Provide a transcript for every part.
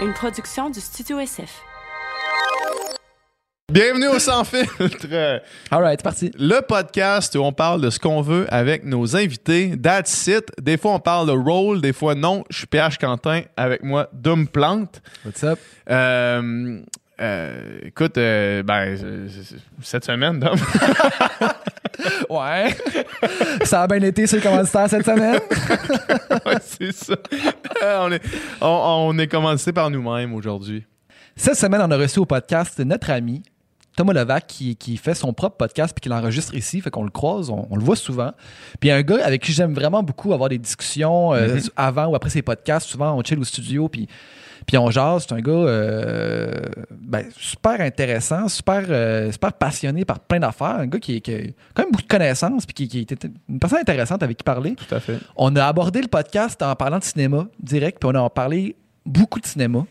une production du Studio SF. Bienvenue au Sans Filtre, All right, c'est parti. le podcast où on parle de ce qu'on veut avec nos invités. That's it. Des fois, on parle de rôle, des fois, non. Je suis PH Quentin avec moi, Doom Plante. What's up? Euh, euh, écoute, euh, ben, cette semaine, Dom. Ouais. ça a bien été sur le commanditaire cette semaine. Ouais, c'est ça. Euh, on, est, on, on est commencé par nous-mêmes aujourd'hui. Cette semaine, on a reçu au podcast notre ami Thomas Levac qui, qui fait son propre podcast puis qui l'enregistre ici. Fait qu'on le croise, on, on le voit souvent. Puis un gars avec qui j'aime vraiment beaucoup avoir des discussions euh, Mhm. avant ou après ses podcasts. Souvent, on chill au studio puis, puis on jase. C'est un gars euh, ben, super intéressant, super, euh, super passionné par plein d'affaires. Un gars qui, qui a quand même beaucoup de connaissances puis qui, qui était une personne intéressante avec qui parler. Tout à fait. On a abordé le podcast en parlant de cinéma direct, puis on a parlé beaucoup de cinéma.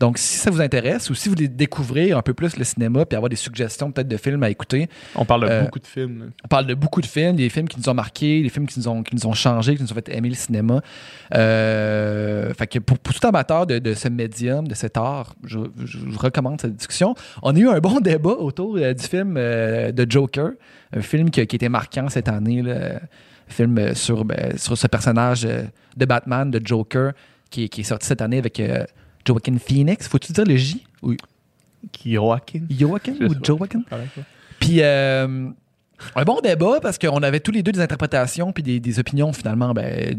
Donc, si ça vous intéresse ou si vous voulez découvrir un peu plus le cinéma puis avoir des suggestions peut-être de films à écouter, On parle de Euh, beaucoup de films. là. on parle de beaucoup de films, des films qui nous ont marqués, des films qui nous ont, qui nous ont changé, qui nous ont fait aimer le cinéma. Euh, fait que pour, pour tout amateur de, de ce médium, de cet art, je, recommande cette discussion. On a eu un bon débat autour euh, du film de Joker, un film qui, a- qui était marquant cette année. Là, un film sur, ben, sur ce personnage de Batman, de Joker, qui, qui est sorti cette année avec euh, Joaquin Phoenix? Faut-tu dire le J? Ou Joaquin? Joaquin ou. Joaquin? Puis euh, un bon débat parce qu'on avait tous les deux des interprétations puis des, des opinions finalement ben,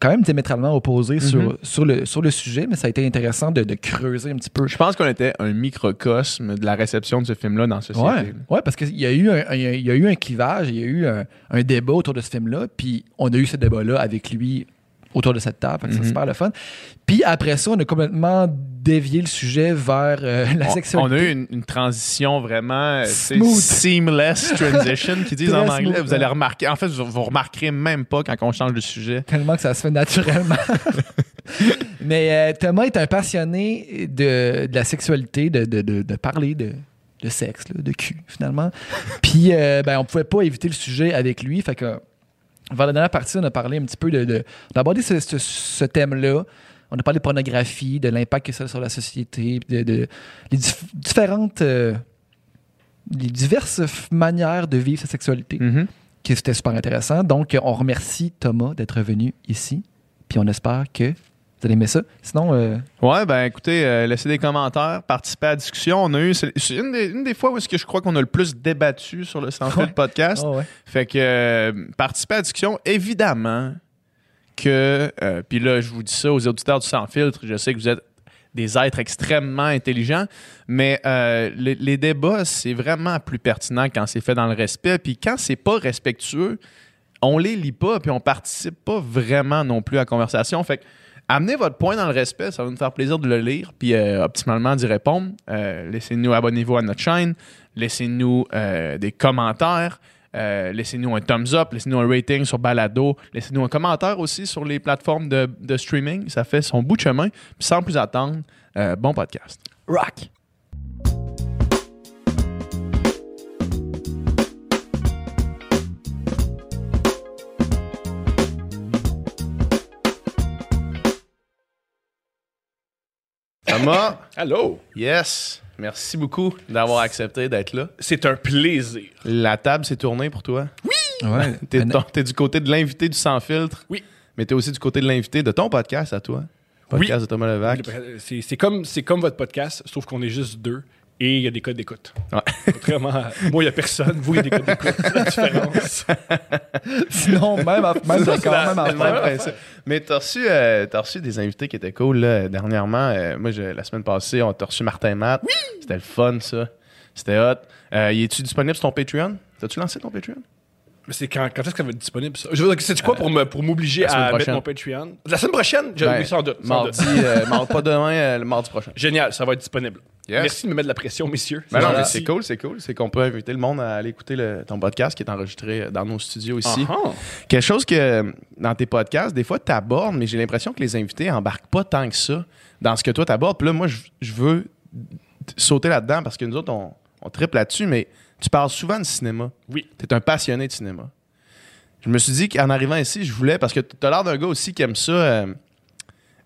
quand même diamétralement opposées sur, Mhm. sur, le, sur le sujet, mais ça a été intéressant de, de creuser un petit peu. Je pense qu'on était un microcosme de la réception de ce film-là dans la société. Ouais, ouais, parce qu'il y, a eu un- un- il y a eu un clivage, il y a eu un, un débat autour de ce film-là, puis on a eu ce débat-là avec lui autour de cette table, c'est Mhm. super le fun. Puis après ça, on a complètement dévié le sujet vers euh, la sexualité. On a eu une, une transition vraiment euh, Smooth. seamless transition qui disent en anglais. smooth, Vous allez ouais. remarquer. En fait, vous, vous remarquerez même pas quand on change de sujet. Tellement que ça se fait naturellement. Mais euh, Thomas est un passionné de, de la sexualité, de, de- de- parler de, de sexe, là, de cul, finalement. Puis, euh, ben, on pouvait pas éviter le sujet avec lui. Fait que, vers la dernière partie, on a parlé un petit peu de. de on a abordé ce, ce- ce thème-là. On a parlé de pornographie, de l'impact que ça a sur la société, de, de- les dif- différentes. euh, les diverses manières de vivre sa sexualité Mm-hmm. que c'était super intéressant. Donc, on remercie Thomas d'être venu ici. Puis on espère que vous allez aimer ça? Sinon, euh, Ouais, ben écoutez, euh, laissez des commentaires, participez à la discussion. On a eu. C'est une des, une des fois où est-ce que je crois qu'on a le plus débattu sur le Sans Ouais. podcast. oh ouais. Fait que euh, participez à la discussion. Évidemment que, puis là, je vous dis ça aux auditeurs du Sans Filtre, je sais que vous êtes des êtres extrêmement intelligents, mais euh, les, les débats, c'est vraiment plus pertinent quand c'est fait dans le respect. Puis quand c'est pas respectueux, on les lit pas, puis on participe pas vraiment non plus à la conversation. Fait que amenez votre point dans le respect, ça va nous faire plaisir de le lire, puis euh, optimalement d'y répondre. Euh, laissez-nous, abonnez-vous à notre chaîne, laissez-nous euh, des commentaires. Laissez-nous un thumbs up, laissez-nous un rating sur Balado, laissez-nous un commentaire aussi sur les plateformes de, de streaming. Ça fait son bout de chemin. Puis sans plus attendre, bon podcast. Rock. Thomas, Allô? yes, merci beaucoup d'avoir accepté d'être là. C'est un plaisir. La table s'est tournée pour toi. Ouais. T'es, du côté de l'invité du Sans Filtre. Oui. Mais t'es aussi du côté de l'invité de ton podcast à toi. Podcast de Thomas Levac. C'est c'est comme, c'est comme votre podcast, sauf qu'on est juste deux et il y a des codes d'écoute. Ouais. Contrairement à moi, il n'y a personne. Vous, il y a des codes d'écoute. C'est la différence. Sinon, même, à- même la- même. Mais t'as reçu, euh, t'as reçu des invités qui étaient cool là, dernièrement. Euh, moi, je- la semaine passée, on t'a reçu Martin Matt. Oui! C'était le fun, ça. C'était hot. Euh, es-tu disponible sur ton Patreon? T'as-tu lancé ton Patreon? Mais c'est quand, quand est-ce que ça va être disponible? Ça? Je veux dire, c'est quoi pour me- pour m'obliger à mettre mon Patreon? La semaine prochaine? Je, Ben, oui, sans doute. sans Mardi, doute. euh, mardi- pas demain, euh, le mardi prochain. Génial, ça va être disponible. Yes. Merci de me mettre de la pression, messieurs. Ben non, mais gentil. c'est cool, c'est cool. C'est qu'on peut inviter le monde à aller écouter le- ton podcast qui est enregistré dans nos studios ici. Ah, ah. Quelque chose que dans tes podcasts, des fois, tu abordes, mais j'ai l'impression que les invités embarquent pas tant que ça dans ce que toi t'abordes. Puis là, moi, je, je veux sauter là-dedans parce que nous autres, on, on triple là-dessus, mais tu parles souvent de cinéma. Oui. Tu es un passionné de cinéma. Je me suis dit qu'en arrivant ici, je voulais, parce que tu as l'air d'un gars aussi qui aime ça, euh,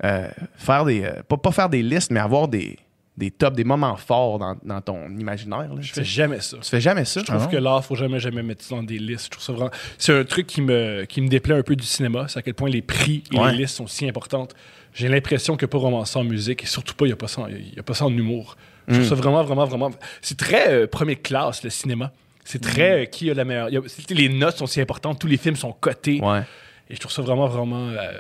euh, faire des. euh, pas, pas faire des listes, mais avoir des, des tops, des moments forts dans, dans ton imaginaire. là, Je tu fais jamais ça. Tu fais jamais ça? Je trouve Ah que l'art, faut jamais, jamais mettre ça dans des listes. Je trouve ça vraiment. C'est un truc qui me, qui me déplaît un peu du cinéma. C'est à quel point les prix et Ouais. les listes sont si importantes. J'ai l'impression qu'il n'y a pas vraiment ça en musique et surtout pas, il n'y a, pas ça en- il y a pas ça en humour. Je trouve Mm. ça vraiment, vraiment, vraiment. C'est très euh, premier classe, le cinéma. C'est très euh, qui a la meilleure. a- les notes sont si importantes, tous les films sont cotés. Ouais. Et je trouve ça vraiment, vraiment. euh,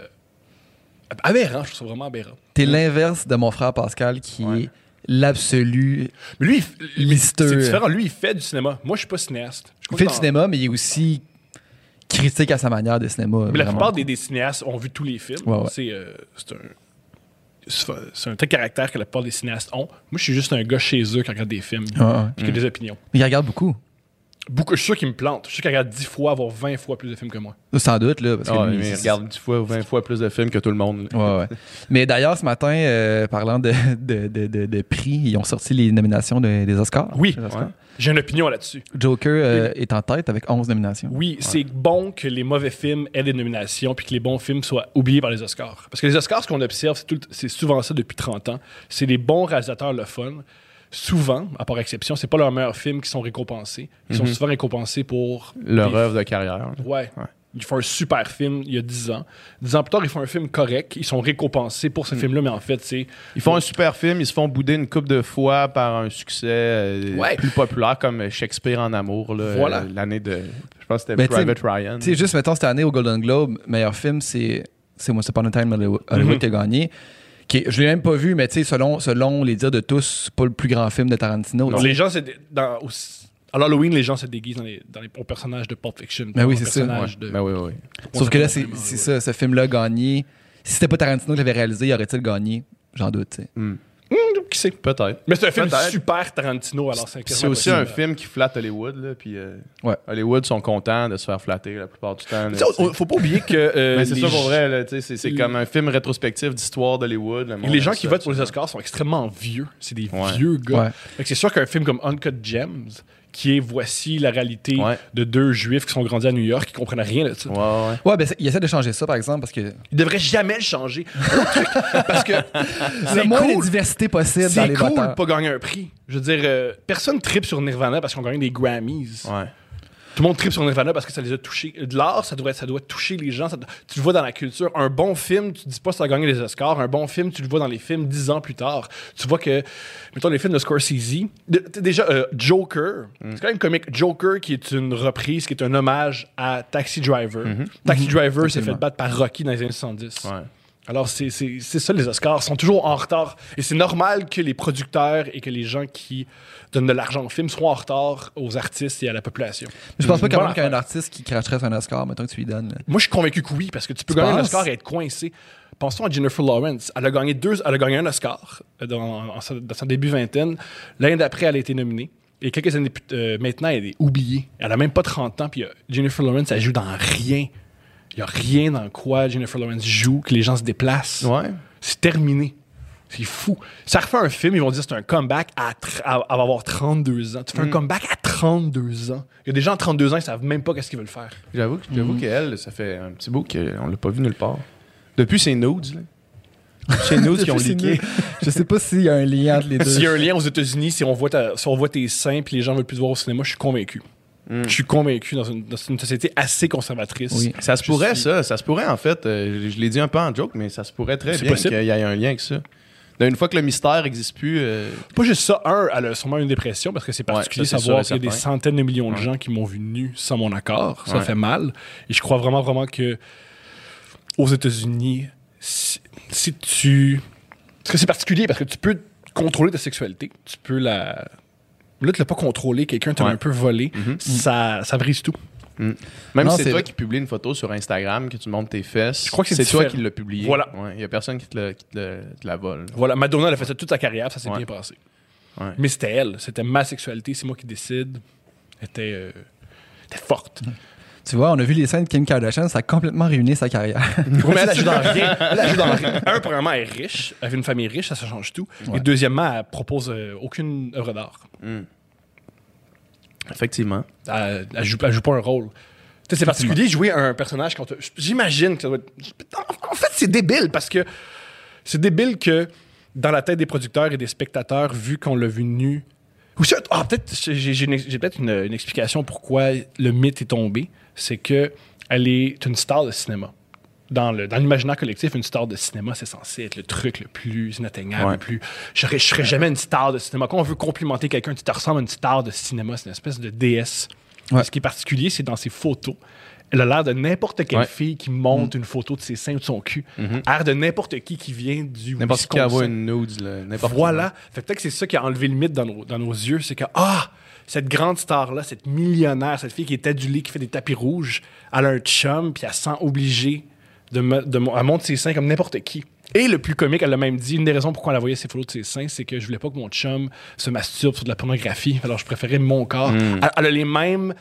aberrant. Je trouve ça vraiment aberrant. T'es l'inverse de mon frère Pascal qui Ouais. est l'absolu. Mais lui, il c'est différent. Lui, il fait du cinéma. Moi, je suis pas cinéaste. Je Il fait du cinéma, mais il est aussi critique à sa manière de cinéma. Mais la vraiment. plupart des, des cinéastes ont vu tous les films. Ouais, ouais. C'est euh, c'est un. C'est c'est un tel caractère que la plupart des cinéastes ont. Moi, je suis juste un gars chez eux qui regarde des films Ouais, ouais. et qui a des opinions. Mais il regarde beaucoup. Beaucoup, je suis sûr qu'ils me plantent. Je suis sûr qu'ils regardent 10 fois, voire 20 fois plus de films que moi. Sans doute, là. Parce que Ah, lui, mais c'est- il regarde 10 fois ou 20 fois plus de films que tout le monde. Ouais, ouais. Mais d'ailleurs, ce matin, euh, parlant de, de, de, de- de prix, ils ont sorti les nominations de- des Oscars. Oui. Ouais. j'ai une opinion là-dessus. Joker euh, est en tête avec 11 nominations. Oui, c'est bon que les mauvais films aient des nominations puis que les bons films soient oubliés par les Oscars. Parce que les Oscars, ce qu'on observe, c'est tout le- c'est souvent ça depuis 30 ans. C'est les bons réalisateurs le fun. Souvent, à part exception, c'est pas leurs meilleurs films qui sont récompensés. Ils sont Mhm. souvent récompensés pour Leur œuvre de carrière. Ouais. Ouais. Ils font un super film il y a 10 ans. 10 ans plus tard, ils font un film correct. Ils sont récompensés pour ce Mm. film-là, mais en fait, c'est. Ils font un super film, ils se font bouder une coupe de fois par un succès euh, Ouais. plus populaire comme Shakespeare en amour. là, Voilà. euh, L'année de. Je pense que c'était Ben, Private Ryan. Tu sais, juste, mettons, cette année au Golden Globe, meilleur film, c'est c'est Once Upon a Time Hollywood Hollywood Mhm. qui a gagné. Qui est- je l'ai même pas vu, mais tu sais, selon, selon les dires de tous, c'est pas le plus grand film de Tarantino. Non, les gens, c'est. Dans, à l'Halloween, les gens se déguisent dans les, dans les au personnage de Pulp Fiction. Ben oui, c'est ça. Ouais. de- Ben oui, oui. Sauf que là, c'est ça, ce film-là gagné. Si c'était pas Tarantino qui l'avait réalisé, aurait-il gagné? J'en doute, tu sais. Hum, qui sait? Peut-être. Mais c'est un film Peut-être. super Tarantino, alors c'est aussi un film qui flatte Hollywood. Là, puis euh, Ouais. Hollywood sont contents de se faire flatter la plupart du temps. là, Tu sais. Faut pas oublier que. euh, Mais c'est les ça pour vrai. là, tu sais, C'est c'est comme un film rétrospectif d'histoire d'Hollywood. le Et monde les gens aime qui ça, votent pour les. Oscars sont extrêmement vieux. C'est des Ouais. vieux gars. Ouais. Fait que c'est sûr qu'un film comme Uncut Gems, qui est voici la réalité Ouais. de deux juifs qui sont grandis à New York, qui comprennent rien de ça. Ouais, ouais. Ouais, ben, il essaie de changer ça, par exemple, parce que Il devrait jamais le changer. Parce que le c'est moins de cool. diversité possible dans C'est cool de pas gagner un prix. Je veux dire, euh, personne tripe sur Nirvana parce qu'on gagne des Grammys. Ouais. Tout le monde tripe sur Nirvana parce que ça les a touchés. De l'art, ça doit, ça doit toucher les gens. ça tu le vois dans la culture. Un bon film, tu dis pas ça a gagné les Oscars. Un bon film, tu le vois dans les films dix ans plus tard. Tu vois que, mettons, les films de Scorsese. de- déjà, euh, Joker, c'est quand même comique. Joker, qui est une reprise, qui est un hommage à Taxi Driver. Taxi Driver s'est fait battre par Rocky dans les années 70. Ouais. Alors, c'est ça, les Oscars. Sont toujours en retard. Et c'est normal que les producteurs et que les gens qui donnent de l'argent aux films soient en retard aux artistes et à la population. Je pense pas quand même qu'il y a un artiste qui cracherait un Oscar, mettons que tu lui donnes. là. Moi, je suis convaincu que oui, parce que tu peux Tu gagner un? Oscar et être coincé. Pensons à Jennifer Lawrence. Elle a gagné, deux, elle a gagné un Oscar euh, dans, en sa- dans son début vingtaine. L'année d'après, elle a été nominée. Et quelques années plus euh, maintenant, elle est oubliée. Elle a même pas 30 ans. Puis euh, Jennifer Lawrence, elle joue dans rien. Il y a rien dans quoi Jennifer Lawrence joue, que les gens se déplacent. Ouais. C'est terminé. C'est fou. Ça refait un film, ils vont dire c'est un comeback à, tr- à- à avoir 32 ans. Tu fais un comeback à 32 ans. Il y a des gens à 32 ans, ils savent même pas qu'est-ce qu'ils veulent faire. J'avoue Mhm. qu'elle, ça fait un petit bout qu'on l'a pas vu nulle part. Depuis ses nudes, là. Chez nous qui ont leaké. Je sais pas s'il y a un lien entre les deux. S'il y a un lien aux États-Unis, si on voit, ta- si on voit tes seins puis les gens veulent plus te voir au cinéma, je suis convaincu. Mm. Je suis convaincu dans une, dans une société assez conservatrice. Oui. Ça se pourrait, suis- ça. Ça se pourrait, en fait. euh, je l'ai dit un peu en joke, mais ça se pourrait très bien qu'il y ait un lien avec ça. Une fois que le mystère n'existe plus, euh, Pas juste ça, un, elle a sûrement une dépression parce que c'est particulier de savoir qu'il y a des centaines de millions de Ouais. gens qui m'ont vu nu sans mon accord. Ça Ouais. fait mal. Et je crois vraiment, vraiment que aux États-Unis, si, si tu. Parce que c'est particulier parce que tu peux contrôler ta sexualité. Tu peux la. Là, tu l'as pas contrôlé, quelqu'un t'a Ouais. un peu volé. Mhm. Ça, ça brise tout. même Non, si c'est toi qui publie une photo sur Instagram, que tu montres tes fesses, Je crois que c'est c'est toi qui l'as publié. Voilà. Il n'y a personne qui te, le- qui te le- te la vole. Voilà, Madonna, elle a fait ça toute sa carrière, ça s'est Ouais. bien passé. Ouais. Mais c'était elle, c'était ma sexualité, c'est moi qui décide. Elle était, euh, elle était forte. Tu vois, on a vu les scènes de Kim Kardashian, ça a complètement ruiné sa carrière. Mais elle ajoute dans rien. Elle dans rien. Un, premièrement, elle est riche. Elle a une famille riche, ça, ça change tout. Ouais. Et deuxièmement, elle propose euh, aucune œuvre d'art. Effectivement. Elle, elle joue, elle joue pas un rôle. Tu sais, c'est particulier de jouer un personnage quand J'imagine que ça doit être- En fait, c'est débile parce que C'est débile que dans la tête des producteurs et des spectateurs, vu qu'on l'a vu nu. Ou ça- ah, peut-être j'ai peut-être une, une explication pourquoi le mythe est tombé. C'est que elle est une star de cinéma. Dans, le, dans l'imaginaire collectif, une star de cinéma, c'est censé être le truc le plus inatteignable, Ouais. le plus. Je serais, je serais jamais une star de cinéma. Quand on veut complimenter quelqu'un, tu te ressembles à une star de cinéma, c'est une espèce de déesse. Ouais. Ce qui est particulier, c'est dans ses photos. Elle a l'air de n'importe quelle Ouais. fille qui monte une photo de ses seins ou de son cul. Elle a l'air de n'importe qui qui vient du N'importe qui envoie Wisconsin. une nude, là, n'importe qui. Voilà. Fait que peut-être que c'est ça qui a enlevé le mythe dans nos, dans nos yeux. C'est que, ah, cette grande star-là, cette millionnaire, cette fille qui est adulée, qui fait des tapis rouges, elle a un chum, puis elle se sent obligée de, me- de, elle ses seins comme n'importe qui. Et le plus comique, elle l'a même dit, une des raisons pourquoi elle envoyait ses photos de ses seins, c'est que je voulais pas que mon chum se masturbe sur de la pornographie. Alors je préférais mon corps. Hmm. Elle, elle a les mêmes,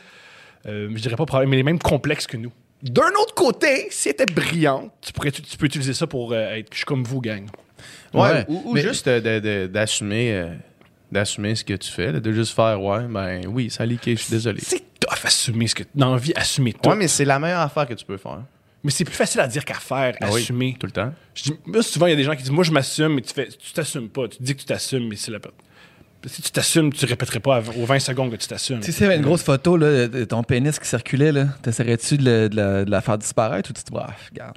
euh, je dirais pas problème, mais les mêmes complexes que nous. D'un autre côté, si elle était brillante, tu, pourrais, tu, tu peux utiliser ça pour euh, être je suis comme vous, gang. Ouais, Ouais. ou, ou Mais- juste euh, de- de- d'assumer d'assumer ce que tu fais, là, de juste faire ouais, ben oui, ça a leaké, je suis désolé. C'est tough assumer ce que dans la vie, assumer tout. Ouais, mais c'est la meilleure affaire que tu peux faire. Mais c'est plus facile à dire qu'à faire, Ah oui, assumer. tout le temps. Je dis- moi, souvent, il y a des gens qui disent Moi, je m'assume, mais tu fais, tu t'assumes pas. Tu dis que tu t'assumes, mais c'est la Si tu t'assumes, tu répéterais pas aux 20 secondes que tu t'assumes. Tu y avait une grosse photo là, de ton pénis qui circulait, là, t'essaierais-tu de, la- de la faire disparaître ou tu te dis, bref, regarde.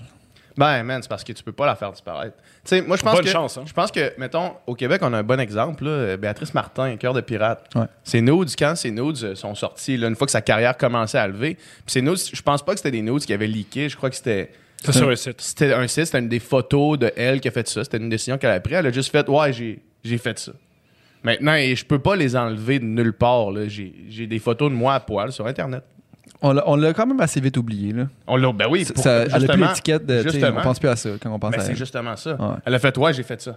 Ben, man, c'est parce que tu peux pas la faire disparaître. Tu sais, moi, je pense Bonne que. chance, hein. Je pense que, mettons, au Québec, on a un bon exemple, là, Béatrice Martin, Cœur de pirate. Ouais. Ses nudes, quand ses nudes euh, sont sortis, là, une fois que sa carrière commençait à lever, puis ses nudes, je pense pas que c'était des nudes qui avaient leaké, je crois que c'était. C'est sur un site. C'était un site, c'était une des photos de elle qui a fait ça. C'était une décision qu'elle a prise. Elle a juste fait, ouais, j'ai, j'ai fait ça. Maintenant, et je peux pas les enlever de nulle part. là. J'ai, j'ai des photos de moi à poil sur Internet. On l'a- on l'a quand même assez vite oublié. Là. On l'a, ben oui, Ça- pour, ça- elle a plus l'étiquette de. On pense plus à ça quand on pense Ben, à c'est elle. justement ça. Ouais. Elle a fait, ouais, j'ai fait ça.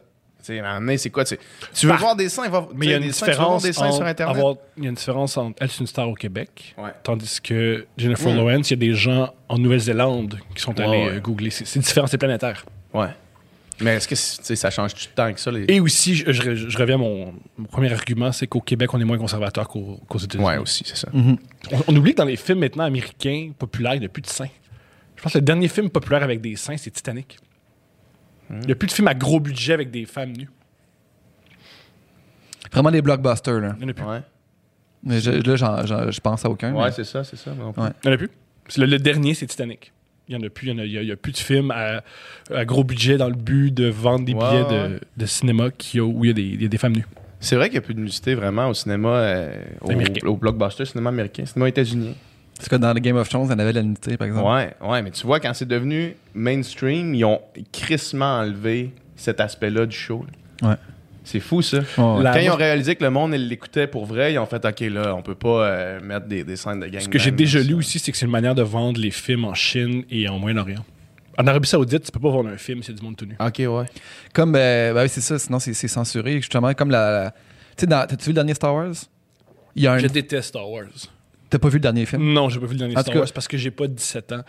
Tu sais, à un moment donné, c'est quoi? tu veux voir des seins? Va, Mais il y a une des seins, tu veux voir différence. des seins sur entre Internet? avoir- Il y a une différence entre elle, c'est une star au Québec, Ouais. tandis que Jennifer Mm. Lawrence, il y a des gens en Nouvelle-Zélande qui sont allés Ouais, ouais. euh, googler. C'est c'est différent, c'est planétaire. Ouais. Mais est-ce que ça change tout le temps que ça? Les... Et aussi, je, je- je reviens à mon, mon premier argument, c'est qu'au Québec, on est moins conservateur qu'au- qu'aux États-Unis. Ouais, aussi, c'est ça. Mhm. On, on oublie que dans les films maintenant américains populaires, il n'y a plus de seins. Je pense que le dernier film populaire avec des seins, c'est Titanic. Il n'y a plus de films à gros budget avec des femmes nues. Vraiment des blockbusters. Là. Il n'y en a plus. Ouais, Mais je, là, je pense à aucun. ouais mais- c'est ça, c'est ça. mais on- Ouais. Il n'y en a plus. Le dernier, c'est Titanic. Il n'y en a plus. Il n'y a, il y a plus de films à, à gros budget dans le but de vendre des billets de, de cinéma qui où il y, a des- il y a des femmes nues. C'est vrai qu'il n'y a plus de nudité vraiment au cinéma, euh, au, au blockbuster, cinéma américain, cinéma états-unien. C'est que dans le Game of Thrones, il y en avait de la nudité, par exemple? Ouais, ouais, mais tu vois, quand c'est devenu mainstream, ils ont crissement enlevé cet aspect-là du show. là. Ouais. C'est fou, ça. Ouais, ouais. La- Quand ils ont réalisé que le monde l'écoutait pour vrai, ils ont fait OK, là, on peut pas euh, mettre des, des scènes de gang. Ce que j'ai déjà lu aussi, c'est que c'est une manière de vendre les films en Chine et en Moyen-Orient. En Arabie Saoudite, tu peux pas vendre un film, c'est du monde tout nu. OK, ouais. Comme, euh, ben oui, c'est ça, sinon c'est censuré. Justement, comme la. la- tu sais, dans- t'as-tu vu le dernier Star Wars? Il y a un. Je déteste Star Wars. T'as pas vu le dernier film? Non, j'ai pas vu le dernier En Star cas- Wars parce que j'ai pas 17 ans.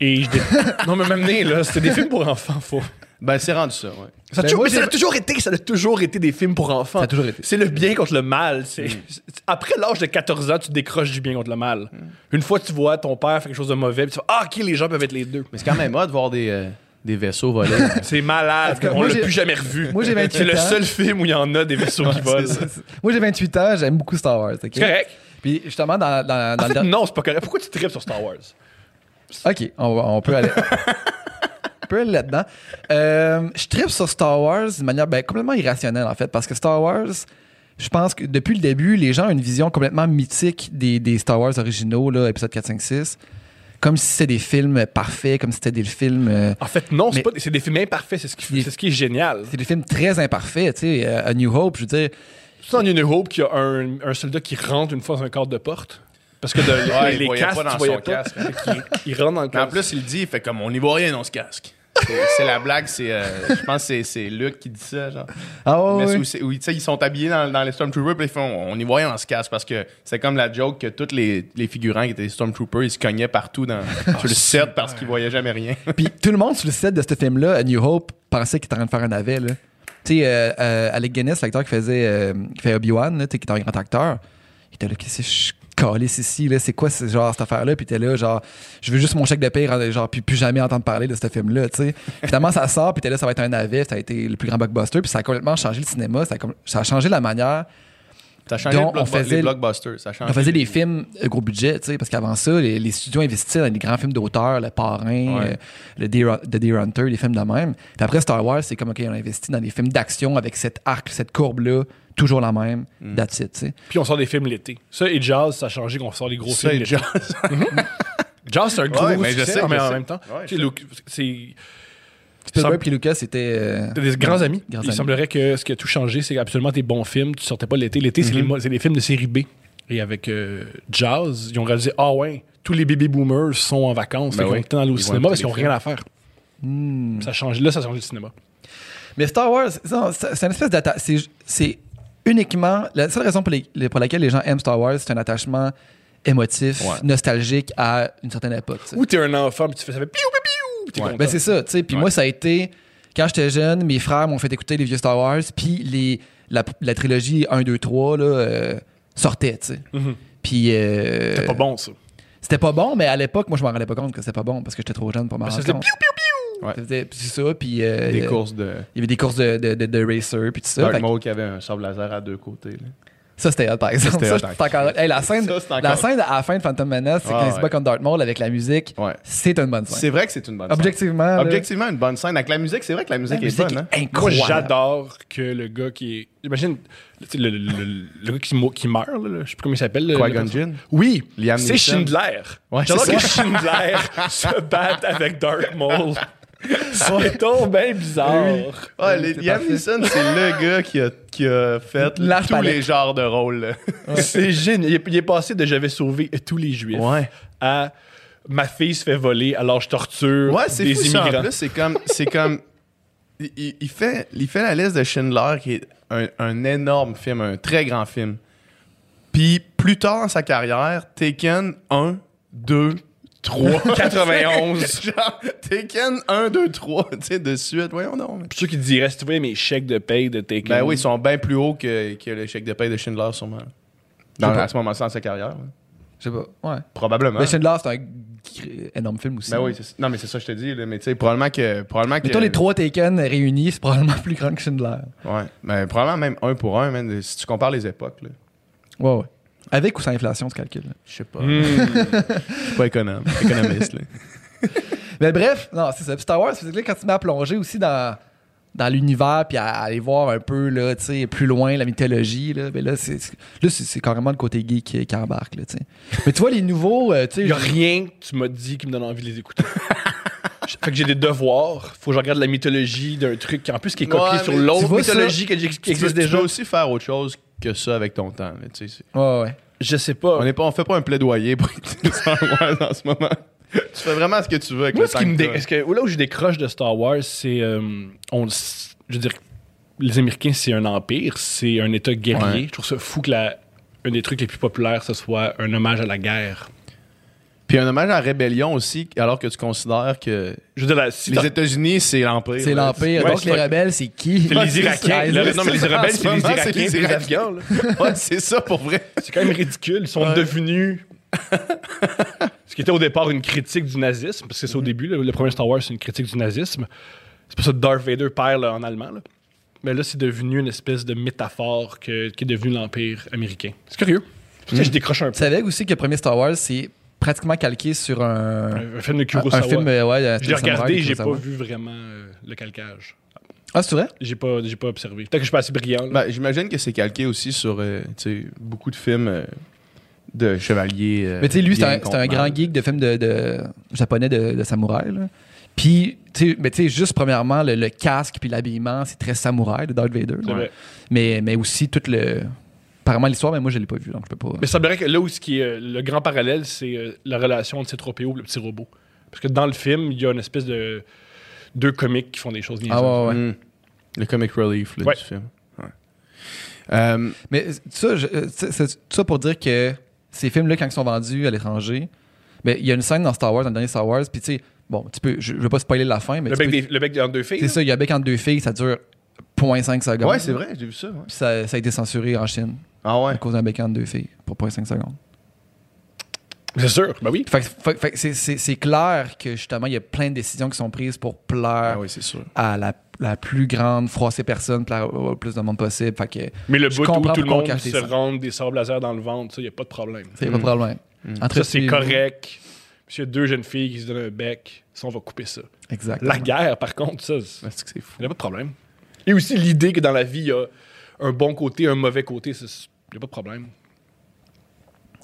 Et je dé- Non, mais même né, là, c'était des films pour enfants, faux. Ben, c'est rendu ça, ouais. Ça a, Ben, toujours, moi, mais ça a toujours été, ça a toujours été des films pour enfants. Ça a toujours été. C'est le bien contre le mal. C'est- c'est- Après l'âge de 14 ans, tu décroches du bien contre le mal. Une fois que tu vois ton père faire quelque chose de mauvais, puis tu fais Ah, ok, les gens peuvent être les deux. Mais c'est quand même hot de voir des, euh, des vaissaux voler. C'est malade. cas, On l'a plus jamais revu. moi, j'ai 28 C'est le seul film où il y en a des vaisseaux qui volent. ça. Moi, j'ai 28 ans, j'aime beaucoup Star Wars. C'est correct. Puis justement, dans, dans, dans En le fait, non, c'est pas correct. Pourquoi tu tripes sur Star Wars? Ok, on peut aller. là-dedans. Euh, je tripe sur Star Wars d'une manière ben, complètement irrationnelle, en fait, parce que Star Wars, je pense que depuis le début, les gens ont une vision complètement mythique des, des Star Wars originaux, là, épisode 4, 5, 6. Comme si c'était des films parfaits, comme si c'était des films. euh, En fait, non, c'est pas- c'est des films imparfaits. C'est ce, qui, c'est ce qui est génial. c'est des films très imparfaits, tu sais. euh, A New Hope, je veux dire. C'est dans New Hope qu'il y a un, un soldat qui rentre une fois dans un cadre de porte. Parce que de- Ouais, les, il les voyait casques, pas dans son pas. casque. Il, il rentre dans le Mais en casque. plus, il le dit, il fait comme on n'y voit rien dans ce casque. C'est la blague, c'est. euh, je pense que c'est- Luc qui dit ça, genre. Ah ouais, Mais où ils sont habillés dans, dans les Stormtroopers, puis ils font on y voit rien dans ce casque parce que c'est comme la joke que tous les, les figurants qui étaient des Stormtroopers, ils se cognaient partout dans, sur le set parce qu'ils voyaient jamais rien. Puis tout le monde sur le set de ce film-là, New Hope, pensait qu'il était en train de faire un navet. là. Tu sais, euh, euh, Alec Guinness, l'acteur qui faisait qui fait Obi-Wan, qui est un grand acteur, il était là, qu'est-ce que je calisse ici, là, c'est quoi ce genre cette affaire-là? Puis t'es là, genre, je veux juste mon chèque de paie, genre, puis plus jamais entendre parler de ce film-là, tu sais. Finalement, ça sort, puis t'es là, ça va être un navet, ça a été le plus grand blockbuster, puis ça a complètement changé le cinéma, ça a, com- ça a changé la manière Ça a changé Donc, le on faisait- les blockbusters. Ça a on faisait des films euh, gros budget, tu sais, parce qu'avant ça, les, les studios investissaient dans des grands films d'auteur, Le Parrain, Ouais. euh, le Deer, The Deer Hunter, des films de même. Puis après Star Wars, c'est comme, OK, on a investi dans des films d'action avec cet arc, cette courbe-là, toujours la même, Mm. that's it, tu sais. Puis on sort des films l'été. Ça et Jazz, ça a changé qu'on sort des gros Ça, films et l'été. jazz. Jazz, c'est un gros Ouais, mais je sais, mais en même temps. Ouais, c'est Spielberg et Lucas, c'était... euh, T'as des grands amis. Grands Il amis. semblerait que ce qui a tout changé, c'est absolument tes bons films. Tu sortais pas l'été. L'été, c'est les c'est les films de série B. Et avec euh, Jazz, ils ont réalisé Ah ouais, tous les baby boomers sont en vacances. Ben Fait qu'ils oui. vont tout le temps aller au Ils cinéma parce qu'ils n'ont rien à faire. hmm. Ça change. Là, ça a changé le cinéma. Mais Star Wars, c'est une espèce. C'est, c'est uniquement. La seule raison pour, les- les- pour laquelle les gens aiment Star Wars, c'est un attachement émotif, Ouais. nostalgique à une certaine époque. tu sais. Ou t'es un enfant, puis tu fais ça fait piou, piou, piou, Ouais. Ben c'est ça, tu sais. Puis Ouais. moi, ça a été. Quand j'étais jeune, mes frères m'ont fait écouter les vieux Star Wars, puis les, la, la trilogie 1, 2, 3 là, euh, sortait, tu sais. Mhm. Puis. euh, C'était pas bon, ça. C'était pas bon, mais à l'époque, moi, je m'en rendais pas compte que c'était pas bon parce que j'étais trop jeune pour m'en rendre c'était compte. piou, piou, piou. Ouais. Puis ça, puis. euh, Des courses de Il y avait des courses de, de, de, de racer, puis tout ça. Dark Maul qui avait un sable laser à deux côtés. là. Ça, c'était hot, par exemple. Ça, c'est encore... Hey, la, scène, Ça, la encore- scène à la fin de Phantom Menace, c'est Ah, quand il se ouais. bat contre Darth Maul avec la musique. Ouais. C'est une bonne scène. C'est vrai que c'est une bonne scène. Objectivement. là, Objectivement, une bonne scène. Avec la musique, c'est vrai que la la musique est musique bonne. Hein? Moi, j'adore que le gars qui est. Imagine, le, le, le- le gars qui, qui meurt, là, je sais plus comment il s'appelle. le- Qui-Gon le- Jinn? Oui, Liam c'est. Schindler. Ouais, J'adore c'est que Schindler se batte avec Darth Maul. C'est donc bien bizarre. Ouais, Oui, les- c'est Liam parfait. Neeson, c'est le gars qui a, qui a fait tous palette. les genres de rôles. C'est génial. Il est, il est passé de j'avais sauvé tous les juifs Ouais. à ma fille se fait voler alors je torture Ouais, c'est des fou ça, en immigrants. plus. C'est comme... C'est comme il, il- il fait, il fait la liste de Schindler, qui est un, un énorme film, un très grand film. Puis plus tard dans sa carrière, Taken 1, 2, 3. 91. Genre, Taken 1, 2, 3, tu sais, de suite. Voyons donc. Puis ceux qui diraient, si tu voyais mes chèques de paye de Taken. Ben oui, ils sont bien plus hauts que, que le chèque de paye de Schindler, sûrement. Dans, à ce moment-là, dans sa carrière. là. Je sais pas. Ouais. Probablement. Mais Schindler, c'est un gr- énorme film aussi. Ben oui, c'est- non, mais c'est ça que je te dis. Là, mais tu sais, probablement que. Probablement que Mais toi, les trois Taken réunis, c'est probablement plus grand que Schindler. Ouais. Mais probablement même un pour un, man, si tu compares les époques. Là. Ouais, ouais. Avec ou sans inflation, tu calcules? Je sais pas. Hmm. Je suis pas économe. économiste. Là. Mais bref, non, c'est ça. Puis Star Wars, c'est que là, quand tu mets à plonger aussi dans, dans l'univers, puis à, à aller voir un peu, là, tu sais, plus loin la mythologie, là, ben là, c'est, c'est- là, c'est, c'est carrément le côté geek qui, qui embarque, là, tu sais. Mais tu vois, les nouveaux, euh, tu sais... Il y a rien que tu m'as dit qui me donne envie de les écouter. fait que j'ai des devoirs. Faut que je regarde la mythologie d'un truc qui, en plus, qui est copié Ouais, sur tu l'autre mythologie qui, qui Tu existe tu déjà. peux aussi faire autre chose que ça avec ton temps. là, tu sais, c'est- Ouais, ouais. Je sais pas. on, est pas, on fait pas un plaidoyer pour Star Wars en ce moment. tu fais vraiment ce que tu veux avec Moi, le ce temps qui me que que, là où je décroche de Star Wars, c'est. euh, on, je veux dire, les Américains, c'est un empire, c'est un État guerrier. Ouais. Je trouve ça fou que la, un des trucs les plus populaires, ce soit un hommage à la guerre. Puis un hommage à la rébellion aussi, alors que tu considères que Je veux dire, la- si les États-unis, c'est l'Empire. C'est l'Empire. Ouais, Donc, les rebelles, c'est qui? c'est les Irakiens. Le- non, mais les rebelles, c'est ce les Irakiens c'est les Irakiens. Ouais, c'est ça pour vrai. C'est quand même ridicule. Ils sont Ouais. devenus. Ce qui était au départ une critique du nazisme, parce que c'est au début, là, le premier Star Wars, c'est une critique du nazisme. C'est pour ça que Darth Vader perd en allemand. là. Mais là, c'est devenu une espèce de métaphore que- qui est devenu l'Empire américain. C'est curieux. C'est pour ça que je décroche un Tu peu. savais aussi que le premier Star Wars, c'est pratiquement calqué sur un... Un, un film de Kurosawa. un film, euh, ouais, je l'ai regardé, j'ai pas vu vraiment euh, le calcage. Ah, c'est vrai? J'ai pas, j'ai pas observé. Peut-être que je suis pas assez brillant. Ben, J'imagine que c'est calqué aussi sur euh, tu sais, beaucoup de films euh, de chevaliers. euh, Mais tu sais, lui, c'est un, grand geek de films de, de- japonais de, de samouraï. là. Puis, tu sais, mais tu sais, juste premièrement, le, le casque puis l'habillement, c'est très samouraï de Darth Vader. Mais, mais aussi tout le. Apparemment, l'histoire, mais moi, je l'ai pas vu, donc je peux pas. Mais ça me que là où ce qui est euh, le grand parallèle, c'est euh, la relation entre C-3PO et le petit robot. Parce que dans le film, il y a une espèce de deux comiques qui font des choses niaiseuses. Ah ouais, ouais. Mm. Le comic relief là, Ouais. du film. Ouais. Euh, Mais ça, c'est ça pour dire que ces films-là, quand ils sont vendus à l'étranger, ben, il y a une scène dans Star Wars, dans le dernier Star Wars, puis tu sais, bon, tu peux, je, je veux pas spoiler la fin, mais Le bec, peux- des, le bec entre deux filles. c'est ça, il y a un bec entre deux filles, ça dure 0.5 secondes. ouais, c'est vrai, j'ai vu ça. ouais. Puis ça, ça a été censuré en Chine Ah ouais? à cause d'un bec entre deux filles pour 0.5 secondes. C'est sûr, ben oui. Fait, que- fait- fait que c'est- c'est c'est clair que justement, il y a plein de décisions qui sont prises pour plaire Ah oui, c'est sûr. à la, la plus grande froissée personne, plaire au plus de monde possible. Fait que Mais le bout où tout le monde se rentre des sables laser dans le ventre, ça, il n'y a pas de problème. c'est pas de problème. Entre Ça, c'est les- correct. S'il y a deux jeunes filles qui se donnent un bec, ça, on va couper ça. Exactement. La guerre, par contre, ça, il C'est c'est fou. n'y a pas de problème. Et aussi l'idée que dans la vie, il y a un bon côté, un mauvais côté, il n'y a pas de problème.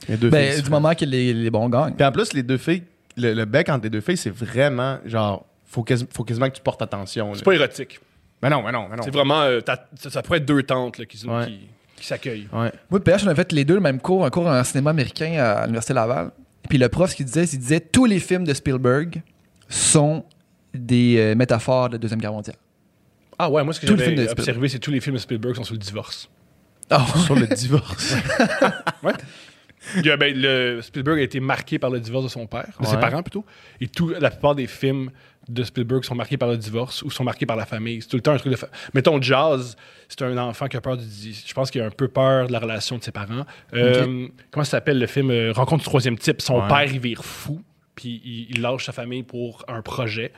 Les deux Ben, filles, du moment que les, les bons gagnent. Puis en plus, les deux filles, le, le bec entre les deux filles, c'est vraiment genre. Faut, quasi- faut quasiment que tu portes attention. C'est pas érotique. Mais non, mais non, mais non. C'est vraiment. euh, ça, ça pourrait être deux tantes là, qui, Ouais. qui, qui s'accueillent. Ouais. Moi, PH, on a fait les deux le même cours, un cours en cinéma américain à l'Université Laval. Puis le prof, ce qu'il disait, c'est qu'il disait tous les films de Spielberg sont des euh, métaphores de la Deuxième Guerre mondiale. Ah ouais, moi, ce que j'avais Spielberg. observé, c'est tous les films de Spielberg sont sur le divorce. Sur le divorce. Il a, ben, le, Spielberg a été marqué par le divorce de son père, de ses Ouais. parents plutôt. Et tout, la plupart des films de Spielberg sont marqués par le divorce ou sont marqués par la famille. C'est tout le temps un truc de. fa- Mettons, Jazz, c'est un enfant qui a peur du. di- Je pense qu'il a un peu peur de la relation de ses parents. Euh, Comment ça s'appelle le film euh, Rencontre du troisième type? Son Ouais. père, il vire fou, puis il, il lâche sa famille pour un projet.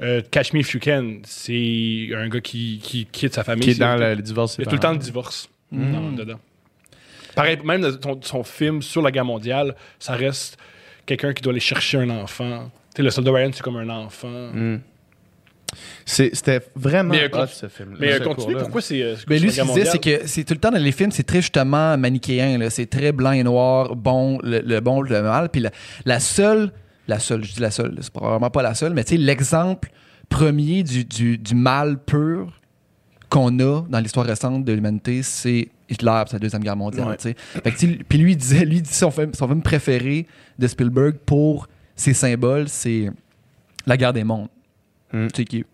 Euh, Catch Me If You Can, c'est un gars qui, qui quitte sa famille. qui est dans le, le divorce. il y a tout le temps le divorce Mm. dans- dedans. Pareil, même dans son, son film sur la guerre mondiale, ça reste quelqu'un qui doit aller chercher un enfant. Tu sais, le soldat Ryan, c'est comme un enfant. Mm. C'était vraiment Mais, euh, hot, con- ce film. Mais euh, ce continue, pourquoi c'est. euh, Ben, lui, ce qu'il disait, c'est que c'est tout le temps dans les films, c'est très justement manichéen. C'est très blanc et noir, bon, le, le bon, le mal. Puis la, la seule, la seule, je dis la seule, c'est probablement pas la seule, mais tu sais, l'exemple premier du, du, du mal pur qu'on a dans l'histoire récente de l'humanité, c'est Hitler sa Deuxième Guerre mondiale. Puis lui, il disait, lui, il dit son film, son film préféré de Spielberg pour ses symboles, c'est La guerre des mondes. Mm. Tu sais, qui est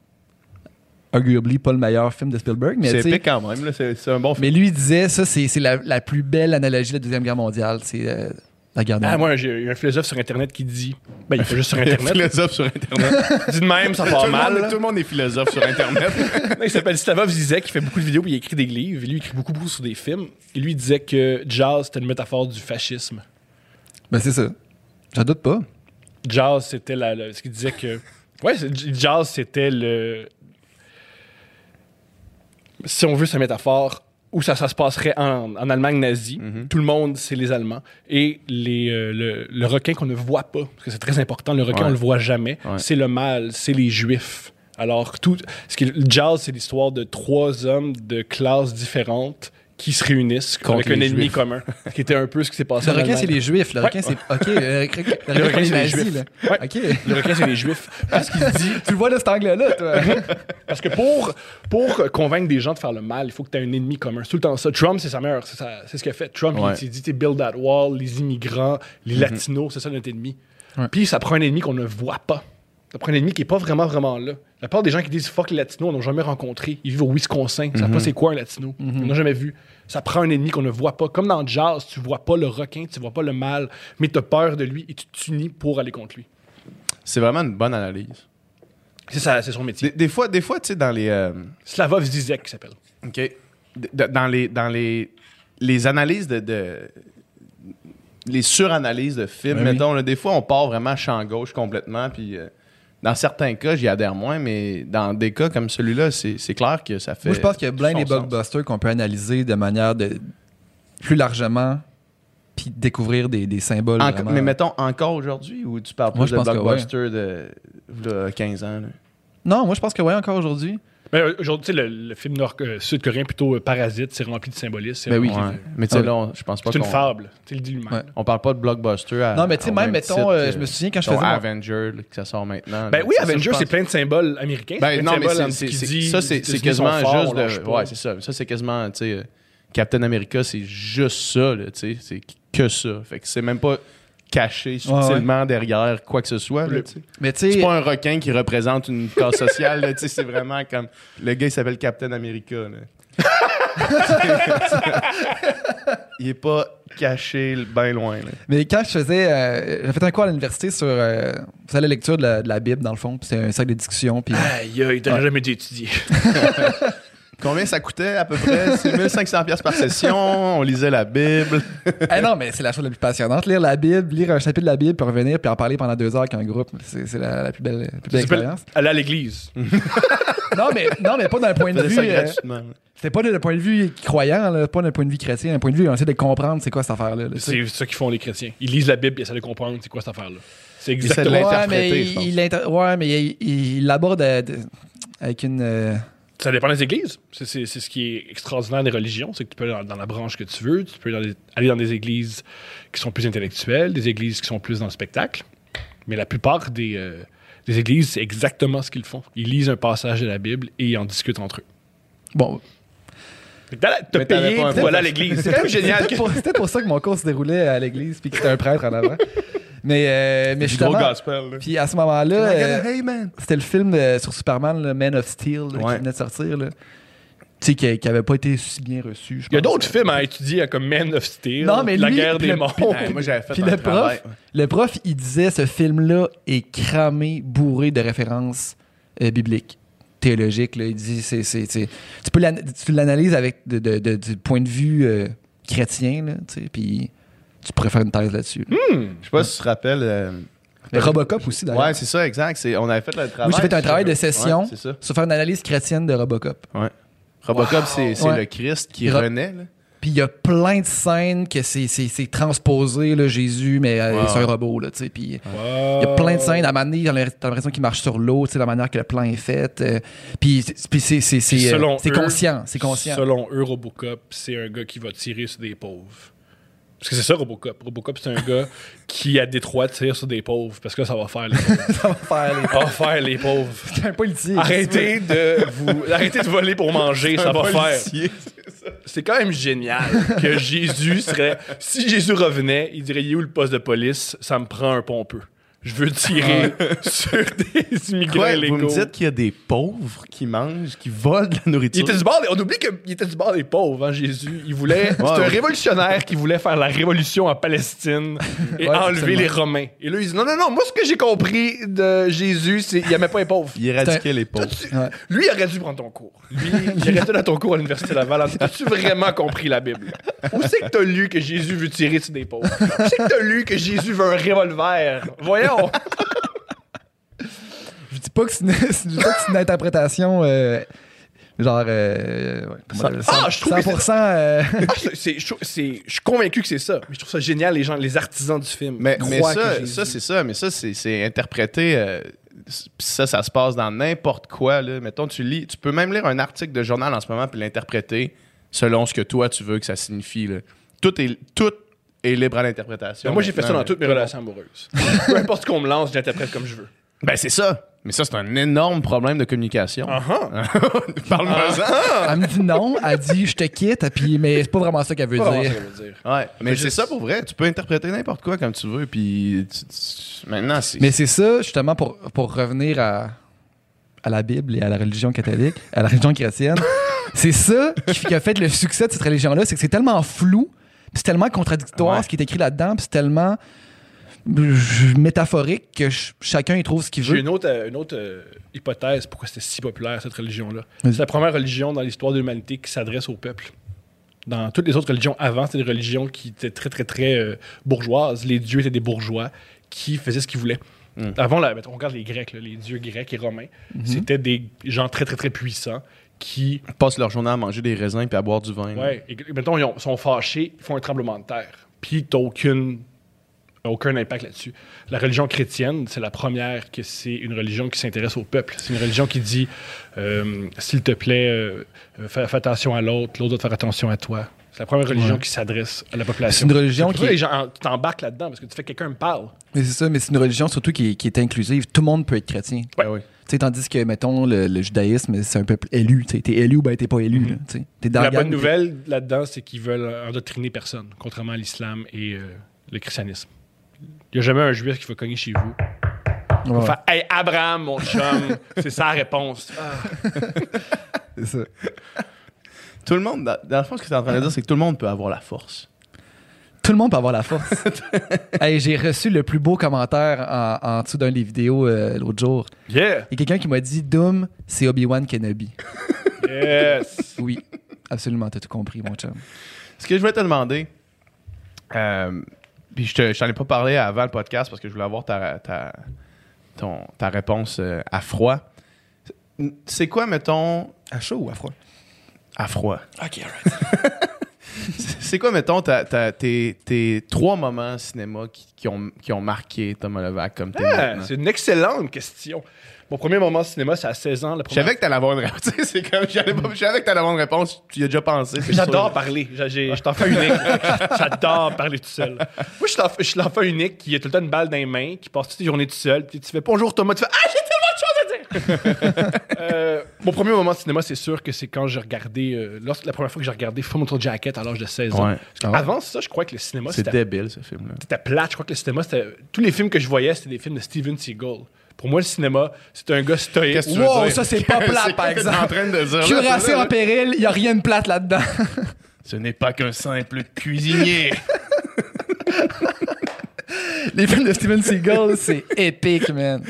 arguably pas le meilleur film de Spielberg, mais C'est épique quand même. C'est un bon film. mais lui il disait, ça, c'est c'est la, la plus belle analogie de la Deuxième Guerre mondiale. C'est euh, Ah, moi, j'ai un philosophe sur Internet qui dit. Ben, il est pas juste sur a un Internet. philosophe sur Internet. dit de même, ça tout, part le mal. monde, tout le monde est philosophe sur Internet. il s'appelle Stavov Zizek, il fait beaucoup de vidéos, puis il écrit des livres. Et lui, il écrit beaucoup, beaucoup sur des films. Et lui, il disait que jazz, c'était une métaphore du fascisme. Ben, c'est ça. J'en doute pas. Jazz, c'était la, la- ce qu'il disait que. Ouais, jazz, c'était le. Si on veut sa métaphore, où ça, ça se passerait en, en Allemagne nazie. Tout le monde, c'est les Allemands. Et les, euh, le, le requin qu'on ne voit pas, parce que c'est très important, le requin, Ouais. on le voit jamais, Ouais. c'est le mal, c'est les juifs. Alors, tout. Ce qui, jazz, c'est l'histoire de trois hommes de classes différentes qui se réunissent Contre avec un ennemi Juifs. commun, qui était un peu ce qui s'est passé Le requin, c'est les juifs. Le requin, c'est. OK. Le requin, le requin, c'est les juifs. Le requin, c'est les juifs. Parce qu'il dit tu le vois de cet angle-là, toi. Parce que pour, pour convaincre des gens de faire le mal, il faut que tu aies un ennemi commun. C'est tout le temps ça. Trump, c'est sa meilleure. C'est, sa- c'est ce qu'il a fait. Trump, Ouais. il s'est dit, tu sais, build that wall, les immigrants, les latinos, c'est ça notre ennemi. Ouais. Puis ça prend un ennemi qu'on ne voit pas. Ça prend un ennemi qui n'est pas vraiment, vraiment là. La plupart des gens qui disent fuck les latinos, on n'a jamais rencontré. Ils vivent au Wisconsin. Ils savent pas c'est quoi un latino. On n'a jamais vu. Ça prend un ennemi qu'on ne voit pas. Comme dans Jazz, tu vois pas le requin, tu vois pas le mal, mais tu as peur de lui et tu t'unis pour aller contre lui. C'est vraiment une bonne analyse. C'est, ça, c'est son métier. Des, des fois, des fois tu sais, dans les. euh, Slavov Zizek, qui s'appelle. OK. Dans les, dans les, les analyses de, de- Les suranalyses de films, Ben oui. mettons, là, des fois, on part vraiment champ gauche complètement. Puis euh, dans certains cas, j'y adhère moins, mais dans des cas comme celui-là, c'est clair que ça fait. Moi, je pense qu'il y a plein des blockbusters qu'on peut analyser de manière de plus largement puis découvrir des, des symboles. En- vraiment. mais mettons, encore aujourd'hui, ou tu parles plus Moi, de pense que blockbuster de là, 15 ans? là? Non, moi, je pense que oui, encore aujourd'hui. Mais euh, aujourd'hui, tu sais, le, le film nord- euh, sud-coréen, plutôt euh, Parasite, c'est rempli de symbolisme. c'est Ben oui. Ouais. Mais tu sais, Ah là, je pense pas C'est une fable. Tu le dis lui-même. Ouais. on parle pas de blockbuster. à- non, mais tu sais, même, mettons, euh, je me souviens quand je faisais. Avenger, là, que ça sort maintenant. Ben là. oui, pense. c'est plein de symboles américains. Ben non, mais ça, c'est quasiment juste. Ouais, c'est ça. Ça, c'est quasiment, tu sais, Captain America, c'est juste ça, tu sais. C'est que ça. Fait que c'est même pas caché subtilement derrière quoi que ce soit, là. Mais tu sais, C'est pas un requin qui représente une cause sociale, là, tu sais. C'est vraiment comme. Le gars, il s'appelle Captain America, là. il est pas caché bien loin, là. Mais quand je faisais. euh, j'ai fait un cours à l'université sur. Euh, c'est la lecture de la, de la Bible, dans le fond. puis C'était un cercle de discussion. Puis Aïe, aïe, jamais été étudié. Combien ça coûtait à peu près? C'est 1500 pièces par session. On lisait la Bible. Eh non, mais c'est la chose la plus passionnante. Lire la Bible, lire un chapitre de la Bible, puis revenir, puis en parler pendant deux heures avec un groupe. C'est c'est la, la plus belle, la plus belle Ça s'appelle expérience. aller à l'église. non, mais, non, mais pas d'un point de vue. euh. C'était pas d'un point de vue croyant, là, pas d'un point de vue chrétien, d'un point de vue, on essaie de comprendre c'est quoi cette affaire-là. là. C'est ça qu'ils font les chrétiens. Ils lisent la Bible et essaient de comprendre c'est quoi cette affaire-là. C'est exactement Ouais, l'interpréter, mais je pense. il, ouais, mais il, il- l'aborde euh, avec une. euh, Ça dépend des églises. C'est, c'est- c'est ce qui est extraordinaire des religions, c'est que tu peux aller dans, dans la branche que tu veux, tu peux aller dans, des, aller dans des églises qui sont plus intellectuelles, des églises qui sont plus dans le spectacle. Mais la plupart des, euh, des églises, c'est exactement ce qu'ils font. Ils lisent un passage de la Bible et ils en discutent entre eux. Bon, Fait que T'as t'as Mais payé pas un pour aller à bon- l'église. C'est quand même génial. C'était que- pour, c'était pour ça que mon cours se déroulait à l'église, puis que c'était un prêtre en avant. Mais, euh, mais gros justement, gospel. là. puis à ce moment-là, euh, Hey c'était le film euh, sur Superman, le Man of Steel, là, Ouais. qui venait de sortir. Là. Tu sais, qui, qui avait pas été si bien reçu. je Il y a d'autres films à étudier hein, comme Man of Steel, Non, mais La lui, guerre des le- mondes. puis- Ouais, moi, j'avais fait Puis le prof, le prof, il disait ce film-là est cramé, bourré de références euh, bibliques, théologiques. Là. Il dit, c'est, c'est, c'est- tu peux l'an- tu l'analyses avec de, de- de- du point de vue euh, chrétien, là, tu sais, puis tu pourrais faire une thèse là-dessus. là. Je sais pas si tu te rappelles. euh, Mais Robocop aussi, d'ailleurs. Ouais, c'est ça, exact. C'est- On avait fait le travail. Moi, j'ai fait un travail de Ouais, session sur faire une analyse chrétienne de Robocop. Robocop, c'est c'est Ouais. le Christ qui Ro- renaît. là. Puis il y a plein de scènes que c'est, c'est, c'est transposé, là, Jésus, mais euh, Ouais, c'est un ouais. robot. Là, tu sais, puis Il y a plein de scènes. À un moment donné, t'as l'impression qu'il marche sur l'eau, tu sais, la manière que le plan est fait. euh, puis c'est- puis c'est c'est- c'est, Puis euh, selon c'est eux- conscient. C'est conscient. Selon eux, Robocop, c'est un gars qui va tirer sur des pauvres. Parce que c'est ça, Robocop. Robocop, c'est un gars qui, à Détroit, tire sur des pauvres. Parce que ça va faire les pauvres. Ça va faire les- Ça va faire les pauvres. C'est un. Arrêtez de vous. Arrêtez de voler pour manger, ça va faire. C'est quand même génial que Jésus serait. Si Jésus revenait, il dirait Il est où le poste de police? Ça me prend un pompeux. Je veux tirer sur des immigrants Quoi, illégaux. vous me dites qu'il y a des pauvres qui mangent, qui volent de la Il nourriture. était du bord des- on oublie qu'il était du bord des pauvres, hein, Jésus. Il voulait. c'est un ouais. révolutionnaire qui voulait faire la révolution en Palestine et Ouais, enlever absolument. les Romains. Et là, il dit non, non, non, moi, ce que j'ai compris de Jésus, c'est qu'il aimait pas les pauvres. Il éradiquait les pauvres. Ouais. Lui, il aurait dû prendre ton cours. Lui, il est resté dans ton cours à l'Université Laval. en disant, As-tu vraiment compris la Bible? Où c'est que t'as lu que Jésus veut tirer sur des pauvres? Où c'est que t'as lu que Jésus veut un revolver? Voyons! Je dis pas que c'est une, je dis pas que c'est une interprétation. euh, genre. euh, ouais, comment Ça- on appelle Ah, je trouve que 100%. euh, Ah, c'est- c'est- je, trouve- c'est- je suis convaincu que c'est ça. Mais je trouve ça génial, les gens, les artisans du film. Mais, mais croient que ça, Jésus- ça c'est ça. Mais ça, c'est c'est interprété. euh, c- pis ça, ça se passe dans n'importe quoi. Là. Mettons, tu lis. Tu peux même lire un article de journal en ce moment puis l'interpréter selon ce que toi, tu veux que ça signifie. là. Tout est, tout est libre à l'interprétation. Moi, j'ai fait ça dans toutes mes relations amoureuses. Peu importe ce qu'on me lance, j'interprète comme je veux. Ben, c'est ça. Mais ça, c'est un énorme problème de communication. Ah Parle-moi-en. elle me dit non, elle dit je te quitte, puis, mais c'est pas vraiment ça qu'elle veut dire. ça. Ouais, mais c'est juste- ça pour vrai. Tu peux interpréter n'importe quoi comme tu veux. Puis tu- tu- maintenant, c'est. Mais c'est ça, justement, pour, pour revenir à, à la Bible et à la religion catholique, à la religion chrétienne. c'est ça qui, a fait le succès de cette religion-là, c'est que c'est tellement flou, c'est tellement contradictoire Ouais. ce qui est écrit là-dedans, puis c'est tellement métaphorique que ch- chacun y trouve ce qu'il J'ai veut. une autre, euh, une autre euh, hypothèse pourquoi c'était si populaire, cette religion-là. C'est la première religion dans l'histoire de l'humanité qui s'adresse au peuple. Dans toutes les autres religions avant, c'était des religions qui étaient très, très, très euh, bourgeoises. Les dieux étaient des bourgeois qui faisaient ce qu'ils voulaient. Mm. Avant, là, on regarde les Grecs, là, les dieux grecs et romains. C'était des gens très, très, très puissants qui, passent leur journée à manger des raisins puis à boire du vin. ouais, et, mettons, ils ont- sont fâchés, ils font un tremblement de terre. Puis, t'as aucune aucun impact là-dessus. La religion chrétienne, c'est la première que c'est une religion qui s'intéresse au peuple. C'est une religion qui dit, euh, s'il te plaît, euh, euh, fais, fais attention à l'autre, l'autre doit faire attention à toi. C'est la première religion Ouais. qui s'adresse à la C'est population. une religion C'est qui les gens, tu t'embarques là-dedans parce que tu fais que quelqu'un me parle. mais c'est ça, mais c'est une religion surtout qui est, qui est inclusive. Tout le monde peut être chrétien. Ben oui. Tandis que, mettons, le, le judaïsme, c'est un peuple élu. T'es élu ou ben t'es pas élu. dans la bonne nouvelle là-dedans, c'est qu'ils veulent endoctriner personne, contrairement à l'islam et euh, le christianisme. Il n'y a jamais un juif qui va cogner chez vous. Il va Ouais, faire Hey, Abraham, mon chum, c'est sa réponse. c'est ça. Tout le monde, dans, dans le fond, ce que tu es en train de dire, c'est que tout le monde peut avoir la force. Tout le monde peut avoir la force. Hey, J'ai reçu le plus beau commentaire en, en dessous d'un des vidéos euh, l'autre jour. Yeah! Il y a quelqu'un qui m'a dit Doom, c'est Obi-Wan Kenobi. Yes! Oui, absolument, t'as tout compris, mon chum. Ce que je voulais te demander, euh, puis je te- je t'en ai pas parlé avant le podcast parce que je voulais avoir ta, ta, ton- ta réponse euh, à froid. C'est quoi, mettons, À chaud ou à froid? à froid? Ok, alright. C'est quoi, mettons, ta- ta- tes, tes trois moments cinéma qui, qui ont, qui ont marqué Thomas Levac comme t'es Ah, c'est une excellente question. Mon premier moment cinéma, c'est à 16 ans. Je savais que t'allais avoir une réponse. C'est comme, je savais que t'allais avoir une réponse. Tu y as déjà pensé. J'adore parler. Je suis enfant unique. J'adore parler tout seul. Moi, je suis l'enfant unique qui a tout le temps une balle dans les mains, qui passe toutes les journées tout seul. Puis tu fais bonjour Thomas, tu fais Ah, Euh, mon premier moment de cinéma, c'est sûr que c'est quand j'ai regardé, euh, lorsque, la première fois que j'ai regardé Full Metal Jacket à l'âge de 16 ans. Ouais. Ah ouais? Avant ça, je crois que le cinéma, C'est c'était débile, ce film-là. c'était plate. Je crois que le cinéma, c'était. Tous les films que je voyais, c'était des films de Steven Seagal. Pour moi, le cinéma, c'était un gars stoïque. Veux Wow, ça, c'est pas plate, C'est par exemple. en train de dire Cuirassé en péril, y a rien de plate là-dedans. Ce n'est pas qu'un simple cuisinier. Les films de Steven Seagal, c'est épique, man.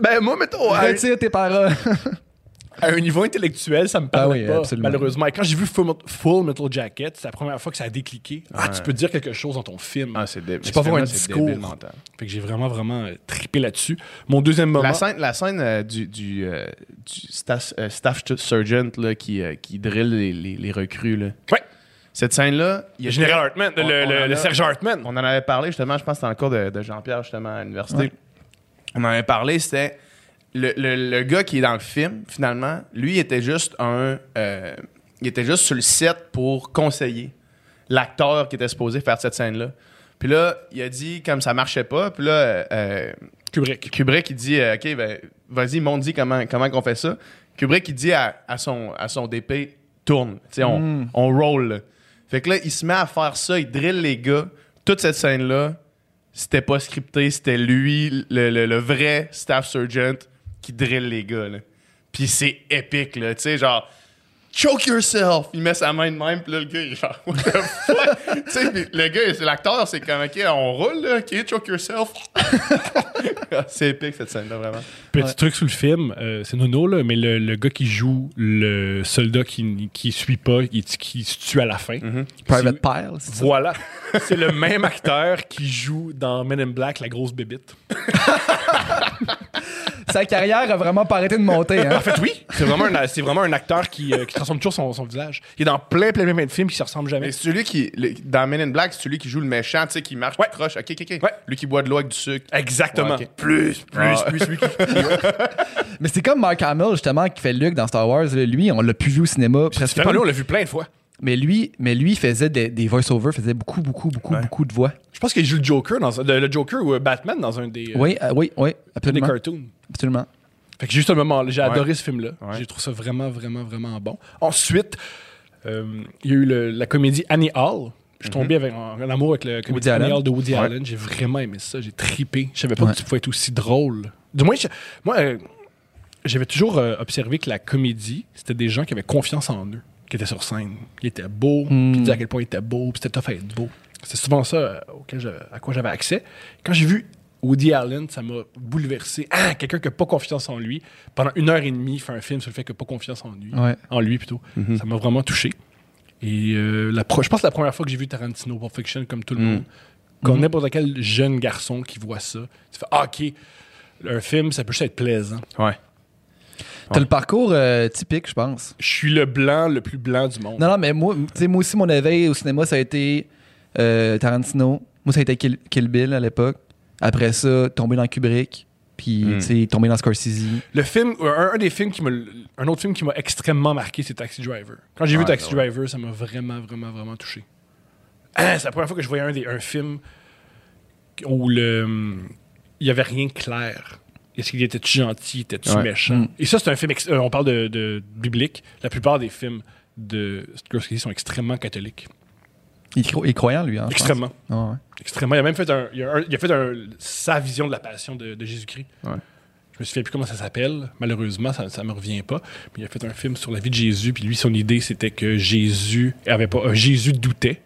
Ben, moi, mettons, Retire tes paroles. à un niveau intellectuel, ça me parle Ah oui, pas, absolument. malheureusement. Et quand j'ai vu Full, Full Metal Jacket, c'est la première fois que ça a décliqué. Ah, tu peux dire quelque chose dans ton film. Ah, c'est débile. Tu peux avoir un discours. débile mental. Fait que j'ai vraiment, vraiment euh, trippé là-dessus. Mon deuxième moment. La scène, la scène euh, du, du, euh, du staff, euh, staff sergeant là, qui, euh, qui drill les, les, les recrues. Là. Ouais. Cette scène-là, il y Le a général Hartman, le, On- le- on le- en le a- sergent Hartman. On en avait parlé justement, je pense que c'était dans le cours de, de Jean-Pierre justement à l'université. Ouais. On en avait parlé, c'était le, gars qui est dans le film, finalement, lui il était juste un. euh, il était juste sur le set pour conseiller l'acteur qui était supposé faire cette scène-là. Puis là, il a dit comme ça marchait pas. Puis là, euh, euh, Kubrick. Kubrick, il dit, euh, OK, ben, vas-y, m'ont dit comment, comment qu'on fait ça? Kubrick, il dit à, à son, à son DP, tourne. Tu sais, on, Mm. on roll. Fait que là, il se met à faire ça, il drill les gars. Toute cette scène-là, c'était pas scripté, c'était lui, le, le- le vrai staff sergeant, qui drill les gars. là. Puis c'est épique, là. Tu sais, genre, choke yourself. Il met sa main de même, puis là, le gars, il est genre, what the fuck? tu sais, le gars, c'est l'acteur, c'est comme, OK, on roule, là. OK, choke yourself. c'est épique, cette scène-là, vraiment. Petit Ouais. truc sur le film, euh, c'est Nono, là, mais le, le gars qui joue le soldat qui, qui suit pas, qui, qui se tue à la fin. Private Pile, c'est ça? Voilà. C'est le même acteur qui joue dans Men in Black, la grosse bébite. Sa carrière a vraiment pas arrêté de monter. Hein? En fait, oui. C'est vraiment un, c'est vraiment un acteur qui, euh, qui transforme toujours son, son visage. Il est dans plein, plein, plein de films qui se ressemblent jamais. Mais c'est celui qui, le- dans Men in Black, c'est celui qui joue le méchant, tu sais, qui marche, Ouais. qui croche. OK, OK, OK. Ouais. Lui qui boit de l'eau avec du sucre. Exactement. Ouais, ok. Plus, plus, Ah. plus, lui qui- Mais c'est comme Mark Hamill, justement, qui fait Luke dans Star Wars. là. Lui, on l'a plus vu au cinéma. Presque pas. là on l'a vu plein de fois. Mais lui, mais lui faisait des, des voice-overs, faisait beaucoup, beaucoup, beaucoup, Ouais. beaucoup de voix. Je pense qu'il joue le Joker, dans, le, le Joker ou euh, Batman dans un des, euh, Oui, euh, oui, oui, un des absolument. cartoons. absolument. Fait que juste un moment, j'ai Ouais. adoré ce film-là. Ouais. J'ai trouvé ça vraiment, vraiment, vraiment bon. Ensuite, euh, il y a eu le- la comédie Annie Hall. Je suis tombé avec, en, en amour avec le comédie Annie. Hall de Woody Ouais. Allen. J'ai vraiment aimé ça. J'ai tripé. Je savais pas que tu pouvais être aussi drôle. Du moins, je- moi, euh, j'avais toujours euh, observé que la comédie, c'était des gens qui avaient confiance en eux, qui étaient sur scène. Ils étaient beaux, Mm. puis ils disaient à quel point ils étaient beaux, puis c'était tough à être beau. C'est souvent ça auquel à quoi j'avais accès. Quand j'ai vu Woody Allen, ça m'a bouleversé. Ah, quelqu'un qui n'a pas confiance en lui, pendant une heure et demie, fait un film sur le fait qu'il n'a pas confiance en lui. Ouais. En lui, plutôt. Mhm. Ça m'a vraiment touché. Et euh, la pro- je pense que la première fois que j'ai vu Tarantino Pulp Fiction, comme tout le Mhm. monde, comme Mhm. n'importe quel jeune garçon qui voit ça, tu fais Ah, OK, un film, ça peut juste être plaisant. Ouais. T'as le parcours euh, typique, je pense. Je suis le blanc le plus blanc du monde. Non, non, mais moi, tu sais, moi aussi, mon éveil au cinéma, ça a été euh, Tarantino. Moi, ça a été Kill, Kill Bill à l'époque. Après ça, tomber dans Kubrick. Puis, Mm. tu sais, tomber dans Scorsese. Le film, un, un des films qui m'a, un autre film qui m'a extrêmement marqué, c'est Taxi Driver. Quand j'ai vu Ouais, Taxi ouais. Driver, ça m'a vraiment, vraiment, vraiment touché. Ah, c'est la première fois que je voyais un, des, un film où le, il y avait rien de clair. Est-ce qu'il était gentil, était-tu Ouais. méchant? Mm. Et ça, c'est un film. ex- euh, on parle de, de biblique. La plupart des films de Scorsese sont extrêmement catholiques. Il, est cro- il est croyant, lui. Hein. Extrêmement. Ah ouais. Extrêmement. Il a même fait, un, il a, un- il a fait un- sa vision de la passion de, de Jésus-Christ. Ouais. Je me souviens plus comment ça s'appelle. Malheureusement, ça ne me revient pas. Mais il a fait un film sur la vie de Jésus. Puis lui, son idée, c'était que Jésus avait pas. euh, Jésus doutait.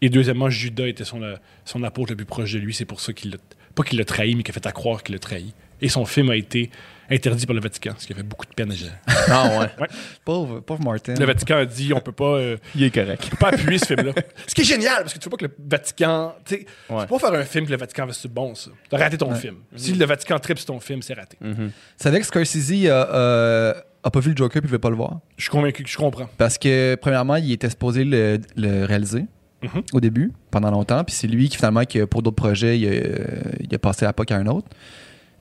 Et deuxièmement, Judas était son, euh, son apôtre le plus proche de lui. C'est pour ça qu'il l'a. Pas qu'il l'a trahi, mais qu'il a fait à croire qu'il l'a trahi. Et son film a été interdit par le Vatican, ce qui a fait beaucoup de peine à Jean. Ah ouais. Pauvre, pauvre Martin. Le Vatican a dit on peut pas, euh, Il est correct. on peut pas appuyer ce film-là. Ce qui est génial, parce que tu veux pas que le Vatican. Tu sais, Ouais. pas faire un film que le Vatican va c'est bon, ça. T'as raté ton film. Si le Vatican tripe sur ton film, c'est raté. Mm. Tu savais que Scorsese a, euh, a pas vu le Joker puis il veut pas le voir? Je suis convaincu que je comprends. Parce que, premièrement, il était supposé le, le réaliser Mhm. au début, pendant longtemps. Puis c'est lui qui, finalement, qui, pour d'autres projets, il a, euh, il a passé la POC à un autre.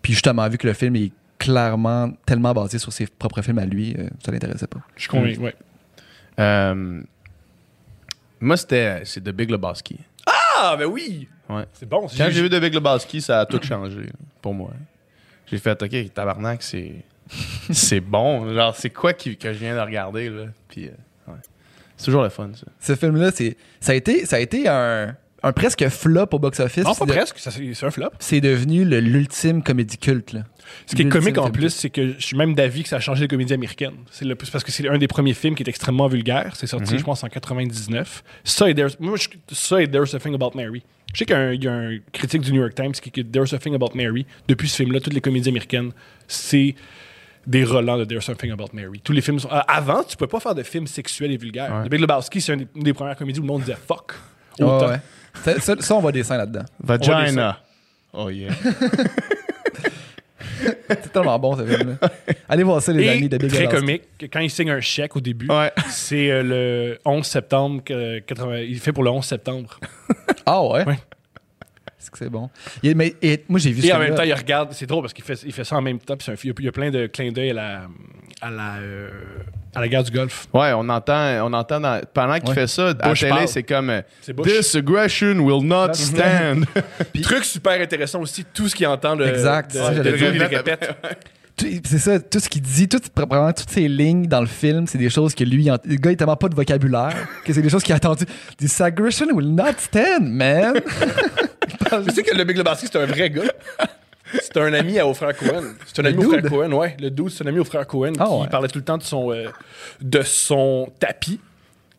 Puis justement, vu que le film est clairement tellement basé sur ses propres films à lui, euh, ça l'intéressait pas. Je suis convaincu, ouais. Euh, moi, c'était c'est The Big Lebowski. Ah, ben oui! Ouais. C'est bon. Quand j'ai vu The Big Lebowski, ça a tout changé pour moi. J'ai fait, OK, tabarnak, c'est c'est bon. Genre, c'est quoi qui- que je viens de regarder, là? Puis, euh, ouais. C'est toujours le fun, ça. Ce film-là, c'est, ça a été, ça a été un, un presque flop au box-office. Non, pas de- presque, c'est un flop. C'est devenu le- l'ultime comédie culte. Là. Ce qui est comique en plus, c'est que je suis même d'avis que ça a changé les comédies américaines. C'est le plus parce que c'est un des premiers films qui est extrêmement vulgaire. C'est sorti, je pense, en 99. Ça et There's, moi, je- ça et There's a Thing About Mary. Je sais qu'il y a un- il y, a un critique du New York Times qui dit There's a Thing About Mary, depuis ce film-là, toutes les comédies américaines, c'est des relents de There's a Thing About Mary. Tous les films sont. euh, avant, tu peux pas faire de films sexuels et vulgaires. Ouais. The Big Lebowski, c'est une des, une des premières comédies où le monde disait fuck. Autant. ouais. Ça, ça- ça, on voit des seins là-dedans. Vagina. Oh yeah. C'est tellement bon, ce film-là. Allez voir ça, les Et amis de Big très comique, que quand il signe un chèque au début, Ouais. c'est euh, le 11 septembre, que- 80 il fait pour le 11 septembre. Ah ouais? Ouais. C'est que c'est bon? Il mais, et moi, j'ai vu Et ce en même temps, il regarde, c'est drôle parce qu'il fait, il fait ça en même temps. puis un- il y a- il y a plein de clins d'œil à la, à, la, euh, à la guerre du Golfe. Ouais, on entend, on entend dans- pendant qu'il Ouais. fait ça, à Bush la télé, c'est comme euh. This aggression will not stand. Truc super intéressant aussi, tout ce qu'il entend de, Exact, de, ça, de il répète. C'est ça, tout ce qu'il dit, tout, probablement toutes ces lignes dans le film, c'est des choses que lui, le gars, il a tellement pas de vocabulaire, que c'est des choses qu'il a entendues. This aggression will not stand, man. Tu sais que le Big Lebowski, c'est un vrai gars. C'est un ami à- au frère Cohen. C'est un ami au frère? Cohen, ouais. Le dude, c'est un ami au frère Cohen Ah qui ouais. parlait tout le temps de son, euh, de son tapis.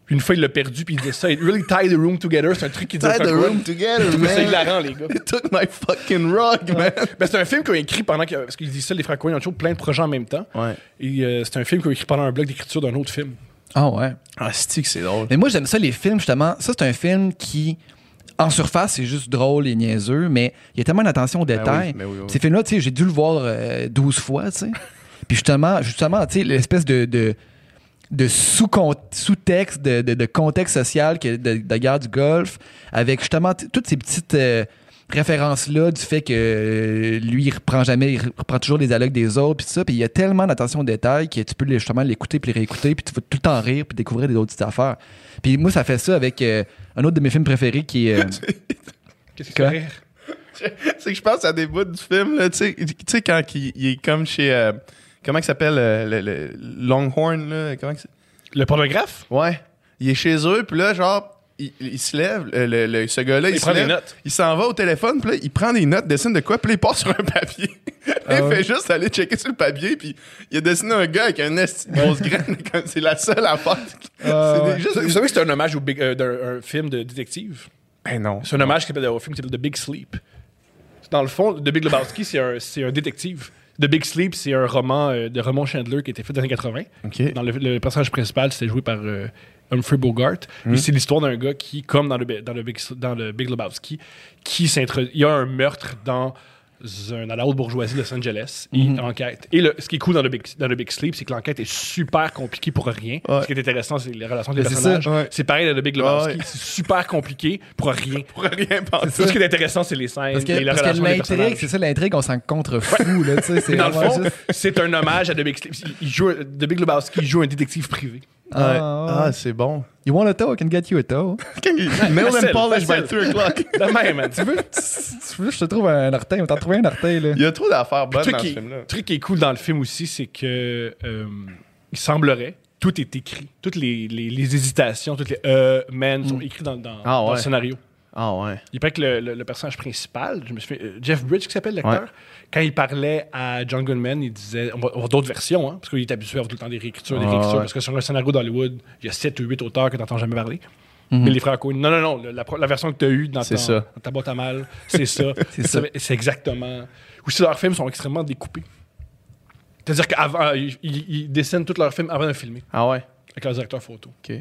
Puis une fois, il l'a perdu, puis il disait ça. It really tie the room together. C'est un truc qui dit au Tie frère the Cohen. room together, C'est man. hilarant, les gars. You took my fucking rug, man. Ben, c'est un film qu'ils ont écrit pendant que. Parce qu'ils disent ça, les frères Cohen, ils ont toujours plein de projets en même temps. Ouais. Et euh, c'est un film qu'ils ont écrit pendant un bloc d'écriture d'un autre film. Ah ouais. Ah, c'est que c'est drôle? Mais moi, j'aime ça, les films, justement. Ça, c'est un film qui, en surface, c'est juste drôle et niaiseux, mais il y a tellement d'attention aux Ben détails. ben oui, oui. Ces films-là, j'ai dû le voir euh, 12 fois, tu sais. Puis justement, justement, tu sais, l'espèce de, de, de sous-texte, de, de, de contexte social que de, de guerre du Golfe, avec justement toutes ces petites euh, références-là du fait que euh, lui, il reprend jamais, il reprend toujours les dialogues des autres, puis ça. Puis il y a tellement d'attention aux détails que tu peux justement l'écouter puis les réécouter, puis tu vas tout le temps rire puis découvrir des autres petites affaires. Puis moi, ça fait ça avec euh, un autre de mes films préférés qui est... euh, Qu'est-ce fait rire? c'est que je pense à des bouts du film, là, tu sais, tu sais, quand il, il est comme chez. euh, comment il s'appelle euh, le, le- Longhorn, là Comment que c'est- Le pornographe? Ouais. Il est chez eux, puis là, genre, il, il se lève, le, le- le- ce gars-là, il, Il se prend des notes. Il s'en va au téléphone, puis là, il prend des notes, dessine de quoi, puis il part sur un papier. Ah il ouais. fait juste aller checker sur le papier, puis il a dessiné un gars avec un esti de grosse graine, comme c'est la seule affaire. Ah ouais. juste. Vous savez que c'est un hommage au big, euh, un film de détective? Ben non. C'est un hommage qui s'appelle- au film qui s'appelle The Big Sleep. Dans le fond, The Big Lebowski, c'est un, c'est un détective. The Big Sleep, c'est un roman euh, de Raymond Chandler qui a été fait dans les années 80. Ok. Dans le, le personnage principal, c'était joué par euh, Humphrey Bogart. Et c'est l'histoire d'un gars qui, comme dans le, dans le, Big, dans le Big Lebowski, qui s'introduit. Il y a un meurtre dans, un, dans la haute bourgeoisie de Los Angeles. Et Hmm. il enquête. Et le, ce qui est cool dans le Big, dans le Big Sleep, c'est que l'enquête est super compliquée pour rien. Ce qui est intéressant, c'est les relations des Mais c'est personnages. ouais. C'est pareil dans le Big Lebowski. Ouais. C'est super compliqué pour rien. Pour rien. Tout ce qui est intéressant, c'est les scènes Parce et que, la parce que des l'intrigue, c'est ça l'intrigue, on s'en contrefou, là, tu sais. c'est dans le fond, juste- c'est un hommage à The Big Sleep. Il- Il joue, The Big Lebowski joue un détective privé. Ah, ouais. Ah, c'est bon. You want a toe, I can get you a toe. Nail and polish by facile. 3 o'clock. De même, man. tu veux, tu veux que je te trouve un orteil, on t'a trouvé un orteil, là. Il y a trop d'affaires Le bonnes truc, dans ce qui, film-là. le truc qui est cool dans le film aussi, c'est que euh, il semblerait tout est écrit. Toutes les, les, les hésitations, toutes les euh, man sont écrits dans, dans- Ah, dans ouais. le scénario. Ah ouais. Il paraît que le, le- le personnage principal, je me souviens, euh, Jeff Bridge qui s'appelle l'acteur, quand il parlait à John Goodman, il disait, on va avoir d'autres versions, hein, parce qu'il est habitué à avoir tout le temps des réécritures, des Ah, réécritures, ouais. parce que sur un scénario d'Hollywood, il y a 7 ou 8 auteurs que tu n'entends jamais parler. Mais les frères Coen, non, non, non, la, version que tu as eue dans, ton- ça. dans ta boîte à mal, c'est ça. C'est ça. C'est exactement. Aussi, leurs films sont extrêmement découpés. C'est-à-dire qu'avant, ils, ils- dessinent tous leurs films avant de filmer, Ah ouais? avec leurs directeurs photo. OK.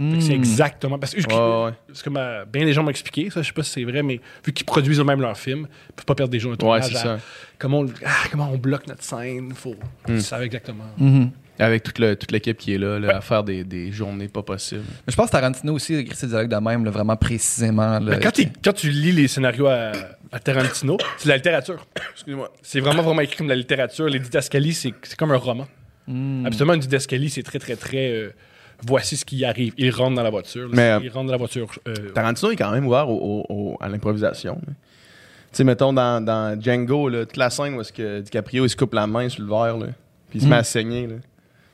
Fait Hmm. C'est exactement. Parce que, Ouais, ouais. parce que ma- bien les gens m'ont expliqué, ça, je sais pas si c'est vrai, mais vu qu'ils produisent eux-mêmes leurs films, ils peuvent pas perdre des jours de tournage. c'est à- ça. Comment, on, ah, comment on bloque notre scène, faut. Hmm. Ils savent exactement. Mhm. Avec toute, le- toute l'équipe qui est là, là, à faire des, des journées pas possibles. Mais je pense que Tarantino aussi a écrit ses dialogues de même, là, vraiment précisément. là. Quand, tu lis les scénarios à, à Tarantino, c'est de la littérature. Excuse-moi. C'est vraiment, vraiment écrit comme de la littérature. Les didascalies, c'est c'est comme un roman. Hmm. Absolument, une didascalie, c'est très, très, très. euh, voici ce qui arrive. Il rentre dans la voiture. là. Mais, euh, il rentre dans la voiture. euh, Tarantino est quand même ouvert au- au- au- à l'improvisation. Tu sais, mettons dans, dans Django, là, toute la scène où est-ce que DiCaprio il se coupe la main sur le verre, là, puis il se met à saigner. là.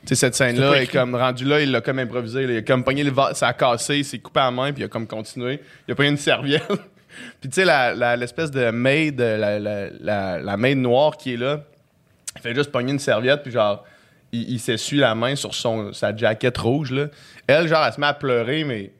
Tu sais, cette scène-là est comme rendu là, il l'a comme improvisé. là. Il a comme pogné le verre, ça a cassé, il s'est coupé la main, puis il a comme continué. Il a pris une serviette. puis tu sais, l'espèce de maid, la, la, la, la maid noire qui est là, il fait juste pogner une serviette, puis genre, il, il s'essuie la main sur son, sa jaquette rouge. Là. Elle, genre, elle se met à pleurer, mais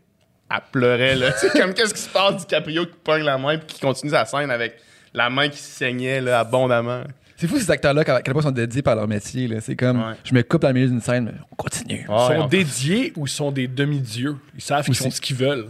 elle pleurait. là. C'est comme qu'est-ce qui se passe, DiCaprio qui pogne la main, puis qui continue sa scène avec la main qui saignait là, abondamment. C'est fou ces acteurs-là, à quel point ils sont dédiés par leur métier. là. C'est comme, Ouais. je me coupe dans le milieu d'une scène, mais on continue. Ah, sont dédiés ou sont des demi-dieux. Ils savent qu'ils font ce qu'ils veulent.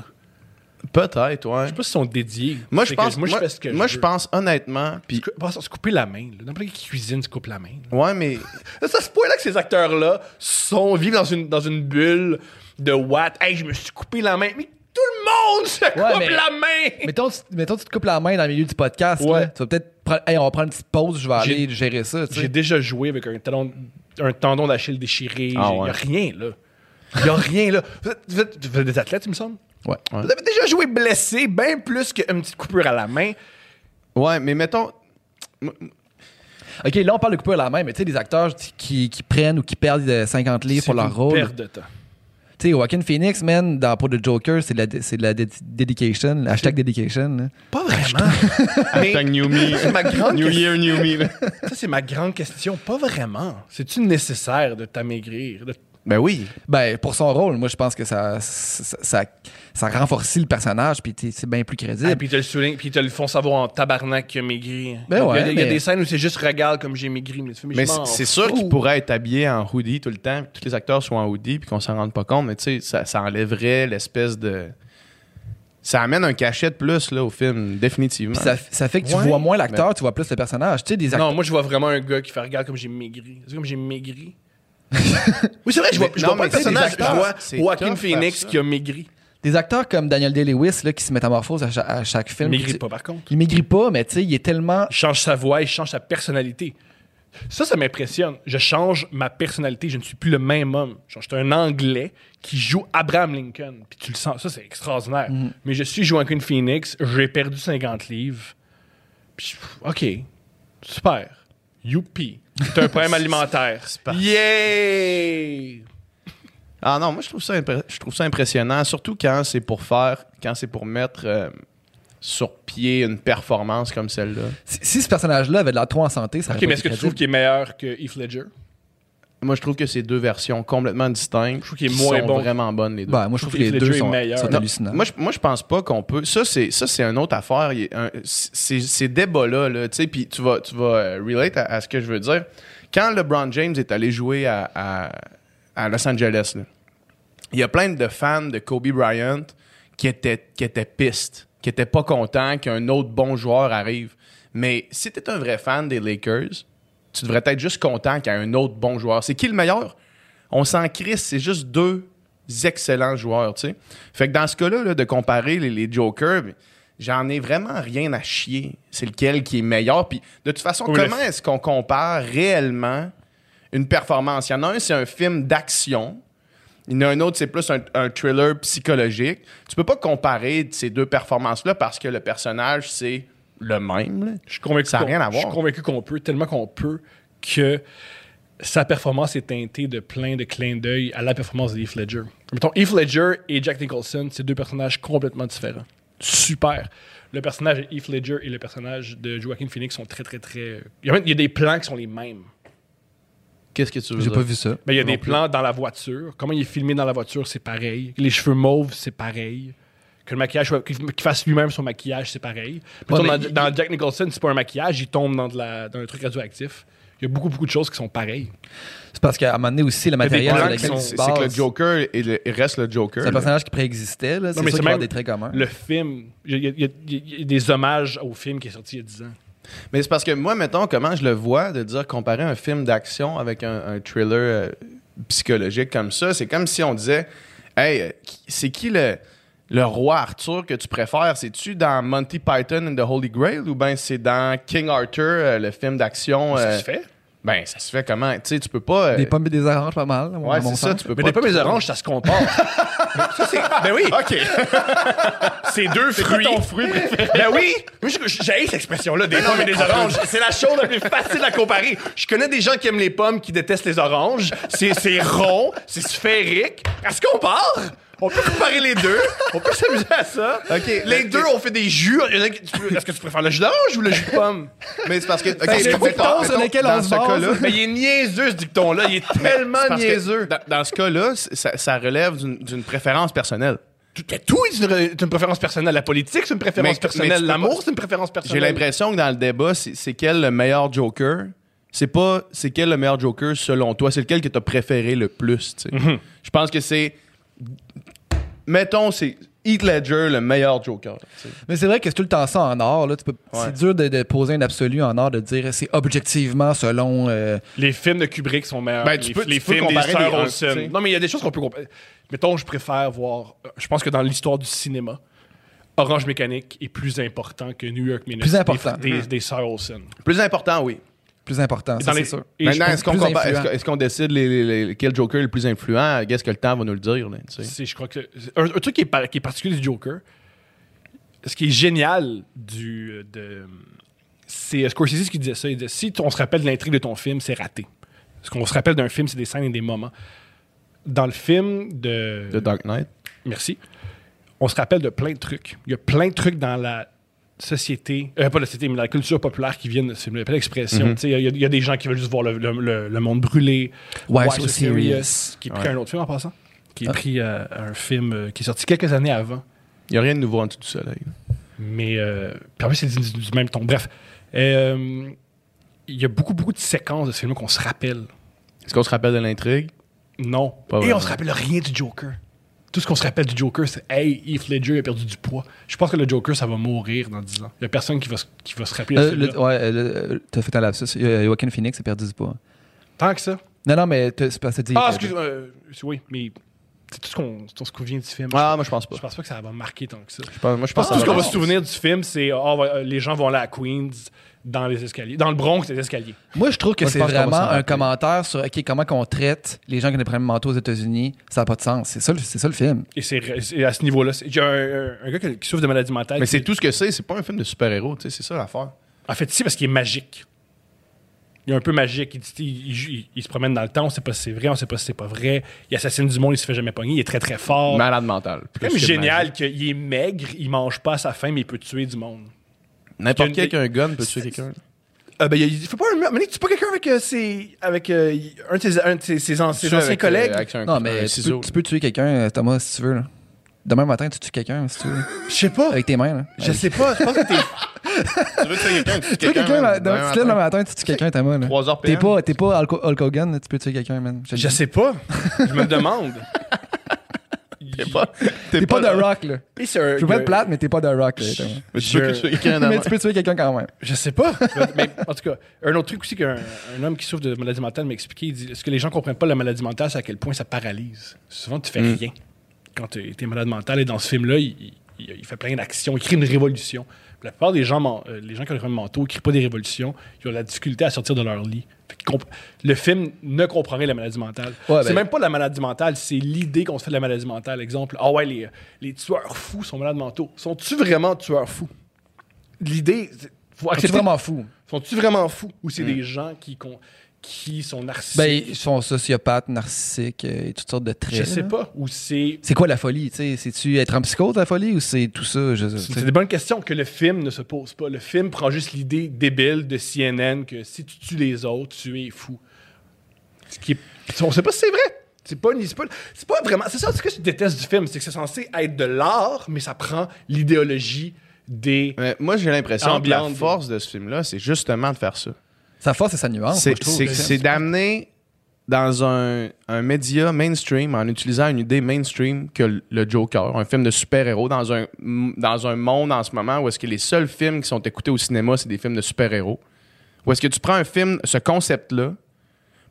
Peut-être, ouais. Je sais pas s'ils sont dédiés. Moi, C'est je que pense, moi, moi, je fais ce que moi, je je veux. pense honnêtement, puis Se se couper la main. là. N'importe qui qui cuisine se coupe la main. là. ouais, mais C'est à ce point-là que ces acteurs-là sont, vivent dans une, dans une bulle de what? Hey, je me suis coupé la main. Mais tout le monde se coupe mais- la main! Mettons, tu, mettons, tu te coupes la main dans le milieu du podcast. Ouais. là. Tu vas peut-être prendre, hey, on va prendre une petite pause, je vais J'ai- aller gérer ça. tu. J'ai déjà joué avec un, talon, un tendon d'Achille déchiré. Il Ah n'y ouais. a rien, là. Il n'y a rien, là. Vous êtes, vous êtes- vous êtes des athlètes, il me semble? Ouais. Ouais. Vous avez déjà joué blessé, bien plus qu'une petite coupure à la main. ouais, mais mettons, Ok, là, on parle de couper la main, mais tu sais, des acteurs qui, qui prennent ou qui perdent euh, 50 livres pour C'est leur une rôle. perte de temps. Tu sais, Joaquin Phoenix, man, dans, pour The Joker, c'est de la, c'est de la dé- dedication, le hashtag dedication. là. Pas vraiment. Hashtag new me, c'est ma grande new question. year, new me. là. Ça, c'est ma grande question. Pas vraiment. C'est-tu nécessaire de t'amaigrir? de- Ben oui. Ben, pour son rôle, moi, je pense que ça, ça, ça, ça renforcit le personnage, puis c'est bien plus crédible. Ah, puis ils te le soulignent, puis te le font savoir en tabarnak qu'il a maigri. Ben il, y a, ouais, il y a des scènes où c'est juste regarde comme j'ai maigri. Mais, c'est sûr qu'il pourrait être habillé en hoodie tout le temps, puis tous les acteurs sont en hoodie, puis qu'on s'en rende pas compte, mais tu sais, ça, ça enlèverait l'espèce de. Ça amène un cachet de plus là, au film, définitivement. Puis ça, ça fait que tu Ouais, vois moins l'acteur, tu vois plus le personnage. Tu sais, des acteurs. Non, moi, je vois vraiment un gars qui fait regarde comme j'ai maigri. C'est comme j'ai maigri. oui, c'est vrai, je vois, je non, vois pas le personnage, les je acteurs, vois c'est Joaquin tough Phoenix qui a maigri. Des acteurs comme Daniel Day-Lewis là, qui se métamorphosent à, cha- à chaque Il film. maigrit Tu- pas, par contre. Il maigrit pas, mais tu sais, il est tellement. Il change sa voix, il change sa personnalité. Ça, ça m'impressionne. Je change ma personnalité. Je ne suis plus le même homme. Je suis un Anglais qui joue Abraham Lincoln. Puis tu le sens. Ça, c'est extraordinaire. Mais je suis Joaquin Phoenix. J'ai perdu 50 livres. Puis, OK. Super. Youpi. T'as un problème alimentaire. Yay! Ah non, moi je trouve ça, je trouve ça impressionnant, surtout quand c'est pour faire, quand c'est pour mettre euh, sur pied une performance comme celle-là. Si, si ce personnage-là avait de trop en santé, ça OK, mais est-ce que tu trouves qu'il est meilleur que Heath Ledger? Moi je trouve que c'est deux versions complètement distinctes. Je trouve qu'il est qui moins sont bon. vraiment bonnes les deux. Ben, moi, je trouve que les deux sont, sont Non, hallucinants. Moi je, moi, je pense pas qu'on peut. Ça, c'est, ça, c'est une autre affaire. Un- ces débats-là, là, tu sais, puis tu vas, tu vas euh, relate à, à ce que je veux dire. Quand LeBron James est allé jouer à, à- à Los Angeles, là, il y a plein de fans de Kobe Bryant qui étaient, qui étaient pistes, qui étaient pas contents qu'un autre bon joueur arrive. Mais si tu es un vrai fan des Lakers, tu devrais être juste content qu'il y ait un autre bon joueur. C'est qui le meilleur? On s'en crisse, c'est juste deux excellents joueurs, tu sais. Fait que dans ce cas-là, là, de comparer les, les Jokers, j'en ai vraiment rien à chier. C'est lequel qui est meilleur? Puis de toute façon, Oui, comment est-ce qu'on compare réellement une performance? Il y en a un, c'est un film d'action. Il y en a un autre, c'est plus un, un thriller psychologique. Tu peux pas comparer ces deux performances-là parce que le personnage, c'est le même. là. Je suis convaincu Ça a qu'on- rien à Je suis voir. convaincu qu'on peut, tellement qu'on peut, que sa performance est teintée de plein de clins d'œil à la performance de Heath Ledger. Mettons, Heath Ledger et Jack Nicholson, c'est deux personnages complètement différents. Super. Le personnage de Heath Ledger et le personnage de Joaquin Phoenix sont très, très, très... Il y a, même- il y a des plans qui sont les mêmes. Qu'est-ce que tu veux J'ai dire? pas vu ça. Ben, il y a Non des plus. plans dans la voiture. Comment il est filmé dans la voiture, c'est pareil. Les cheveux mauves, c'est pareil. Que le maquillage, soit- qu'il fasse lui-même son maquillage, c'est pareil. Mais dans, il- dans Jack Nicholson, c'est pas un maquillage, il tombe dans, de la, dans un truc radioactif. Il y a beaucoup, beaucoup de choses qui sont pareilles. C'est parce qu'à un moment donné aussi, le matériel qui C'est que le Joker, il, il reste le Joker. c'est un personnage qui préexistait. là. C'est Non, mais sûr c'est qu'il y a même des traits communs. Le film, il y, a- il y a- il y a des hommages au film qui est sorti il y a 10 ans. Mais c'est parce que moi, mettons, comment je le vois, de dire comparer un film d'action avec un, un thriller euh, psychologique comme ça, c'est comme si on disait Hey, euh, qui- c'est qui le, le roi Arthur que tu préfères C'est-tu dans Monty Python and the Holy Grail ou bien c'est dans King Arthur, euh, le film d'action Ça euh, se fait. Ben, ça se fait comment? Tu sais, tu peux pas. euh, Des pommes et des oranges, pas mal. Ouais, c'est ça, sens. tu peux Mais pas. des pommes et des oranges, ça se compare. ça, c'est. Ben oui, Ok. c'est deux fruits. ton fruit préféré? Ben oui! Moi, j'ai cette expression-là, des pommes et des oranges. C'est la chose la plus facile à comparer. Je connais des gens qui aiment les pommes, qui détestent les oranges. C'est c'est rond, c'est sphérique. À ce qu'on part, on peut comparer les deux. On peut s'amuser à ça. Les deux, on fait des jus. Est-ce que tu préfères le jus d'orange ou le jus de pomme? Mais c'est parce que. ok, Ben, c'est dicton sur lequel dans on se ce base? cas-là, Mais il est niaiseux, ce dicton-là. Il est tellement niaiseux. Dans, dans ce cas-là, ça, ça relève d'une préférence personnelle. Tout, est une, préférence personnelle. La politique, c'est une préférence Mais- personnelle. L'amour, c'est une préférence J'ai personnelle. l'impression que dans le débat, c'est quel le meilleur Joker? C'est pas c'est quel le meilleur Joker selon toi, c'est lequel que tu as préféré le plus. Mhm. Je pense que c'est. Mettons, c'est Heath Ledger le meilleur Joker. Mais c'est vrai que c'est tout le temps ça en art. Là. Tu peux- Ouais. C'est dur de, de poser un absolu en art, de dire c'est objectivement selon. euh, Les films de Kubrick sont meilleurs. Ben, tu les, peux- les tu peux films des comparer sœurs Olsen. Non, mais il y a des choses qu'on peut comparer. Mettons, je préfère voir. euh, Je pense que dans l'histoire du cinéma, Orange Mécanique est plus important que New York Minute. Plus important. Des, des, des sœurs Olsen. Plus important, oui. Plus important, ça, c'est les- sûr. Maintenant, est-ce qu'on est-ce est-ce qu'on décide les, les- les- quel Joker est le plus influent? Qu'est-ce que le temps va nous le dire? là, c'est- je crois que un, un truc qui est, par- qui est particulier du Joker, ce qui est génial du euh, de c'est Scorsese qui disait ça. Il disait si on se rappelle de l'intrigue de ton film, c'est raté. Ce qu'on se rappelle d'un film, c'est des scènes et des moments. Dans le film de The Dark Knight? merci, on se rappelle de plein de trucs. Il y a plein de trucs dans la société, euh, pas la société, mais la culture populaire qui viennent de ce film. Il y a plein d'expressions. Mhm. Tu sais, Il y, a- il y a des gens qui veulent juste voir le, le- monde brûler. Why so serious? Qui est pris Ouais. un autre film en passant. Qui est Ah. pris euh, un film euh, qui est sorti quelques années avant. Il n'y a rien de nouveau en dessous du soleil. Mais euh, puis en plus, c'est du, du même ton. Bref, il y a beaucoup, beaucoup de séquences de ce film qu'on se rappelle. Est-ce qu'on se rappelle de l'intrigue? Non. Pas Et vraiment. on se rappelle rien du Joker. Tout ce qu'on se rappelle du Joker, c'est Hey, Heath Ledger a perdu du poids. Je pense que le Joker, ça va mourir dans 10 ans. Il n'y a personne qui va, se- qui va se rappeler de Euh, film-là. ouais, euh, le- euh, t'as fait un lapsus. Euh, Joaquin Phoenix a perdu du poids. Tant que ça. Non, non, mais c'est que t'as dit. Ah, excuse-moi. euh, oui, mais c'est tout ce qu'on tout ce qu'on se souvient du film. Ah, moi, je pense pas. Je pense pas que ça va marquer tant que ça. Je pense- moi, je pense tout ce qu'on va se souvenir du film, c'est ah, euh, les gens vont aller à Queens dans les escaliers. Dans le Bronx, les escaliers. Moi, je trouve que c'est vraiment un commentaire sur OK, comment qu'on traite les gens qui ont des problèmes mentaux aux États-Unis. Ça n'a pas de sens. C'est ça, le- c'est ça le film. Et c'est à ce niveau-là. Il y a un, gars qui, souffre de maladie mentale. Mais c'est tout ce que c'est. C'est pas un film de super-héros. tu sais, C'est ça l'affaire. En fait, si, parce qu'il est magique. Il est un peu magique. Il, dit- il- il- il se promène dans le temps, on sait pas si c'est vrai, on sait pas si c'est pas vrai. Il assassine du monde, il se fait jamais pogner, il est très très fort. Malade mental. C'est quand même génial qu'il est maigre, il mange pas à sa faim, mais il peut tuer du monde. N'importe Il y qui a avec une- un gun peut tuer quelqu'un. Euh, ben, il, pas un mais tu pas quelqu'un avec, euh, ses, avec euh, un de ses, un de ses- ses an- ses Tuer anciens avec, euh, collègues. avec Non, un mais tu peux, tu peux tuer quelqu'un, Thomas, si tu veux. là. Demain matin, tu tues quelqu'un, si tu veux. Je sais pas. Avec tes mains. Là. Je sais pas. Je pense que t'es. Tu veux tuer quelqu'un, tu tues Tu tues quelqu'un, demain- demain tu te lèves le matin. tu tues quelqu'un, Thomas. là. 3 heures T'es pas, t'es pas Hulk Hogan, là, tu peux tuer quelqu'un, man. Je sais pas. Je me demande. T'es pas, T'es pas de rock, là. Je veux pas être plate, mais t'es pas de rock, là. Mais tu peux tuer quelqu'un dans Mais la- tu peux tuer quelqu'un quand même. Je sais pas. mais en tout cas, un autre truc aussi qu'un un homme qui souffre de maladie mentale m'a expliqué, il dit ce que les gens comprennent pas la maladie mentale, c'est à quel point ça paralyse? Souvent, tu fais Mm. rien quand tu es malade mental. Et dans ce film-là, il, il- il fait plein d'actions, il crée une révolution. La plupart des gens, euh, les gens qui ont des problèmes mentaux, ils créent pas des révolutions, ils ont la difficulté à sortir de leur lit. Le film ne comprend rien de la maladie mentale. Ouais, c'est ben- même pas la maladie mentale, c'est l'idée qu'on se fait de la maladie mentale. Exemple, ah ouais, les, les tueurs fous sont malades mentaux. Sont-tu vraiment tueurs fous? L'idée, c'est- faut C'est accepter vraiment fou. sont-tu vraiment fous? Ou c'est des gens qui, qui sont narcissiques? Ben, ils sont sociopathes, narcissiques euh, et toutes sortes de traits. je sais là. pas. Ou c'est. C'est quoi la folie, tu sais? C'est-tu être en psychose, la folie, ou c'est tout ça? C'est des bonnes questions que le film ne se pose pas. Le film prend juste l'idée débile de CNN que si tu tues les autres, tu es fou. Ce qui est- On sait pas si c'est vrai. C'est pas, pas, c'est pas vraiment. C'est ça ce que je déteste du film, c'est que c'est censé être de l'art, mais ça prend l'idéologie des. Mais moi, j'ai l'impression que la force de ce film-là, c'est justement de faire ça. Sa force et sa nuance. moi, C'est je trouve. c'est- c'est d'amener dans un, un média mainstream, en utilisant une idée mainstream que le Joker, un film de super-héros, dans un, dans un monde en ce moment où est-ce que les seuls films qui sont écoutés au cinéma, c'est des films de super-héros. Où est-ce que tu prends un film, ce concept-là,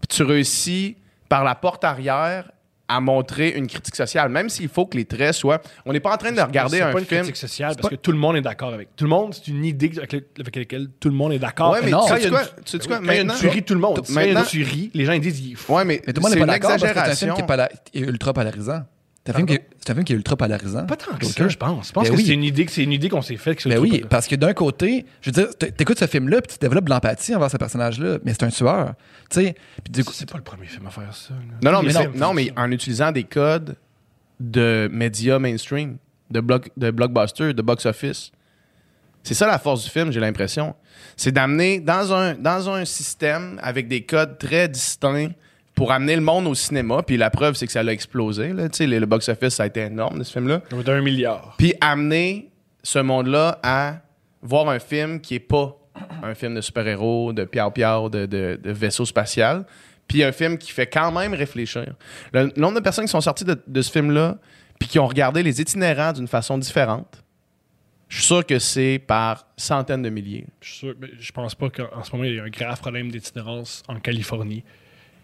puis tu réussis par la porte arrière à montrer une critique sociale, même s'il faut que les traits soient... On n'est pas en train de regarder C'est un pas une film... critique sociale C'est parce pas- que tout le monde est d'accord avec. Tout le monde, c'est une idée avec, le- avec laquelle tout le monde est d'accord. Ouais, mais non, tu quand sais il y a quoi? Quand Tu sais quoi? Maintenant- tuerie, tout le monde. Si Maintenant- une tuerie, les gens ils disent il est fou. Ouais, mais, Mais tout le monde c'est pas d'accord c'est un film exagération. qui est, est ultra polarisant. C'est un, film qui est, c'est un film qui est ultra polarisant. Pas tant que Joker. ça, je pense. Je pense Ben que oui. c'est une idée que c'est une idée qu'on s'est faite. Ben oui, parce que d'un côté, je veux dire, t'écoutes ce film-là puis tu développes de l'empathie envers ce personnage-là, mais c'est un tueur. Tu sais, puis du coup, C'est pas le premier film à faire ça. là. Non, non, mais, non, mais en utilisant des codes de médias mainstream, de, block, de blockbuster, de box-office. C'est ça la force du film, j'ai l'impression. C'est d'amener dans un, dans un système avec des codes très distincts pour amener le monde au cinéma. Puis la preuve, c'est que ça l'a explosé. Là. Le, le box-office, ça a été énorme ce film-là. D'un milliard. Puis amener ce monde-là à voir un film qui est pas un film de super-héros, de piao-piao, de, de, de vaisseau spatial, puis un film qui fait quand même réfléchir. Le nombre de personnes qui sont sorties de, de ce film-là, puis qui ont regardé les itinérants d'une façon différente, je suis sûr que c'est par centaines de milliers. Je suis sûr, mais je pense pas qu'en ce moment, il y a un grave problème d'itinérance en Californie.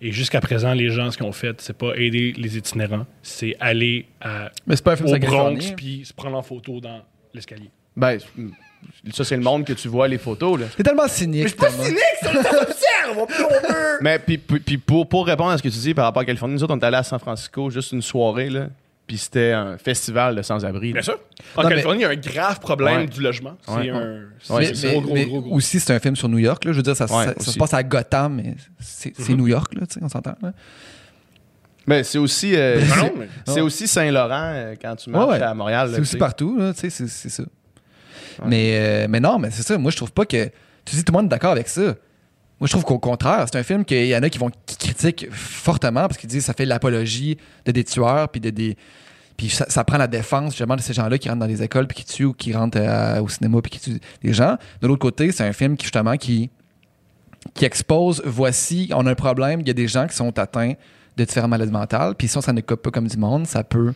Et jusqu'à présent, les gens, ce qu'ils ont fait, c'est pas aider les itinérants, c'est aller à, mais c'est pas au Bronx puis se prendre en photo dans l'escalier. Ben, ça, c'est le monde que tu vois les photos. Là. C'est tellement cynique. Thomas. Mais puis, puis- puis pour, pour répondre à ce que tu dis par rapport à Californie, nous autres, on est allés à San Francisco juste une soirée, là, puis c'était un festival de sans-abri. Bien sûr. En Non, mais- Californie, il y a un grave problème Ouais. du logement. C'est Ouais, un. ouais. mais, mais- gros, gros, mais gros, gros. aussi, c'est un film sur New York. Là. Je veux dire, ça, ça- Ouais, ça se passe à Gotham, mais c'est c'est New York, là, tu sais, on s'entend. Ben, c'est aussi, euh, c'est- mais- aussi Saint-Laurent euh, quand tu marches Ouais, ouais. à Montréal. C'est aussi partout, là, tu sais, c'est c'est ça. Mais, euh, mais non, mais c'est ça. Moi, je trouve pas que. Tu dis, tout le monde est d'accord avec ça. Moi, je trouve qu'au contraire, c'est un film qu'il y en a qui vont critiquent fortement parce qu'ils disent que ça fait l'apologie de des tueurs, puis de des. Puis ça, ça prend la défense justement de ces gens-là qui rentrent dans les écoles puis qui tuent ou qui rentrent euh, au cinéma puis qui tuent des gens. De l'autre côté, c'est un film qui justement qui qui expose voici on a un problème, il y a des gens qui sont atteints de différentes maladies mentales, puis si on s'en occupe pas comme du monde, ça peut.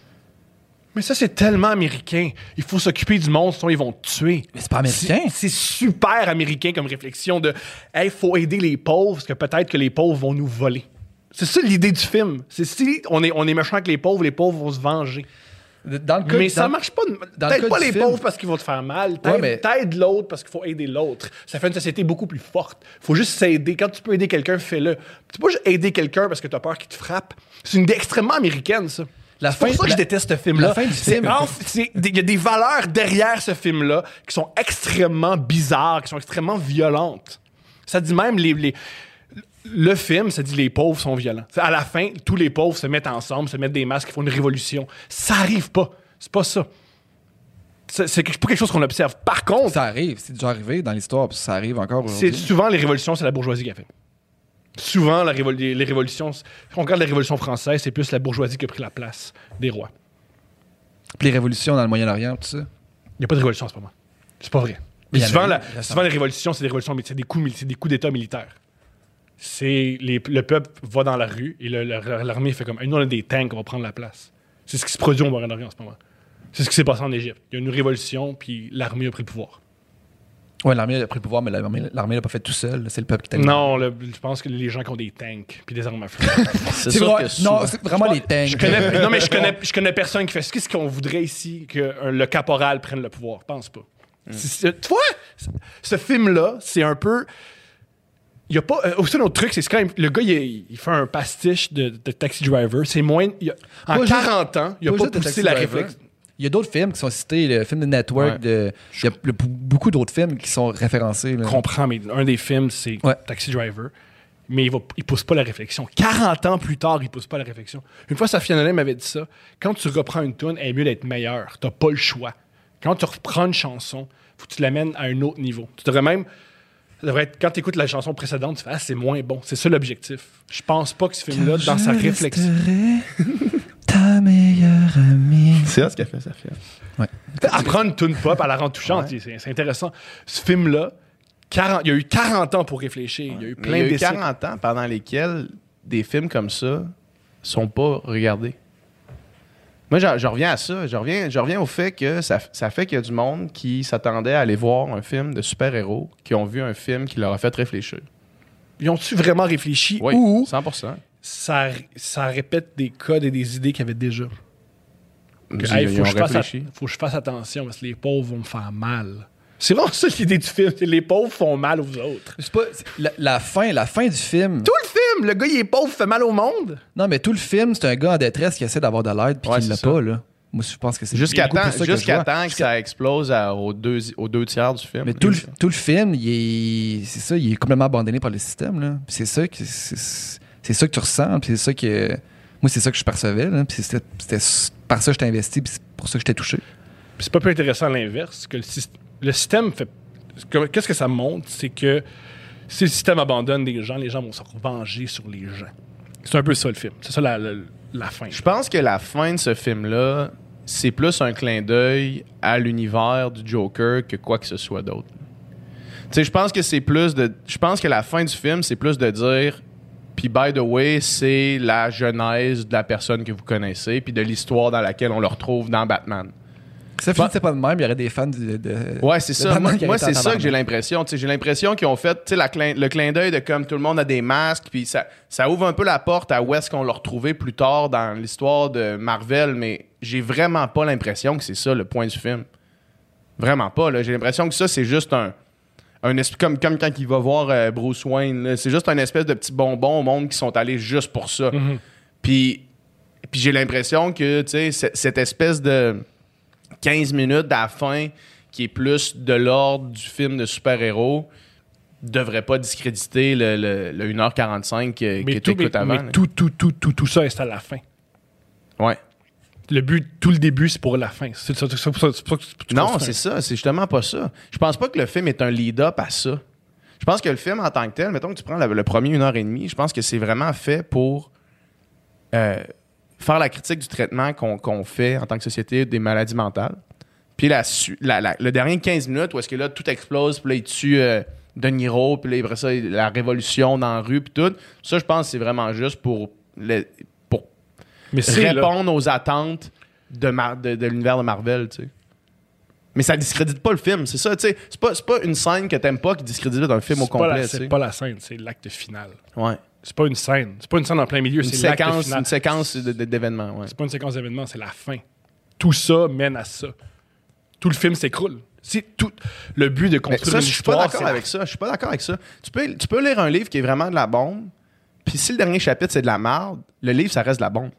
Mais ça, c'est tellement américain. Il faut s'occuper du monde, sinon ils vont te tuer. Mais c'est pas américain. C'est super américain comme réflexion de Hey, faut aider les pauvres parce que peut-être que les pauvres vont nous voler. C'est ça l'idée du film. C'est si on est, on est méchant avec les pauvres, les pauvres vont se venger. Dans le cas- Mais ça dans- marche pas. T'aides pas les film- pauvres parce qu'ils vont te faire mal. T'aides Ouais, mais- t'aides l'autre parce qu'il faut aider l'autre. Ça fait une société beaucoup plus forte. Faut juste s'aider. Quand tu peux aider quelqu'un, fais-le. Tu peux pas juste aider quelqu'un parce que t'as peur qu'il te frappe. C'est une idée extrêmement américaine, ça. La C'est pour fin- ça que la- je déteste ce film-là. fin film. Il y a des valeurs derrière ce film-là qui sont extrêmement bizarres, qui sont extrêmement violentes. Ça dit même les, les- le film, ça dit les pauvres sont violents. À la fin, tous les pauvres se mettent ensemble, se mettent des masques, ils font une révolution. Ça arrive pas. C'est pas ça. C'est pas quelque chose qu'on observe. Par contre, Ça arrive, c'est déjà arrivé dans l'histoire, ça arrive encore c'est souvent les révolutions, c'est la bourgeoisie qui a fait. Souvent, la révol- les, révolutions, si on regarde la révolution française, c'est plus la bourgeoisie qui a pris la place des rois. Puis les révolutions dans le Moyen-Orient, tout ça? Il n'y a pas de révolution en ce moment. C'est pas vrai. Souvent, la- souvent, les révolutions, c'est des révolutions, mais c'est des coups, des d'État militaires. C'est le peuple va dans la rue et l'armée fait comme nous on a des tanks, on va prendre la place. C'est ce qui se produit au Moyen-Orient en ce moment. C'est ce qui s'est passé en Égypte. Il y a une révolution, puis l'armée a pris le pouvoir. Ouais, l'armée a pris le pouvoir, mais l'armée l'armée l'a pas fait tout seul. C'est le peuple qui t'a Non, le- je pense que les gens qui ont des tanks puis des armes à feu. C'est sûr vrai, que souvent- non, c'est vraiment les tanks. je connais, non, mais je connais, je connais personne qui fait ce qu'est-ce qu'on voudrait ici que euh, le caporal prenne le pouvoir? Je pense pas. C'est- tu vois, ce film-là, c'est un peu. Il y a pas. euh, aussi, un autre truc, c'est que quand même. Le gars, il, il fait un pastiche de, de Taxi Driver. C'est moins. il y a- en Pas juste- 40 ans, il a pas pas, poussé Taxi la réflexion. Il y a d'autres films qui sont cités, le film de Network, Ouais. de, il y a le- beaucoup d'autres films qui sont référencés. Je comprends, mais un des films, c'est Ouais. Taxi Driver. Mais il, il pousse pas la réflexion. 40 ans plus tard, il pousse pas la réflexion. Une fois, Safia Nolin m'avait dit ça. Quand tu reprends une tune, elle est mieux d'être meilleure. T'as pas le choix. Quand tu reprends une chanson, faut que tu l'amènes à un autre niveau. Tu devrais même. être, quand tu écoutes la chanson précédente, tu fais Ah, c'est moins bon. C'est ça l'objectif. Je pense pas que ce film-là, dans sa réflexion. Ta meilleure amie. C'est ça ce qu'elle fait, ça fait. Apprendre une pop, à la rendre touchante, c'est c'est intéressant. Ce film-là, 40 il y a eu 40 ans pour réfléchir. Il y a eu plein il y a de eu décennies. 40 ans pendant lesquels des films comme ça sont pas regardés. Moi, je, je reviens à ça. Je reviens, je reviens au fait que ça, ça fait qu'il y a du monde qui s'attendait à aller voir un film de super-héros, qui ont vu un film qui leur a fait réfléchir. Ils ont-tu vraiment réfléchi Oui, ou 100%. Ça, ça répète des codes et des idées qu'il y avait déjà? Que, hey, faut, que je fasse réfléchi. at- faut que je fasse attention parce que les pauvres vont me faire mal. C'est vraiment ça l'idée du film. Les pauvres font mal aux autres. C'est pas, la, la fin, la fin du film. Tout le film, le gars il est pauvre, fait mal au monde. Non, mais tout le film, c'est un gars en détresse qui essaie d'avoir de l'aide puis Ouais, qui l'a pas, là. Moi, je pense que c'est Jusqu'à temps, plus ça que je jusqu'à vois. temps que ça explose à- aux, deux, aux deux tiers du film. Mais tout le, tout le film, il est, c'est ça, il est complètement abandonné par le système. Là. Puis C'est ça que c'est, ça que tu ressens. Puis c'est ça que moi, c'est ça que je percevais. Là. Puis c'était, par ça que je t'ai investi. Puis c'est pour ça que j'étais touché. Puis c'est pas plus intéressant à l'inverse que le, syst- le système fait. que- Qu'est-ce que ça montre, c'est que si le système abandonne des gens, les gens vont se venger sur les gens. C'est un peu ça le film. C'est ça la, la- la fin. Je pense que la fin de ce film-là, c'est plus un clin d'œil à l'univers du Joker que quoi que ce soit d'autre. Tu sais, je pense que c'est plus de. Je pense que la fin du film, c'est plus de dire. Puis, by the way, c'est la genèse de la personne que vous connaissez, puis de l'histoire dans laquelle on le retrouve dans Batman. Ça finissait pas de même, il y aurait des fans de. de- Ouais, c'est ça. Moi, c'est ça que j'ai l'impression. J'ai l'impression qu'ils ont fait la clin- le clin d'œil de comme tout le monde a des masques, puis ça, ça ouvre un peu la porte à où est-ce qu'on l'a retrouvé plus tard dans l'histoire de Marvel, mais j'ai vraiment pas l'impression que c'est ça le point du film. Vraiment pas. là. J'ai l'impression que ça, c'est juste un. Un espèce, comme, comme quand il va voir euh, Bruce Wayne. C'est juste un espèce de petit bonbon au monde qui sont allés juste pour ça. Mhm. Puis, puis j'ai l'impression que, cette espèce de 15 minutes à la fin qui est plus de l'ordre du film de super-héros devrait pas discréditer le, le- le 1h45 que, mais que tout, tu écoutes mais- avant. mais là. tout, tout, tout, tout, tout ça est à la fin. Ouais. Le but, tout le début, c'est pour la fin. C'est ça- c'est ça- c'est pour ça- Non, c'est ça. C'est justement pas ça. Je pense pas que le film est un lead-up à ça. Je pense que le film en tant que tel, mettons que tu prends le, le premier une heure et demie, je pense que c'est vraiment fait pour euh, faire la critique du traitement qu'on fait en tant que société des maladies mentales. Puis la, su- la- la- le dernier 15 minutes où est-ce que là, tout explose, puis là, il tue euh, De Niro, puis là, après ça, la révolution dans la rue, puis tout. Ça, je pense que c'est vraiment juste pour, le- pour Mais là. répondre aux attentes de, Mar- de, de l'univers de Marvel, tu sais. Mais ça discrédite pas le film, c'est ça, tu sais. C'est pas, c'est pas une scène que t'aimes pas qui discrédite un film au complet, C'est pas la scène, c'est l'acte final. Ouais. C'est pas une scène. C'est pas une scène en plein milieu, Une c'est l'acte final. une séquence d'événements, ouais. C'est pas une séquence d'événements, c'est la fin. Tout ça mène à ça. Tout le film s'écroule. C'est tout le but de construire ça, une je suis pas d'accord avec ça. Je suis pas d'accord avec ça. Tu peux, tu peux lire un livre qui est vraiment de la bombe, puis si le dernier chapitre c'est de la merde, le livre ça reste de la bombe.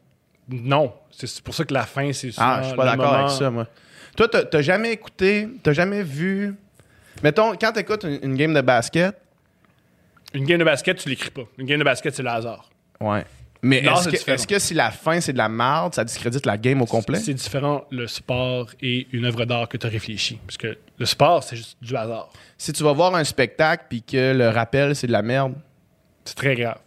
Non, c'est pour ça que la fin, c'est Ah, je suis pas d'accord moment- avec ça, moi. Toi, t'as jamais écouté, t'as jamais vu. Mettons, quand t'écoutes une, une game de basket, Une game de basket, tu l'écris pas. Une game de basket, c'est le hasard. ouais. Mais que, est-ce que si la fin c'est de la merde, ça discrédite la game au complet? C'est différent le sport et une œuvre d'art que tu as réfléchi. Parce que le sport, c'est juste du hasard. Si tu vas voir un spectacle puis que le rappel c'est de la merde, C'est très grave.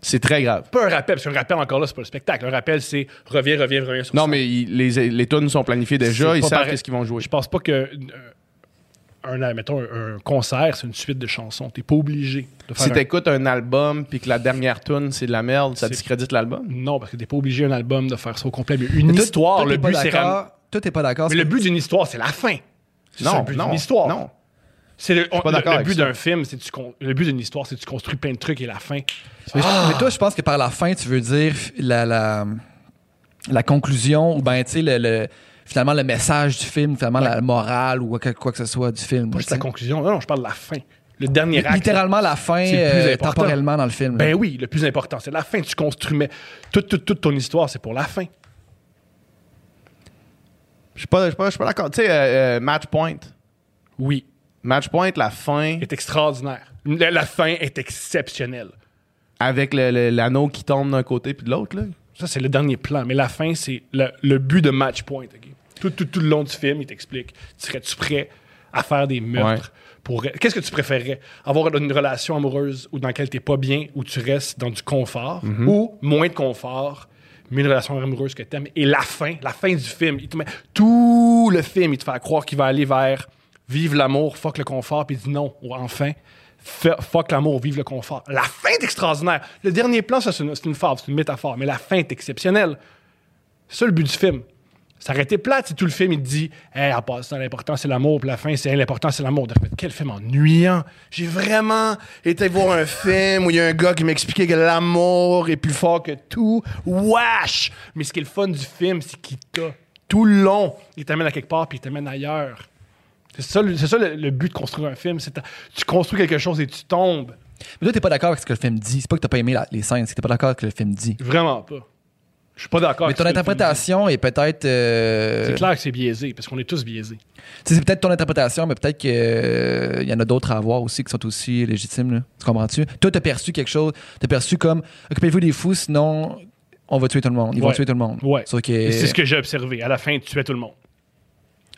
C'est très grave. Pas un rappel, parce qu'un rappel, encore là, c'est pas le spectacle. Un rappel, c'est reviens, reviens, reviens sur Non, ça. mais il- les, les tunes sont planifiées déjà, C'est ils pas savent pareil. qu'est-ce qu'ils vont jouer. Je pense pas que euh, un, mettons, un, un concert, c'est une suite de chansons. T'es pas obligé de faire Si un- t'écoutes un album puis que la dernière tune c'est de la merde, ça C'est- discrédite l'album? Non, parce que t'es pas obligé un album de faire ça au complet. Mais une Mais toi- histoire, toi, le t'es pas but, c'est ram- d'accord- Toi, t'es pas d'accord. Mais le but d'une histoire, c'est la fin. C'est ça, Non, le but non, d'une histoire. non. C'est le, on- le- but d'un film, c'est tu con- le but d'une histoire, c'est que tu construis plein de trucs et la fin. Mais, je- mais toi, je pense que par la fin, tu veux dire la, la, la conclusion ou ben, tu sais, le, le- finalement le message du film, finalement la morale ou quoi, quoi que ce soit du film. Pas juste la conclusion. Non, non, je parle de la fin. Le dernier acte. Littéralement la fin C'est le plus euh, important. temporellement dans le film. là. Ben oui, le plus important, c'est la fin. Tu construis, mais toute, toute, toute ton histoire, c'est pour la fin. Je suis pas, je suis pas, je suis pas d'accord. Tu sais, euh, euh, Match Point. Oui, Match Point, la fin, est extraordinaire. La, la fin est exceptionnelle. avec l'anneau qui tombe d'un côté puis de l'autre, là. Ça, c'est le dernier plan. Mais la fin, c'est le, le but de Match Point. Tout, tout, tout le long du film, il t'explique. Serais-tu prêt à faire des meurtres pour... Qu'est-ce que tu préférerais? Avoir une relation amoureuse ou dans laquelle t'es pas bien, où tu restes dans du confort, ou moins de confort, mais une relation amoureuse que t'aimes. Et la fin, la fin du film, il te met tout le film, il te fait croire qu'il va aller vers vive l'amour, fuck le confort, puis il dit non, enfin, fuck l'amour, vive le confort. La fin est extraordinaire. Le dernier plan, ça, c'est une, une c'est une métaphore, mais la fin est exceptionnelle. C'est le but du film. Ça aurait été plate si tout le film il dit Hey, en passant, l'important c'est l'amour, puis la fin c'est l'important c'est l'amour. Quel film ennuyant. J'ai vraiment été voir un film où il y a un gars qui m'expliquait que l'amour est plus fort que tout. Wesh! Mais ce qui est le fun du film, c'est qu'il t'a tout le long. Il t'amène à quelque part, puis il t'amène ailleurs. C'est ça, le- ça le, le but de construire un film. C'est tu construis quelque chose et tu tombes. Mais toi, t'es pas d'accord avec ce que le film dit. C'est pas que t'as pas aimé la- les scènes, c'est que t'es pas d'accord avec ce que le film dit. Vraiment pas. Je suis pas d'accord. Mais avec ton ce que le film dit. interprétation est peut-être. euh, C'est clair que c'est biaisé, parce qu'on est tous biaisés. C'est peut-être ton interprétation, mais peut-être qu'il y en a d'autres à avoir aussi qui sont aussi légitimes. là. Tu comprends-tu? Toi, t'as perçu quelque chose. T'as perçu comme occupez-vous des fous, sinon on va tuer tout le monde. Ils vont tuer tout le monde. Ouais. C'est ce que j'ai observé. À la fin, tu tuais tout le monde.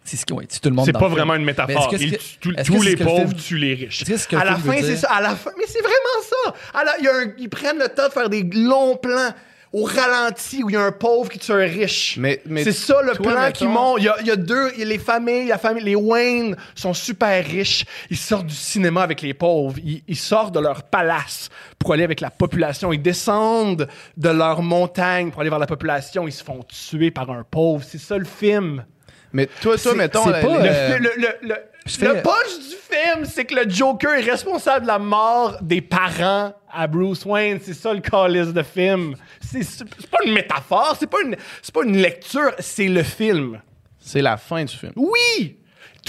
C'est ce que- ouais, tout le monde. C'est pas vraiment une métaphore. Il tue- tous les pauvres film- tuent les riches. est-ce que ce que le À la fin, c'est ça. À la fin, mais c'est vraiment ça. À la- il y a un- ils prennent le temps de faire des longs plans au ralenti où il y a un pauvre qui tue un riche. Mais, mais c'est ça le toi, plan qui monte. Il y, a, il y a deux, il y a les familles, la famille, les Wayne sont super riches. Ils sortent du cinéma avec les pauvres. Ils, ils sortent de leur palace pour aller avec la population. Ils descendent de leur montagne pour aller vers la population. Ils se font tuer par un pauvre. C'est ça le film. Mais toi, toi mettons. pas, euh, Le, le, punch du film, c'est que le Joker est responsable de la mort des parents à Bruce Wayne. C'est ça le calice de film. C'est c'est pas une métaphore, c'est pas une, c'est pas une lecture, c'est le film. C'est la fin du film. Oui!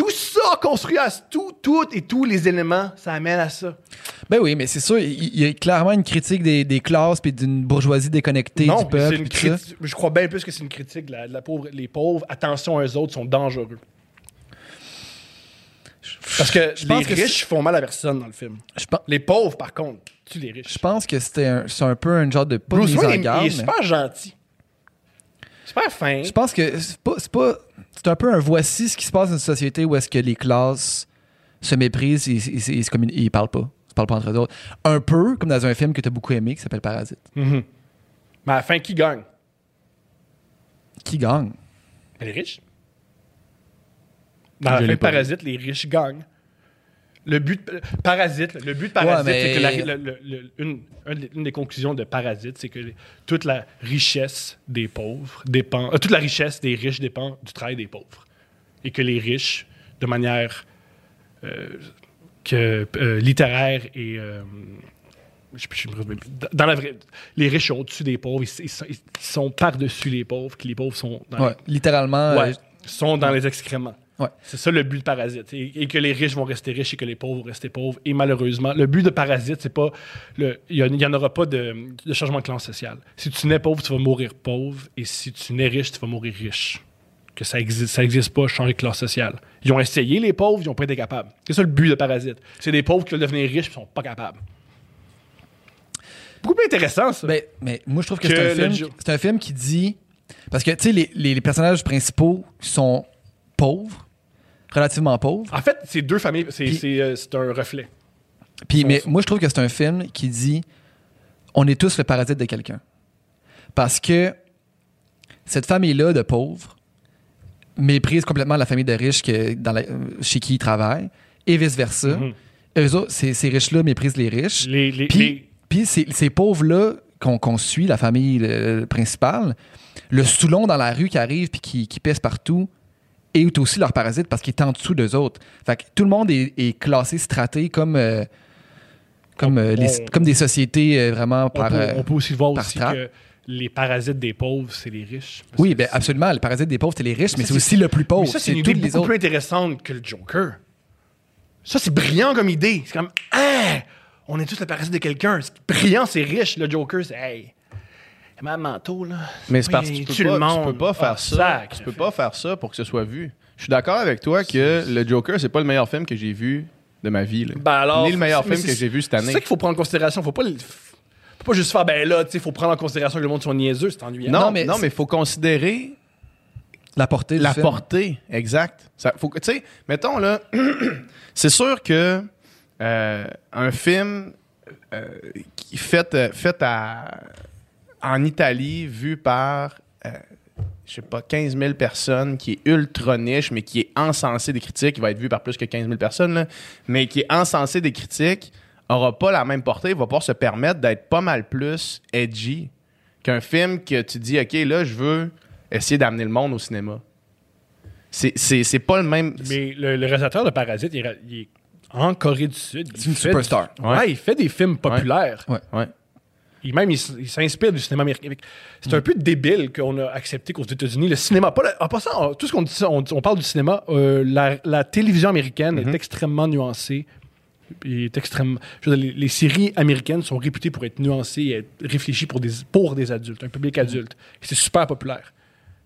Tout ça construit à tout, tout et tous les éléments, ça amène à ça. Ben oui, mais c'est sûr, il y a clairement une critique des, des classes puis d'une bourgeoisie déconnectée non, du peuple. une tout ça. Je crois bien plus que c'est une critique de la, de la pauvre, les pauvres. Attention, eux autres sont dangereux. Parce que Je les pense que riches font mal à personne dans le film. Je pense, Les pauvres, par contre, tu les riches. je pense que c'était un, c'est un peu un genre de pas Bruce mise en garde. il est mais- super gentil. Super fin. Je pense que c'est pas, c'est pas- c'est un peu un voici ce qui se passe dans une société où est-ce que les classes se méprisent et, et- et- et se communi- et ils parlent pas. Ils se parlent pas entre eux autres. Un peu comme dans un film que tu as beaucoup aimé qui s'appelle Parasite. Mhm. Mais à la fin, qui gagne? Qui gagne? Ben, Les riches. Dans la Je fin de pas vu. Parasite, les riches gagnent. Le but de Parasite, le but de Parasite, Ouais, mais- c'est que la- le- une, une des conclusions de Parasite, c'est que toute la richesse des pauvres dépend, euh, toute la richesse des riches dépend du travail des pauvres, et que les riches, de manière euh, que, euh, littéraire et euh, je, je- dans la vraie, les riches sont au-dessus des pauvres, ils, ils sont, par-dessus les pauvres, que les pauvres sont dans Ouais, littéralement. Ouais, euh, sont dans les excréments. Ouais. C'est ça le but de Parasite. Et, et que les riches vont rester riches et que les pauvres vont rester pauvres. Et malheureusement, le but de Parasite, c'est pas. Il n'y en aura pas de, de changement de classe sociale. Si tu nais pauvre, tu vas mourir pauvre. Et si tu nais riche, tu vas mourir riche. Que ça existe, ça existe pas, changer de classe sociale. Ils ont essayé, les pauvres, ils n'ont pas été capables. C'est ça le but de Parasite. C'est des pauvres qui veulent devenir riches et sont pas capables. Beaucoup plus intéressant, ça. Ben, mais moi, je trouve que, Que c'est un, film, un film qui dit. Parce que, tu sais, les, les- les personnages principaux sont pauvres, relativement pauvres. en fait, c'est deux familles. C'est euh, un reflet. Puis, mais moi, je trouve que c'est un film qui dit on est tous le parasite de quelqu'un. Parce que cette famille-là de pauvres méprise complètement la famille de riches que, dans la- chez qui ils travaillent et vice-versa. Mhm. Eux autres, ces, ces riches-là méprisent les riches. Les, les- Puis, les- ces, ces pauvres-là qu'on suit, la famille euh, principale, le Soulon dans la rue qui arrive puis qui, qui pèse partout, est aussi leur parasite parce qu'il est en dessous d'eux autres. Fait que tout le monde est, est classé, straté comme, euh, comme, euh, les- On- comme des sociétés euh, vraiment on, par. peut, on peut aussi voir aussi que les parasites des pauvres, c'est les riches. Oui, ben absolument. Le parasite des pauvres, c'est les riches, mais Ça, c'est aussi le plus Mais pauvre. ça, c'est une idée les beaucoup autres. plus intéressante que le Joker. Ça, c'est brillant comme idée. C'est comme, hein, on est tous le parasite de quelqu'un. C'est brillant, c'est riche. Le Joker, c'est, hey, ma manteau, là. Mais c'est parce que tu peux, le tu peux pas faire Ah, ça. sac. Tu peux pas faire ça pour que ce soit vu. Je suis d'accord avec toi que le Joker, c'est pas le meilleur film que j'ai vu de ma vie. là. Ben alors, Ni le meilleur film c'est- que j'ai vu cette C'est année. ça qu'il faut prendre en considération. Faut pas, le- faut pas juste faire, ben là, tu sais, faut prendre en considération que le monde soit niaiseux, c'est ennuyant. Non, Non, mais non, mais faut considérer La portée du la film. portée, exact. Ça, faut que, tu sais, mettons là, c'est sûr que euh, un film euh, qui fait, euh, fait à, en Italie, vu par, euh, je sais pas, 15 000 personnes, qui est ultra niche, mais qui est encensé des critiques, il va être vu par plus que 15 000 personnes, là, mais qui est encensé des critiques, aura pas la même portée, va pouvoir se permettre d'être pas mal plus edgy qu'un film que tu dis, OK, là, je veux essayer d'amener le monde au cinéma. C'est- C'est c'est pas le même. Mais le, le réalisateur de Parasite, il est, il est en Corée du Sud. Il C'est une superstar. Ouais. Ouais. il fait des films populaires. Ouais. Il, même, il, s'inspire du cinéma américain. C'est un peu débile qu'on a accepté qu'aux États-Unis, le cinéma. Pas le- en passant, tout ce qu'on dit, on, on parle du cinéma, euh, la, la télévision américaine est extrêmement nuancée. Est extrêmement. dire, les, les séries américaines sont réputées pour être nuancées et être réfléchies pour des, pour des adultes, un public adulte. Et c'est super populaire.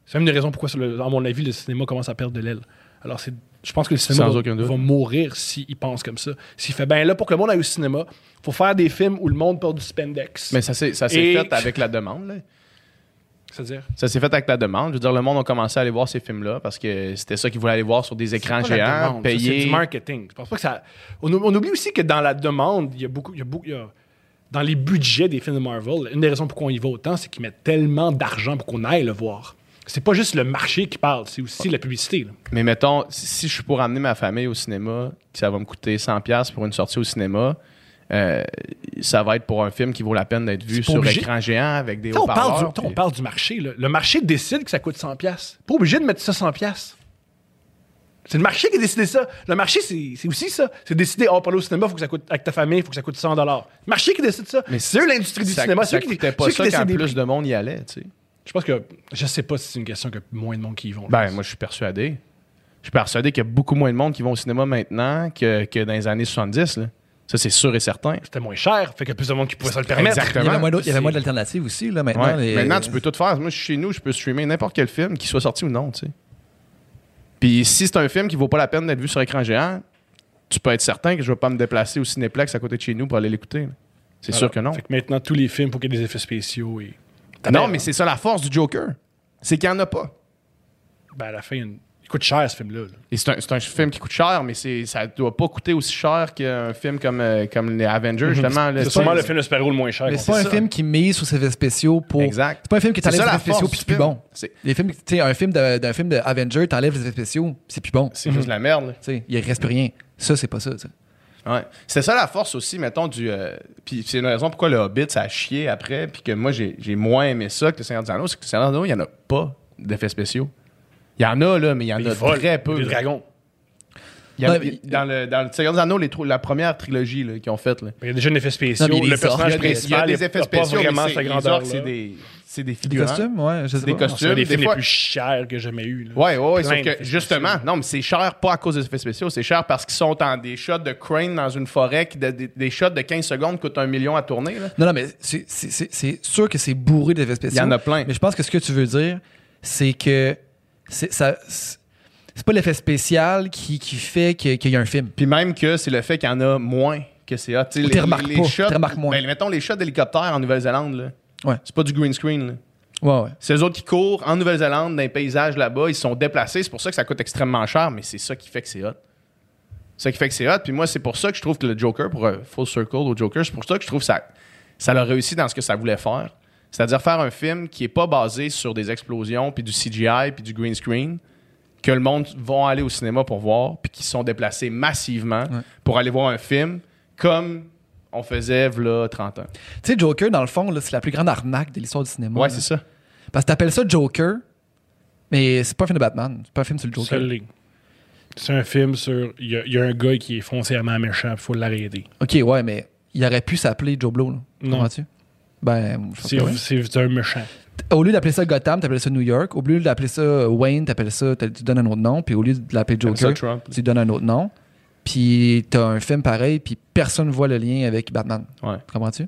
C'est même une des raisons pourquoi, à mon avis, le cinéma commence à perdre de l'aile. Alors, c'est, je pense que le cinéma va, mourir s'il pense comme ça. S'il fait, ben là, pour que le monde aille au cinéma, faut faire des films où le monde porte du spandex. Mais ça s'est Et- fait avec la demande. là. C'est-à-dire? Ça s'est fait avec la demande. Je veux dire, le monde a commencé à aller voir ces films-là parce que c'était ça qu'ils voulaient aller voir sur des écrans géants, ça, C'est payés. du marketing. Je pense pas que ça. On, on oublie aussi que dans la demande, il y a beaucoup. il y a beaucoup- il y a- dans les budgets des films de Marvel, une des raisons pourquoi on y va autant, c'est qu'ils mettent tellement d'argent pour qu'on aille le voir. C'est pas juste le marché qui parle, c'est aussi la publicité. là. Mais mettons, si je suis pour amener ma famille au cinéma, que ça va me coûter 100$ pour une sortie au cinéma, euh, ça va être pour un film qui vaut la peine d'être vu C'est pas sur obligé. écran géant avec des T'sais, On parle, haut-parleurs. du, on puis- parle du marché. là. Le marché décide que ça coûte 100$. pièces. Pas obligé de mettre ça 100$. pièces. C'est le marché qui a décidé ça. Le marché, c'est c'est aussi ça. C'est décider, oh, pour aller au cinéma, faut que ça coûte, avec ta famille, il faut que ça coûte 100$. Le marché qui décide ça. Mais c'est eux l'industrie du ça, cinéma. ça c'est eux qui- coûtait pas qui ça décident quand des plus de monde y allait, tu sais. Je pense que. Je sais pas si c'est une question que moins de monde qui y vont. Ben, pense. moi, je suis persuadé. Je suis persuadé qu'il y a beaucoup moins de monde qui vont au cinéma maintenant que, que dans les années 70. Là. Ça, c'est sûr et certain. C'était moins cher, fait qu'il y a plus de monde qui pouvait se le permettre. Exactement. Il y avait moins d'alternatives aussi, là, maintenant. Ouais. les- Maintenant, tu peux tout faire. Moi, je suis chez nous, je peux streamer n'importe quel film, qu'il soit sorti ou non, tu sais. Puis si c'est un film qui vaut pas la peine d'être vu sur écran géant, tu peux être certain que je vais pas me déplacer au Cinéplex à côté de chez nous pour aller l'écouter. C'est sûr que non. Fait que maintenant, tous les films, faut qu'il y ait des effets spéciaux et. Non, mais c'est ça la force du Joker. C'est qu'il n'y en a pas. Ben, à la fin, il une- coûte cher, ce film-là. Et c'est un, c'est un film qui coûte cher, mais c'est, ça doit pas coûter aussi cher qu'un film comme, euh, comme les Avengers, justement. là. Mhm. C'est sûrement le film de super-héros le moins cher. Mais c'est pas un film qui mise sur ses effets spéciaux pour. Exact. C'est pas un film qui t'enlève les effets spéciaux puis c'est plus bon. C'est, Les films, tu sais, un film d'un film de Avenger, t'enlèves les effets spéciaux, c'est plus bon. c'est juste la merde. là. Tu sais, il reste plus rien. Ça, c'est pas ça. tu sais. Ouais. C'est ça la force aussi, mettons, du. euh, puis c'est une raison pourquoi le Hobbit, ça a chié après, puis que moi, j'ai j'ai moins aimé ça que le Seigneur des Anneaux, c'est que le Seigneur des Anneaux, il n'y en a pas d'effets spéciaux. Il y en a, là, mais il y en a très peu. Des dragons. Il y a- Ouais, mais- dans, le, dans le Seigneur des Anneaux, les la première trilogie qu'ils ont faite. Il y a déjà un effet spéciaux. Non, mais il y a le des personnage des, il y a principal, des effets spéciaux, vraiment sa c'est, les grandeur. c'est des, c'est des Des costumes, ouais, je sais Des pas. costumes. C'est des des films les fois- plus chers que j'ai jamais eu. là. Ouais, ouais, ouais. Plein Sauf d'effets que, justement, spéciaux. non, mais c'est cher pas à cause des effets spéciaux. C'est cher parce qu'ils sont en des shots de crane dans une forêt, qui, de- des, des shots de 15 secondes coûtent un million à tourner. Là. Non, non, mais c'est- sûr que c'est bourré d'effets spéciaux. Il y en a plein. Mais je pense que ce que tu veux dire, c'est que ça. C'est pas l'effet spécial qui, qui fait qu'il y a un film. Puis même que c'est le fait qu'il y en a moins que c'est hot. Tu t'es remarques pas, shots, moins. ben, mettons les shots d'hélicoptère en Nouvelle-Zélande. Ouais. C'est pas du green screen. là. Ouais, ouais. C'est eux autres qui courent en Nouvelle-Zélande, dans les paysages là-bas. Ils sont déplacés. C'est pour ça que ça coûte extrêmement cher, mais c'est ça qui fait que c'est hot. C'est ça qui fait que c'est hot. Puis moi, c'est pour ça que je trouve que le Joker, pour un full circle au Joker, c'est pour ça que je trouve que ça, ça l'a réussi dans ce que ça voulait faire. C'est-à-dire faire un film qui est pas basé sur des explosions, puis du CGI, puis du green screen, que le monde va aller au cinéma pour voir, puis qui sont déplacés massivement pour aller voir un film comme on faisait v'là 30 ans. Tu sais, Joker, dans le fond, là, c'est la plus grande arnaque de l'histoire du cinéma. Ouais, là. c'est ça. Parce que t'appelles ça Joker, mais c'est pas un film de Batman. C'est pas un film sur le Joker. C'est un film sur. Il y, a- il y a un gars qui est foncièrement méchant, il faut l'arrêter. Ok, ouais, mais il aurait pu s'appeler Joe Blow. Là. Non. Comprends-tu? Ben, c'est un méchant. Au lieu d'appeler ça Gotham, t'appelles ça New York. Au lieu d'appeler ça Wayne, t'appelles ça, tu donnes un autre nom. Puis au lieu de l'appeler Joker, Trump. tu donnes un autre nom. Puis t'as un film pareil, puis personne voit le lien avec Batman. Ouais. Comprends-tu?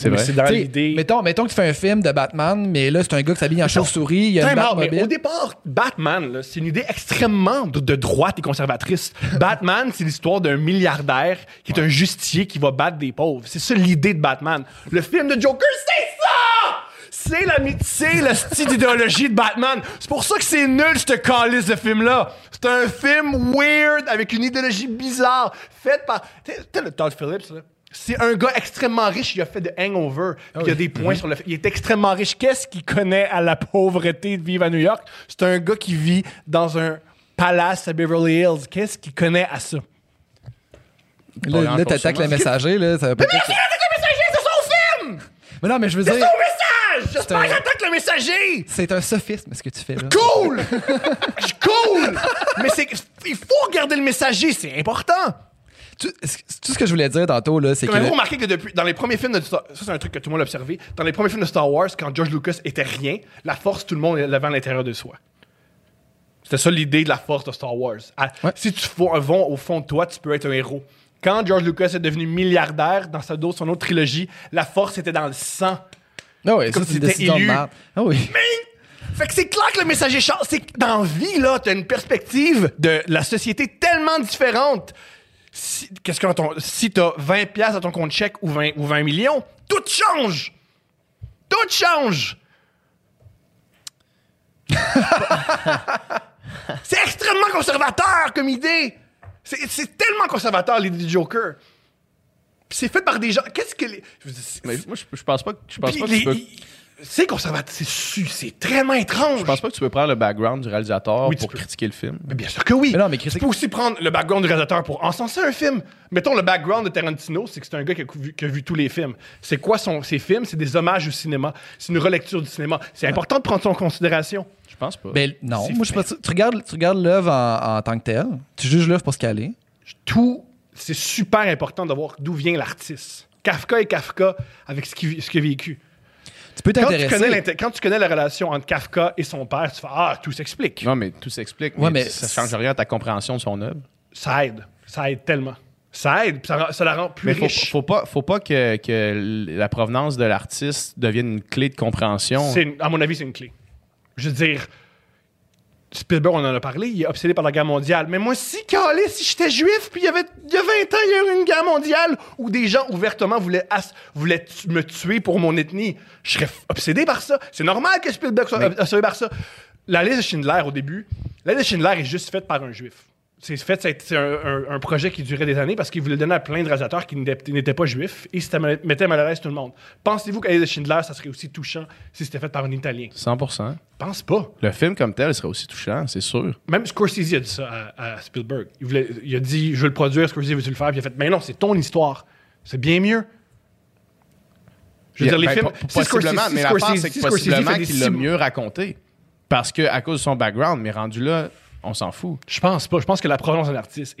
C'est Mais vrai. C'est dans l'idée. Mettons, mettons que tu fais un film de Batman, mais là, c'est un gars qui s'habille en chauve-souris, il y a une out, mais au départ, Batman, c'est une idée extrêmement de, de droite et conservatrice. Batman, c'est l'histoire d'un milliardaire qui est un justicier qui va battre des pauvres. C'est ça l'idée de Batman. Le film de Joker, c'est ça! C'est la c'est le style d'idéologie de Batman. C'est pour ça que c'est nul, ce calice de film-là. C'est un film weird avec une idéologie bizarre, faite par. Sais, le Todd Phillips, là. C'est un gars extrêmement riche, il a fait de hangover, puis il a des points sur le. Il est extrêmement riche. Qu'est-ce qu'il connaît à la pauvreté de vivre à New York? C'est un gars qui vit dans un palace à Beverly Hills. Qu'est-ce qu'il connaît à ça? Là, Pas là t'attaques le messager, là. Ça va peut-être- le messager, c'est son film! Mais non, mais je veux C'est dire, son message! J'espère un- attaque le messager! c'est un sophisme, ce que tu fais là. Cool! cool! Mais c'est, il faut regarder le messager, c'est important. Tout, tout ce que je voulais dire tantôt, là, c'est que. Avez-vous remarqué que depuis, dans les premiers films de Star ça c'est un truc que tout le monde a observé, dans les premiers films de Star Wars, quand George Lucas était rien, la force, tout le monde l'avait à l'intérieur de soi. C'était ça l'idée de la force de Star Wars. À- Ouais. Si tu vas vas au fond de toi, tu peux être un héros. Quand George Lucas est devenu milliardaire dans sa, son autre trilogie, la force était dans le sang. Ah oui, comme ça, c'est une de élu. merde. Ah oui. Fait que c'est clair que le messager change. C'est que dans la vie, là, t'as une perspective de la société tellement différente. Si, qu'est-ce que ton, si t'as 20 pièces dans ton compte chèque ou 20, ou 20 millions, tout change. Tout change. c'est extrêmement conservateur comme idée. C'est, c'est tellement conservateur l'idée du Joker. Puis c'est fait par des gens. Qu'est-ce que les. Mais moi, je, je pense pas que, je pense puis pas que les- tu peux. c'est conservateur. C'est, su- c'est tellement étrange. Je pense pas que tu peux prendre le background du réalisateur Oui, tu pour peux. critiquer le film. Mais bien sûr que oui. Mais non, mais tu critique- peux aussi prendre le background du réalisateur pour encenser un film. Mettons le background de Tarantino, c'est que c'est un gars qui a, vu, qui a vu tous les films. C'est quoi son, ses films? C'est des hommages au cinéma. C'est une relecture du cinéma. C'est important de prendre ça en considération. Je pense pas. Ben non, C'est moi je pense tu regardes, tu regardes l'œuvre en, en tant que telle, tu juges l'œuvre pour ce qu'elle est. Tout, c'est super important de voir d'où vient l'artiste. Kafka et Kafka avec ce qu'il ce a vécu. Tu peux Quand tu, connais t'intéresser. quand tu connais la relation entre Kafka et son père, tu fais Ah, tout s'explique. non, mais tout s'explique. Ouais, mais, mais ça change rien à ta compréhension de son œuvre. Ça aide. Ça aide tellement. Ça aide, puis ça, ça la rend plus Mais faut, riche. faut pas, faut pas que, que la provenance de l'artiste devienne une clé de compréhension. Une- à mon avis, c'est une clé. Je veux dire, Spielberg, on en a parlé, il est obsédé par la guerre mondiale. Mais moi, si, calé, si j'étais juif, puis il y avait il y a 20 ans, il y a eu une guerre mondiale où des gens ouvertement voulaient, as- voulaient tu- me tuer pour mon ethnie, je serais obsédé par ça. C'est normal que Spielberg soit ob- obsédé par ça. La liste de Schindler, au début, la liste de Schindler est juste faite par un juif. C'est fait, c'est un, un- un projet qui durait des années parce qu'il voulait le donner à plein de réalisateurs qui n'étaient pas juifs et ça mettait mal à l'aise tout le monde. Pensez-vous qu'à la liste de Schindler, ça serait aussi touchant si c'était fait par un Italien? 100%. Pense pas. Le film comme tel serait aussi touchant, c'est sûr. Même Scorsese a dit ça à, à Spielberg. Il, voulait- il a dit Je veux le produire, Scorsese veut-tu le faire? Puis il a fait Mais non, c'est ton histoire. C'est bien mieux. Je veux dire, les Ben, films. si possiblement, si mais l'affaire, Scorsese- c'est que si possiblement qu'il l'a mieux raconté. Parce que à cause de son background, mais rendu là, on s'en fout. Je pense pas. Je pense que la provenance d'un artiste,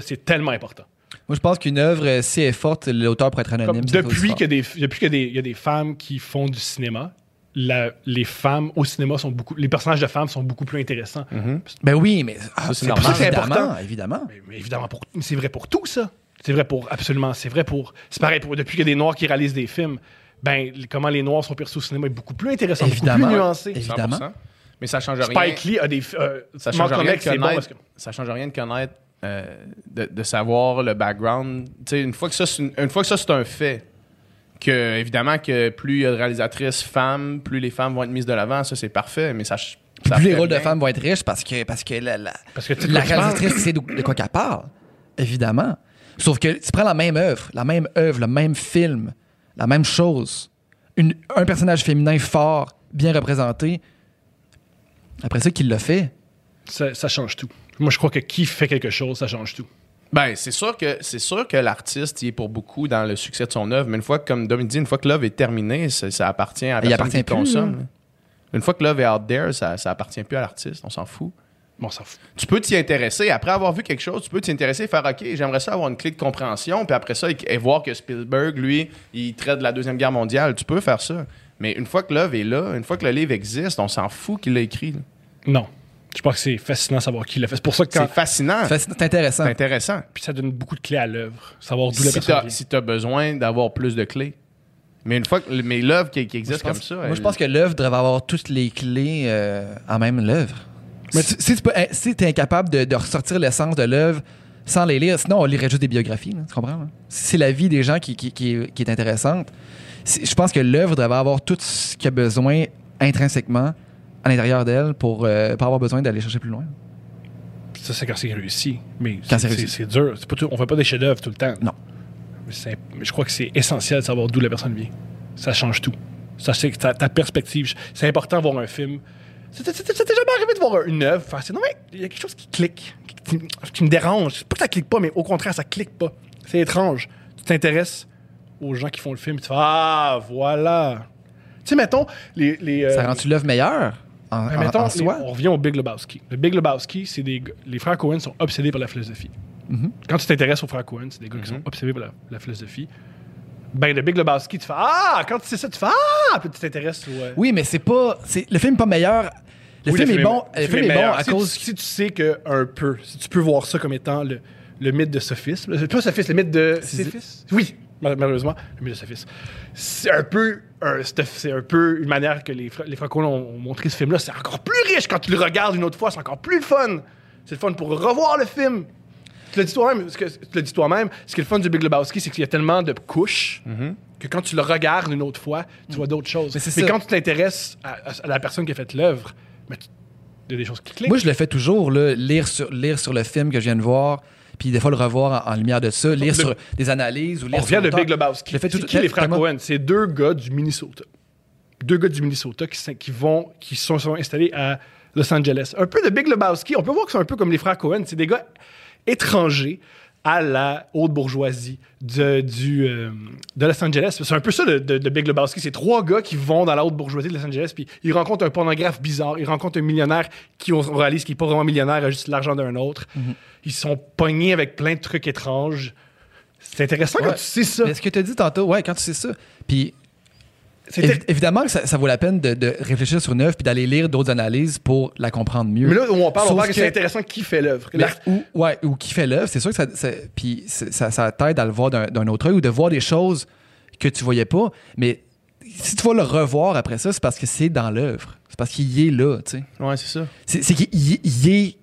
c'est tellement important. Moi je pense qu'une œuvre, euh, si elle est forte, l'auteur pourrait être anonyme. depuis qu'il y, y a des- il y a des femmes qui font du cinéma, la- les femmes au cinéma sont beaucoup. Les personnages de femmes sont beaucoup plus intéressants. fort. Ben oui, mais ah, c'est important. évidemment. Mais, évidemment, c'est vrai pour tout, ça. C'est vrai pour absolument. C'est vrai pour. C'est pareil pour. Depuis qu'il y a des Noirs qui réalisent des films, ben, comment les Noirs sont perçus au cinéma est beaucoup plus intéressant, beaucoup Évidemment. plus nuancé. Évidemment. 100%. Mais ça change rien. Spike Lee a des. Euh, ça change rien de bon que. ça change rien de connaître, euh, de, de savoir le background. Tu sais, une fois que ça, c'est une, une fois que ça c'est un fait, que évidemment que plus il y a de réalisatrices femmes, plus les femmes vont être mises de l'avant, ça c'est parfait, mais ça. Plus les rôles de femmes vont être riches parce que, parce que la, la, Parce que la réalisatrice sait de, de quoi qu'elle parle. Évidemment. Sauf que tu prends la même œuvre, la même œuvre, le même film, la même chose. Une- un personnage féminin fort, bien représenté. Après ça, qu'il l'a fait? Ça, ça change tout. Moi, je crois que qui fait quelque chose, ça change tout. Ben, c'est sûr que c'est sûr que l'artiste il est pour beaucoup dans le succès de son œuvre, mais une fois que, comme Dom dit, une fois que l'œuvre est terminée, ça, ça appartient à la Il personne appartient qui plus, consomme. là. Une fois que l'œuvre est out there, ça, ça appartient plus à l'artiste, on s'en fout. Bon, on s'en fout. Tu peux t'y intéresser. Après avoir vu quelque chose, tu peux t'y intéresser et faire OK, j'aimerais ça avoir une clé de compréhension. Puis après ça, et, et voir que Spielberg, lui, il traite de la Deuxième Guerre mondiale. Tu peux faire ça. Mais une fois que l'œuvre est là, une fois que le livre existe, on s'en fout qu'il l'a écrit. là. Non. Je pense que c'est fascinant de savoir qui l'a fait. C'est pour ça que quand. C'est fascinant. C'est c'est intéressant. C'est intéressant. Puis ça donne beaucoup de clés à l'œuvre. Savoir d'où la Si personne t'as vient. si t'as besoin d'avoir plus de clés. Mais une fois que mais l'œuvre qui, qui existe comme ça. Moi, elle- je pense que l'œuvre devrait avoir toutes les clés euh, en même l'œuvre. Si, si tu peux- eh, si t'es incapable de, de ressortir l'essence de l'œuvre sans les lire, sinon on lirait juste des biographies, là, tu comprends? là? Si c'est la vie des gens qui, qui- qui est, qui est intéressante, je pense que l'œuvre devrait avoir tout ce qu'il y a besoin intrinsèquement à l'intérieur d'elle pour euh, pas avoir besoin d'aller chercher plus loin. Ça, c'est quand c'est réussi. Mais c'est dur. C'est pas tout- on fait pas des chefs-d'œuvre tout le temps. Non. mais je crois que c'est essentiel de savoir d'où la personne vient. Ça change tout. Ça, c'est ta, ta perspective. C'est important de voir un film. T'est jamais arrivé de voir une œuvre, non mais il y a quelque chose qui clique, qui, qui- qui me dérange. C'est pas que ça clique pas, mais au contraire, ça clique pas. C'est étrange. Tu t'intéresses aux gens qui font le film, tu fais ah voilà. Tu sais, mettons les, les euh, Ça rend-tu l'œuvre meilleure? En, ben, en- mettons, en les- soi? on revient au Big Lebowski. Le Big Lebowski, c'est des les frères Cohen sont obsédés par la philosophie. Mhm. Quand tu t'intéresses aux frères Cohen, c'est des gars qui sont obsédés par la, la philosophie. Ben, le Big Lebowski, tu fais Ah! Quand tu sais ça, tu fais Ah! Puis tu t'intéresses au. euh, Oui, mais c'est pas. c'est- Le film est pas meilleur. Le oui, film est bon. Le film est bon meilleur. à si cause. Tu, si tu sais que un peu, si tu peux voir ça comme étant le, le mythe de sophisme, pas sophisme, le mythe de. Sisyphus? Oui, malheureusement, le sophisme. C'est un peu. c'est un peu une manière que les, les Coen ont, ont montré ce film-là. C'est encore plus riche quand tu le regardes une autre fois. C'est encore plus le fun. C'est le fun pour revoir le film. Tu l'as dit toi-même. Tu l'as dit toi-même. Ce qui est le fun du Big Lebowski, c'est qu'il y a tellement de couches que quand tu le regardes une autre fois, tu vois d'autres choses. Mais quand tu t'intéresses à, à la personne qui a fait l'œuvre, ben, il y a des choses qui cliquent. Moi, je le fais toujours, là, lire, sur, lire sur le film que je viens de voir, puis des fois le revoir en, en lumière de ça, lire Le- sur des analyses ou lire On sur revient de l'auteur. Big Lebowski. Le fais C'est qui les frères? Cohen? C'est deux gars du Minnesota. Deux gars du Minnesota qui, qui vont, qui sont, sont installés à Los Angeles. Un peu de Big Lebowski. On peut voir que c'est un peu comme les frères Cohen. C'est des gars étrangers à la haute bourgeoisie de, du, euh, de Los Angeles. C'est un peu ça de, de- de Big Lebowski. C'est trois gars qui vont dans la haute bourgeoisie de Los Angeles, puis ils rencontrent un pornographe bizarre, ils rencontrent un millionnaire qui on, réalise qu'il n'est pas vraiment millionnaire, il a juste l'argent d'un autre. Mhm. Ils sont pognés avec plein de trucs étranges. C'est intéressant quand tu sais ça. Mais ce que tu as dit tantôt, ouais, quand tu sais ça. Puis évidemment que ça, ça vaut la peine de, de réfléchir sur une œuvre puis d'aller lire d'autres analyses pour la comprendre mieux. Mais là, où on parle, on Sauf parle que, que- c'est intéressant qui fait l'œuvre. Ou, ouais, ou qui fait l'œuvre, c'est sûr que ça, ça- puis ça, ça t'aide à le voir d'un autre œil ou de voir des choses que tu voyais pas. Mais si tu vas le revoir après ça, c'est parce que c'est dans l'œuvre. C'est parce qu'il y est là, tu sais. Ouais, c'est ça. C'est qu'il est.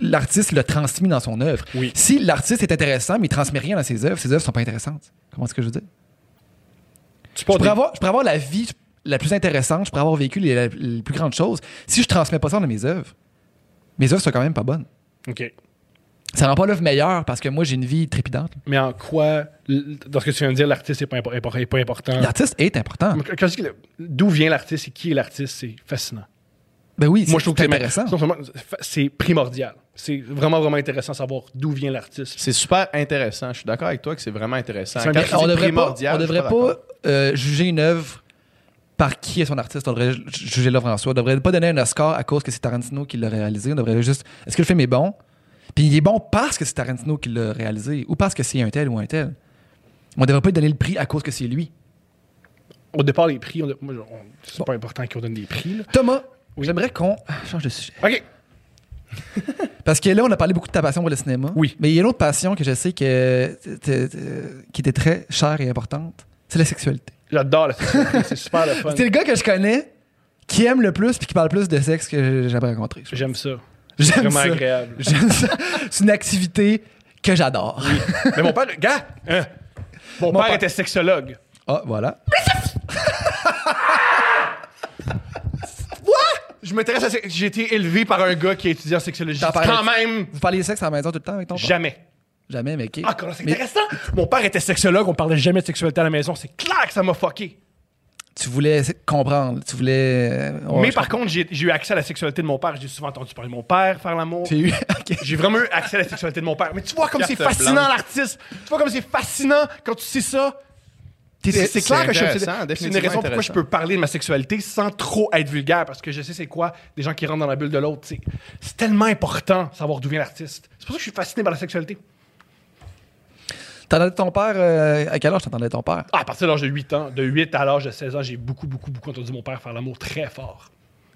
L'artiste l'a transmis dans son œuvre. Oui. Si l'artiste est intéressant, mais il transmet rien dans ses œuvres, ses œuvres sont pas intéressantes. Comment est-ce que je veux dire? Tu Je pourrais, avoir, je pourrais avoir la vie la plus intéressante, je pourrais avoir vécu les, les plus grandes choses. Si je transmets pas ça dans mes œuvres, mes œuvres sont quand même pas bonnes. OK. Ça rend pas l'œuvre meilleure parce que moi, j'ai une vie trépidante. Mais en quoi, dans ce que tu viens de dire, l'artiste n'est pas, impo- pas important? L'artiste est important. Quand je dis que- d'où vient l'artiste et qui est l'artiste, c'est fascinant. Ben oui, Moi, je trouve que c'est c'est intéressant. non seulement- c'est primordial. C'est vraiment, vraiment intéressant de savoir d'où vient l'artiste. C'est super intéressant. Je suis d'accord avec toi que c'est vraiment intéressant. C'est on devrait pas, primordial, on devrait pas euh, juger une œuvre par qui est son artiste. On devrait ju- juger l'œuvre en soi. On devrait pas donner un Oscar à cause que c'est Tarantino qui l'a réalisé. On devrait juste. Est-ce que le film est bon? Puis il est bon parce que c'est Tarantino qui l'a réalisé ou parce que c'est un tel ou un tel. On devrait pas lui donner le prix à cause que c'est lui. Au départ, les prix, on, c'est pas important qu'on donne des prix. là. Thomas, Oui. j'aimerais qu'on ah, change de sujet. OK. Parce que là, on a parlé beaucoup de ta passion pour le cinéma. Oui. Mais il y a une autre passion que je sais que, qui était très chère et importante. C'est la sexualité. J'adore la sexualité. c'est super le fun. C'est le gars que je connais qui aime le plus puis qui parle plus de sexe que j'aimerais rencontrer. J'aime ça. J'aime Vraiment ça. agréable. J'aime ça. C'est une activité que j'adore. Mais mon père, gars, hein, mon, Mon père père- était sexologue. Ah, voilà. Je m'intéresse à ça. J'ai été élevé par un gars qui a étudié en sexologie. Quand même, Vous parliez de sexe à la maison tout le temps avec ton père? jamais. Jamais, mais qui? Ah, comment c'est Mais intéressant? Mon père était sexologue, on parlait jamais de sexualité à la maison. C'est clair que ça m'a fucké. Tu voulais comprendre. Tu voulais. euh, ouais, Mais par comprends. contre, j'ai j'ai eu accès à la sexualité de mon père. J'ai souvent entendu parler de mon père faire l'amour. J'ai eu. J'ai vraiment eu accès à la sexualité de mon père. Mais tu vois comme c'est fascinant blanche. l'artiste. Tu vois comme c'est fascinant quand tu sais ça. C'est c'est clair que je intéressant, c'est une raison pourquoi je peux parler de ma sexualité sans trop être vulgaire parce que je sais c'est quoi des gens qui rentrent dans la bulle de l'autre. C'est tellement important de savoir d'où vient l'artiste. C'est pour ça que je suis fasciné par la sexualité. T'entendais ton père. euh, à quel âge t'entendais ton père? Ah, à partir de l'âge de 8 ans, de 8 à l'âge de 16 ans, j'ai beaucoup, beaucoup, beaucoup entendu mon père faire l'amour très fort.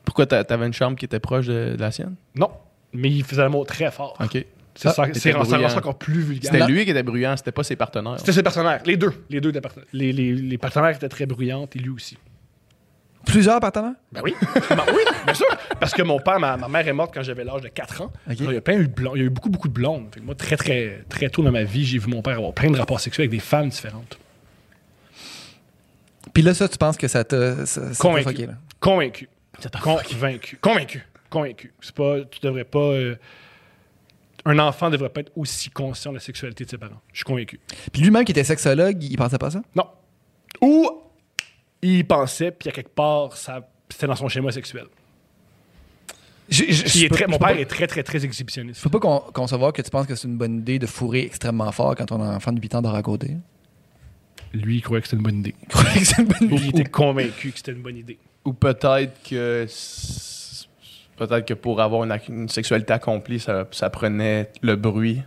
Pourquoi t'a- t'avais une chambre qui était proche de, de la sienne? Non, mais il faisait l'amour très fort. OK. C'est Ah, ça, c'est ça encore plus vulgaire. C'était lui qui était bruyant, c'était pas ses partenaires. C'était ses partenaires, les deux. Les deux étaient partenaires. Les, les, les partenaires étaient très bruyantes et lui aussi. Plusieurs partenaires? Ben oui. Ben oui, bien sûr. Parce que mon père, ma, ma mère est morte quand j'avais l'âge de 4 ans. Alors, il, y a plein eu de blondes- il y a eu beaucoup, beaucoup de blondes. Fait que moi, très, très, très tôt dans ma vie, j'ai vu mon père avoir plein de rapports sexuels avec des femmes différentes. Puis là, ça, tu penses que ça t'a. Convaincu. fucké, là? Convaincu. Convaincu. Convaincu. Convaincu. C'est pas. Tu devrais pas. euh, Un enfant ne devrait pas être aussi conscient de la sexualité de ses parents. Je suis convaincu. Puis lui-même qui était sexologue, il pensait pas ça? Non. Ou il y pensait, puis à quelque part, ça, c'était dans son schéma sexuel. Je- je- Puis il je est peux- très- mon père pas- est très, très, très exhibitionniste. Je peux pas con- concevoir que tu penses que c'est une bonne idée de fourrer extrêmement fort quand on a un enfant de 8 ans à côté. Lui, il croyait que c'était une bonne idée. Croyais que une bonne Lui, il idée. était convaincu que c'était une bonne idée. Ou peut-être que peut-être que pour avoir une, une sexualité accomplie, ça, ça prenait le bruit,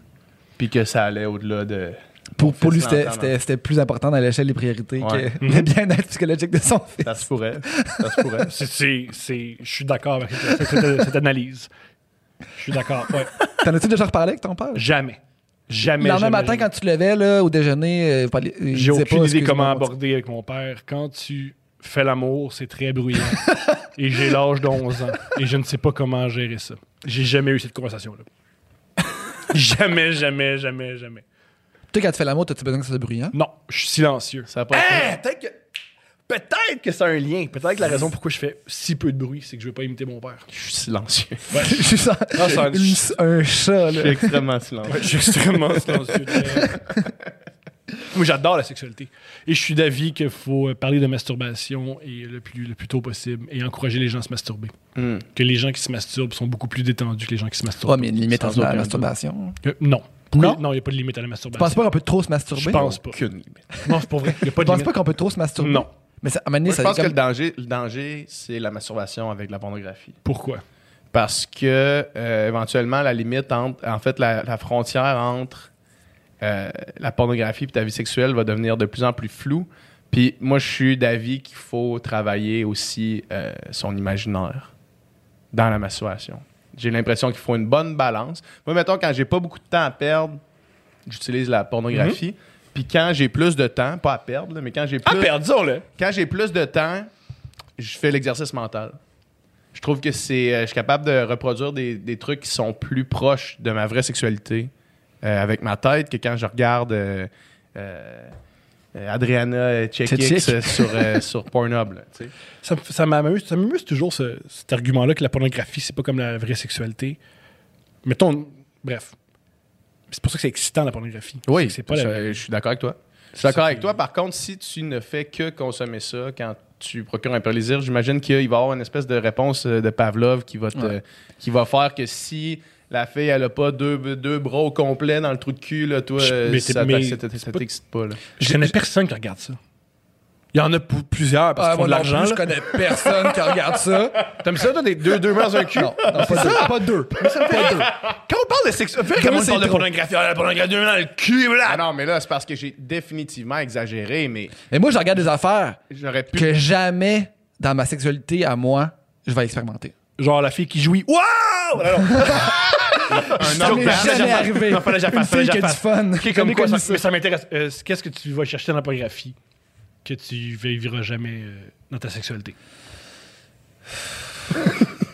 puis que ça allait au-delà de. Pour, pour lui, c'était- plus important dans l'échelle des priorités Ouais. que le bien-être psychologique de son fils. Ça se pourrait. Ça se pourrait. C'est, c'est, c'est- je suis d'accord avec cette, cette- cette analyse. Je suis d'accord. Ouais. T'en as-tu déjà reparlé avec ton père? Jamais. Jamais. Le lendemain matin, jamais. quand tu te levais là, au déjeuner, euh, J'ai aucune pas, idée comment aborder avec mon père. Quand tu fais l'amour, c'est très bruyant. et j'ai l'âge de 11 ans. Et je ne sais pas comment gérer ça. J'ai jamais eu cette conversation-là. jamais, jamais, jamais, jamais. Tu sais, quand tu fais l'amour, t'as-tu besoin que ça soit bruyant? Non, je suis silencieux. Ça a pas Hein, peut-être que, peut-être que c'est un lien. Peut-être que la raison pourquoi je fais si peu de bruit, c'est que je veux pas imiter mon père. Je suis silencieux. Je suis c'est un- une- un chat, Je suis là. extrêmement silencieux. Je suis extrêmement silencieux. Moi, j'adore la sexualité. Et je suis d'avis qu'il faut parler de masturbation et le plus, le plus tôt possible et encourager les gens à se masturber. Hmm. Que les gens qui se masturbent sont beaucoup plus détendus que les gens qui se masturbent. Ouais, mais une limite Sans à la aucun masturbation. Euh, non. Non? Non, il n'y a pas de limite à la Tu masturbation. penses pas qu'on peut trop se masturber? Je pense pas. Aucune limite. Non, c'est pas vrai. Il n'y a pas Tu de penses limite. pas qu'on peut trop se masturber? Non. Mais ça, à un moment donné, Moi, je ça pense comme- que le danger, le danger, c'est la masturbation avec la pornographie. Pourquoi? Parce que euh, éventuellement, la limite entre, en fait, la, la frontière entre euh, la pornographie et ta vie sexuelle va devenir de plus en plus floue. Puis moi, je suis d'avis qu'il faut travailler aussi euh, son imaginaire dans la masturbation. J'ai l'impression qu'il faut une bonne balance. Moi, mettons, quand j'ai pas beaucoup de temps à perdre, j'utilise la pornographie. Puis quand j'ai plus de temps, pas à perdre, là, mais quand j'ai Ah, plus, perdre, disons-le. quand j'ai plus de temps, je fais l'exercice mental. Je trouve que c'est, euh, je suis capable de reproduire des, des trucs qui sont plus proches de ma vraie sexualité euh, avec ma tête que quand je regarde euh, Adriana Tchik. Chekix euh, sur, euh, sur Pornhub. là. Ça, m'amuse, ça m'amuse toujours ce- cet argument-là que la pornographie, c'est pas comme la vraie sexualité. Mettons, bref. C'est pour ça que c'est excitant la pornographie. Oui, c'est pas la- je, je suis d'accord avec toi. Je suis d'accord avec toi. Par contre, si tu ne fais que consommer ça quand tu procures un plaisir, j'imagine qu'il va y avoir une espèce de réponse euh, de Pavlov qui va, te, Ouais. qui va faire que si la fille, elle a pas deux, deux bras au complet dans le trou de cul, là, toi, Je- mais ça t'es- mais ça t'excite- c'est ça pas- t'excite pas. là. Je connais personne qui regarde ça. Il y en a plusieurs parce Ah, qu'ils font de l'argent. je là. connais personne qui regarde ça. T'aimes ça, toi, des deux, deux mains dans un cul? Non, non, pas deux. Pas deux. Pas deux. Quand on parle de sexualité, comment on parle de pornographie? Ah, la pornographie, deux mains dans le cul, voilà. Ah non, mais là, c'est parce que j'ai définitivement exagéré, mais Mais moi, je regarde des affaires j'aurais pu. que jamais dans ma sexualité à moi, je vais expérimenter. Genre la fille qui jouit. Waouh! Un Ça m'est orgasme. jamais arrivé. Non, fallait que Une fille qui a du fun. Ok, J'ai comme quoi, connu ça, mais ça m'intéresse. Euh, Qu'est-ce que tu vas chercher dans la pornographie que tu vivras jamais euh, dans ta sexualité?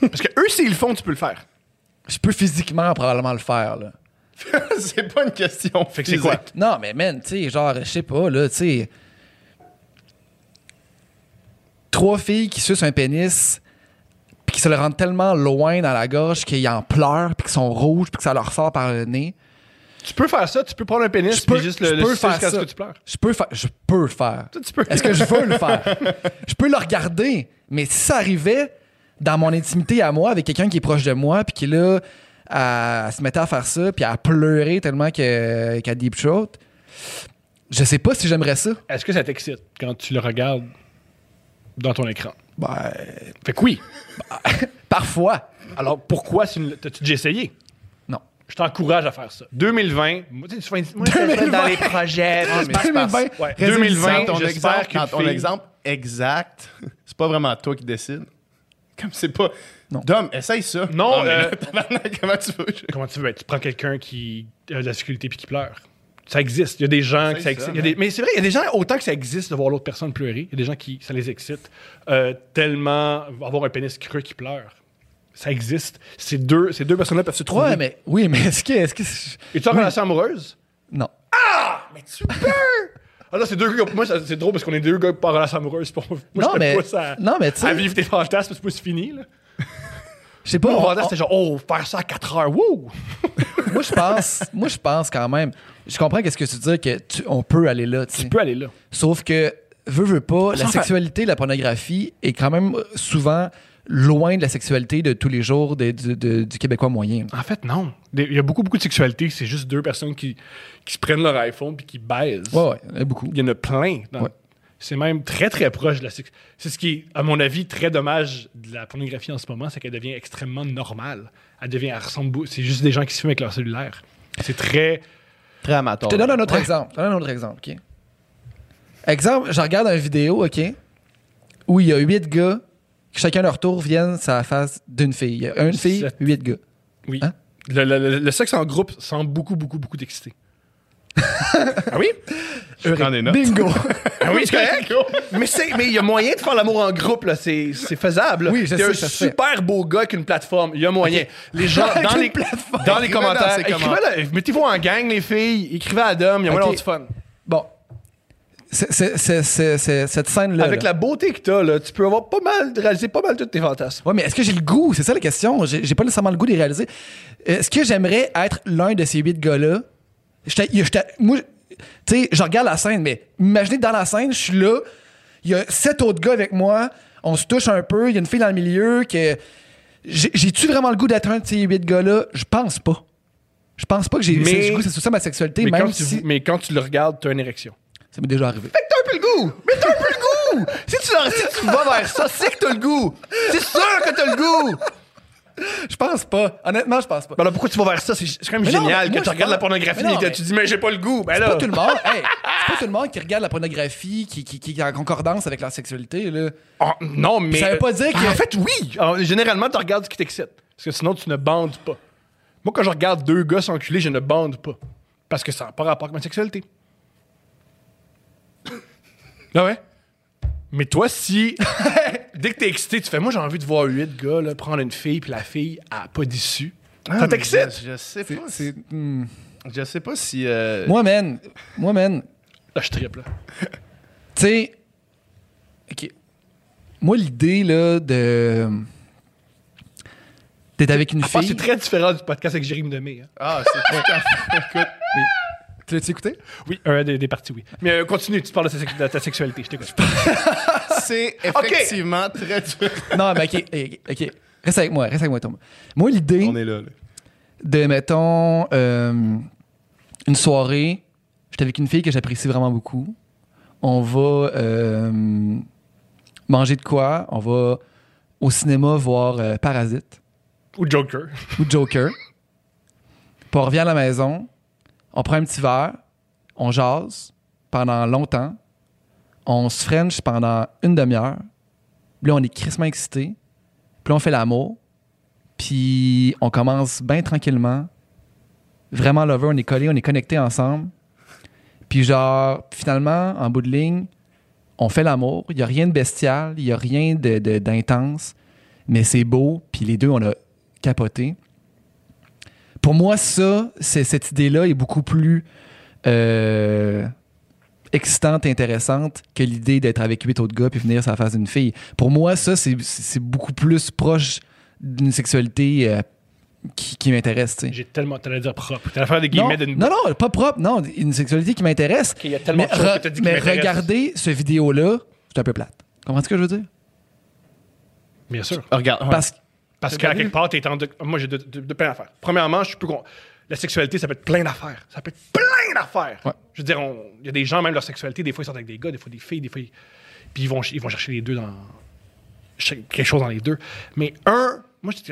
Parce que eux, s'ils le font, tu peux le faire. Je peux physiquement probablement le faire, là. c'est pas une question. Fait que c'est quoi? Non, mais man, tu sais, genre, je sais pas, là, tu sais. Trois filles qui sucent un pénis, se le rendent tellement loin dans la gorge qu'ils en pleurent, puis qu'ils sont rouges, puis que ça leur sort par le nez. Tu peux faire ça, tu peux prendre un pénis Je peux- puis juste le, je peux faire jusqu'à ce que tu pleures. Je peux faire. Je peux le faire. Ça, tu peux. Est-ce que je veux le faire? Je peux le regarder, mais si ça arrivait dans mon intimité à moi, avec quelqu'un qui est proche de moi, puis qui est là, à, à se mettre à faire ça, puis à pleurer tellement qu'à deep throat, je sais pas si j'aimerais ça. Est-ce que ça t'excite quand tu le regardes dans ton écran? Ben, Fait que oui. parfois. Alors pourquoi l'as- t'as-tu déjà essayé? Non. Je t'encourage à faire ça. 2020, moi, tu sais, tu fais moi, je fais ça 2020. dans les projets. Ah, mais c'est parce- 2020, Ouais, résolution. 2020, Dans ton j'espère exemple, qu'une ton fille- exemple exact, c'est pas vraiment toi qui décide. Comme c'est pas. Non. Dom, essaye ça. Non, mais euh, là, tabarnak, comment tu veux? Comment tu veux? Tu prends quelqu'un qui a de la difficulté puis qui pleure. Ça existe. Il y a des gens que ça ça, excite. Il y a des- man. mais c'est vrai, il y a des gens, autant que ça existe de voir l'autre personne pleurer, il y a des gens qui ça les excite. Euh, tellement avoir un pénis creux qui pleure. Ça existe. Ces deux, ces deux personnes-là peuvent se trouver. Ouais, mais oui, mais est-ce que. Est-ce que Es-tu en relation amoureuse? non. Mais super! Ah là, c'est deux gars. Moi, c'est drôle parce qu'on est deux gars pas en relation amoureuse. Pour moi, Non, je mais- pousse à, non, mais tu à vivre tes fantasmes, c'est pas c'est fini. Là. Je sais pas. Mon on- fantasme, c'était genre, oh, faire ça à 4 heures, wouh! moi, je pense, moi, je pense quand même. Je comprends qu'est-ce que tu dis que tu- on peut aller là. tu peux aller là. Sauf que, veux, veux pas, la sexualité, la pornographie est quand même souvent loin de la sexualité de tous les jours de- de- de- du Québécois moyen. En fait, non. Il y a beaucoup, beaucoup de sexualité. C'est juste deux personnes qui, qui se prennent leur iPhone puis qui baisent. Ouais, ouais, il y en a beaucoup. Il y en a plein. dans- Ouais. C'est même très, très proche de la sex- C'est ce qui est, à mon avis, très dommage de la pornographie en ce moment, c'est qu'elle devient extrêmement normale. Elle devient, elle ressemble C'est juste des gens qui se filment avec leur cellulaire. C'est très. Très amateur. Je te donne un autre Ouais. exemple. Je te donne un autre exemple, OK? Exemple, je regarde une vidéo, OK, où il y a huit gars qui, chacun leur tour, viennent à la face d'une fille. Il y a une fille, huit gars. Oui. Hein? Le, le- le- le sexe en groupe semble beaucoup, beaucoup, beaucoup d'excité. ah oui? Je prends des notes. Bingo! Ah oui, c'est correct. mais c'est- mais il y a moyen de faire l'amour en groupe, là. C'est c'est faisable. là. Oui, je Il y a sais, un ça se fait. super beau gars avec une plateforme. Il y a moyen. Les gens, Avec dans une les, plateforme. dans les Écrivez dans commentaires, ces écrivez mettez-vous en gang, les filles. Écrivez à Adam. Il y a moyen Ok. d'avoir du fun. Bon. C'est- c'est- c'est- c'est- c'est- cette scène-là. Avec là. la beauté que t'as, là, tu peux avoir pas mal, réaliser pas mal tous tes fantasmes. Ouais, mais est-ce que j'ai le goût? C'est ça la question. J'ai j'ai pas nécessairement le goût de les réaliser. Est-ce que j'aimerais être l'un de ces huit gars-là? Moi, tu sais, je regarde la scène, mais imaginez dans la scène, je suis là, il y a sept autres gars avec moi, on se touche un peu, il y a une fille dans le milieu que. j'ai- J'ai-tu vraiment le goût d'être un de ces huit gars-là? Je pense pas. Je pense pas que j'ai Mais- c'est le goût, c'est ça ma sexualité, Mais même quand, tu, si mais quand tu le regardes, t'as une érection. ça m'est déjà arrivé. Fait que t'as un peu le goût! Mais t'as un peu le goût! Si tu, si tu vas vers ça, c'est que t'as le goût! C'est sûr que t'as le goût! Je pense pas. Honnêtement, je pense pas. Ben alors pourquoi tu vas vers ça? C'est c'est quand même Mais non, génial moi, que tu regardes la pornographie mais non, et que tu dis, mais j'ai pas le goût. Ben là. pas tout le monde. hey, c'est pas tout le monde qui regarde la pornographie qui, qui, qui est en concordance avec leur sexualité. Là. Ah, non, mais. Ça veut pas dire que- En fait, oui! Ah, généralement, tu regardes ce qui t'excite. Parce que sinon, tu ne bandes pas. Moi, quand je regarde deux gars s'enculer, je ne bande pas. Parce que ça n'a pas rapport avec ma sexualité. ah ouais? Mais toi, si. Dès que t'es excité, tu fais Moi, j'ai envie de voir huit gars là, prendre une fille, puis la fille a pas d'issue. ça t'excite? Je, je sais pas. Si- hmm. Je sais pas si. euh, Moi, man, moi, man, Là, je triple. là. tu sais, OK. Moi, l'idée, là, de. d'être avec une fille. c'est très différent du podcast avec Jérémy Demé. hein. Ah, c'est tout. Écoute, Tu l'as-tu écouté? Oui, un des, des parties, oui. Mais euh, continue, tu parles de ta, de ta sexualité, je t'écoute. c'est effectivement très dur. non, mais OK, OK, OK. Reste avec moi, reste avec moi, Thomas. Moi, l'idée. On est là. là. de, mettons, euh, une soirée, j'étais avec une fille que j'apprécie vraiment beaucoup. On va euh, manger de quoi? On va au cinéma voir euh, Parasite Ou Joker. ou Joker. Puis on revient à la maison, on prend un petit verre, on jase pendant longtemps, on se french pendant une demi-heure. Puis là, on est crissement excités. Puis là, on fait l'amour. Puis on commence bien tranquillement. Vraiment lover, on est collés, on est connectés ensemble. Puis genre, finalement, en bout de ligne, on fait l'amour. Il n'y a rien de bestial, il n'y a rien d'intense. mais c'est beau. Puis les deux, on a capoté. Pour moi, ça, cette idée-là est beaucoup plus euh, excitante et intéressante que l'idée d'être avec huit autres gars puis venir sur la face d'une fille. Pour moi, ça, c'est, c'est beaucoup plus proche d'une sexualité euh, qui, qui m'intéresse. J'ai tellement. T'allais dire propre. T'allais faire des Non, guillemets d'une. non, non, pas propre. Non, une sexualité qui m'intéresse. Il y a tellement Mais, de re- que dit mais regarder ce vidéo-là, c'est un peu plate. Comprends ce que je veux dire? Bien sûr. Regarde. ouais. Parce que Parce qu'à quelque part, t'es en. de- Moi, j'ai de, de, de plein d'affaires. Premièrement, je suis plus. con- La sexualité, ça peut être plein d'affaires. Ça peut être plein d'affaires. Ouais. Je veux dire, il y a des gens, même leur sexualité, des fois, ils sortent avec des gars, des fois des filles, des fois. ils- Puis ils vont, ils vont chercher les deux dans. quelque chose dans les deux. Mais un, moi, je dis.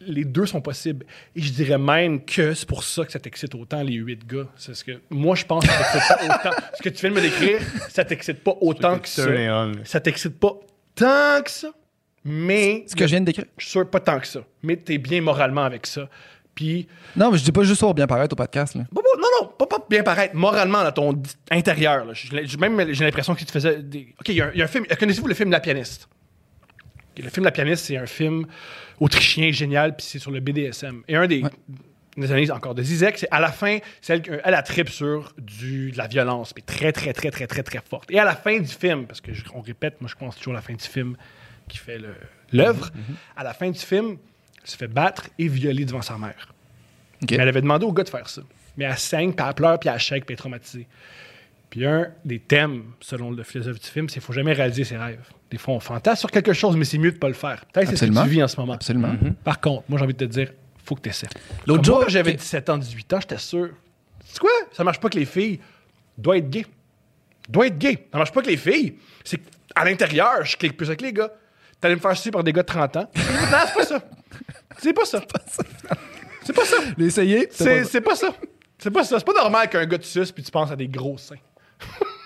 Les deux sont possibles. Et je dirais même que c'est pour ça que ça t'excite autant, les huit gars. C'est ce que. Moi, je pense que ça t'excite pas autant. Ce que tu viens de me décrire, ça t'excite pas autant que ça. Ça t'excite pas tant que ça. Mais. ce que je viens de décrire. Je suis sûr pas tant que ça. Mais t'es bien moralement avec ça. Puis, Non, mais je dis pas juste pour bien paraître au podcast. Là. non, non, pas, pas bien paraître. Moralement, dans ton intérieur. là. Je- même, j'ai l'impression que tu faisais des. Ok, il y, a un- il y a un film. Connaissez-vous le film La pianiste? Le film La pianiste, c'est un film autrichien génial, puis c'est sur le BDSM. Et un des. Ouais. Des analyses encore de Zizek, c'est à la fin, c'est elle, a trip sur du, de la violence, puis très, très, très, très, très, très forte. Et à la fin du film, parce que je- on répète, moi je pense toujours à la fin du film qui fait l'œuvre, à la fin du film, se fait battre et violer devant sa mère. Mais elle avait demandé au gars de faire ça. Mais elle saigne, puis elle pleure, puis elle shake, puis elle est traumatisée. Puis un des thèmes, selon le philosophe du film, c'est qu'il faut jamais réaliser ses rêves. Des fois, on fantasme sur quelque chose, mais c'est mieux de pas le faire. Peut-être que c'est ce que tu vis en ce moment. Absolument. Par contre, moi, j'ai envie de te dire, faut que tu essaies. L'autre jour, j'avais ok. 17 ans, 18 ans, j'étais sûr. C'est quoi? Ça marche pas que les filles doivent être gays. Doit être gay. Ça marche pas que les filles. C'est à l'intérieur, je clique plus avec les gars. T'allais me faire sucer par des gars de 30 ans. non, c'est pas ça. C'est pas ça. C'est pas ça. L'essayer, C'est c'est pas ça. C'est pas ça. C'est pas normal qu'un gars te suce puis tu penses à des gros seins.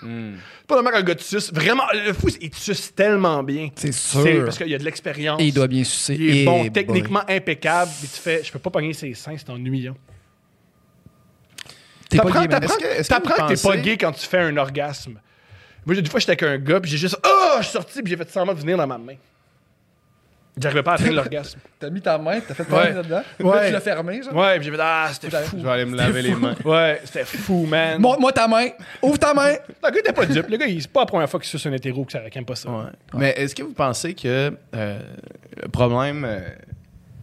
C'est pas normal qu'un gars te suce. Vraiment, le fou, il te suce tellement bien. C'est sûr. Parce qu'il y a de l'expérience. Et il doit bien sucer. Il est Et bon, boy. techniquement impeccable. Mais tu fais, je peux pas pogner ses seins, c'est ennuyant. T'es pas T'apprends que- t'es pas gay quand tu fais un orgasme. Moi, j'ai- des fois, j'étais avec un gars, puis j'ai juste. Oh, je suis sorti, puis j'ai fait semblant de venir dans ma main. J'arrivais pas à atteindre l'orgasme. T'as mis ta main, t'as fait Ouais. ta main là-dedans? Ouais. Là, tu l'as fermé, genre? Ouais, puis j'ai fait Ah, c'était fou. Je vais aller me laver les mains. Ouais, c'était fou, man. Montre-moi ta main. Ouvre ta main. Le gars était pas dupe. Le gars, il- c'est pas la première fois qu'il suce un hétéro que ça aime pas ça. Ouais. Mais est-ce que vous pensez que euh, le problème, euh,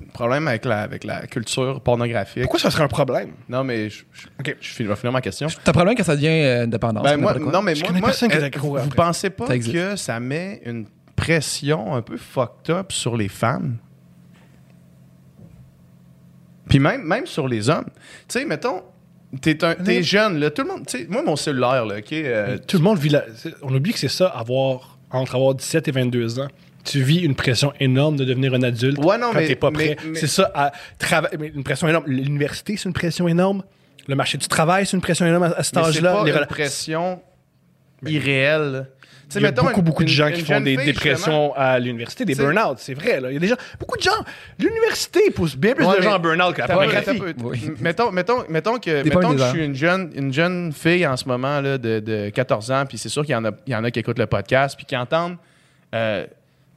le problème avec la, avec la culture pornographique? Pourquoi ça serait un problème? Non, mais je, je, Ok. je finis- je vais finir ma question. T'as problème quand ça devient euh, une dépendance. Ben, moi, non, mais Je moi, connais moi, personne qui est euh, accro vous après. pensez pas Ça que ça met une pression un peu fucked up sur les femmes? Puis même, même sur les hommes. Tu sais, mettons, t'es, un, t'es jeune, là, tout le monde, moi, mon cellulaire, là, OK, euh, Tout le monde vit la... On oublie que c'est ça, avoir entre avoir 17 et 22 ans. Tu vis une pression énorme de devenir un adulte Ouais, non, quand mais- t'es pas prêt. mais- C'est ça, à trava- une pression énorme. L'université, c'est une pression énorme. Le marché du travail, c'est une pression énorme à, à cet mais c'est âge-là. pas Les une pression irréelle. Il y a beaucoup, une- beaucoup de gens une qui font des fille, dépressions à l'université, des burn-out, c'est vrai. Là. Il y a des gens, beaucoup de gens. L'université pousse bien plus Ouais, de gens en burn-out peu. Oui. Mettons, mettons, mettons que, mettons que je suis une jeune, une jeune fille en ce moment là, de, de 14 ans, puis c'est sûr qu'il y, en a- il y en a qui écoutent le podcast, puis qui entendent euh,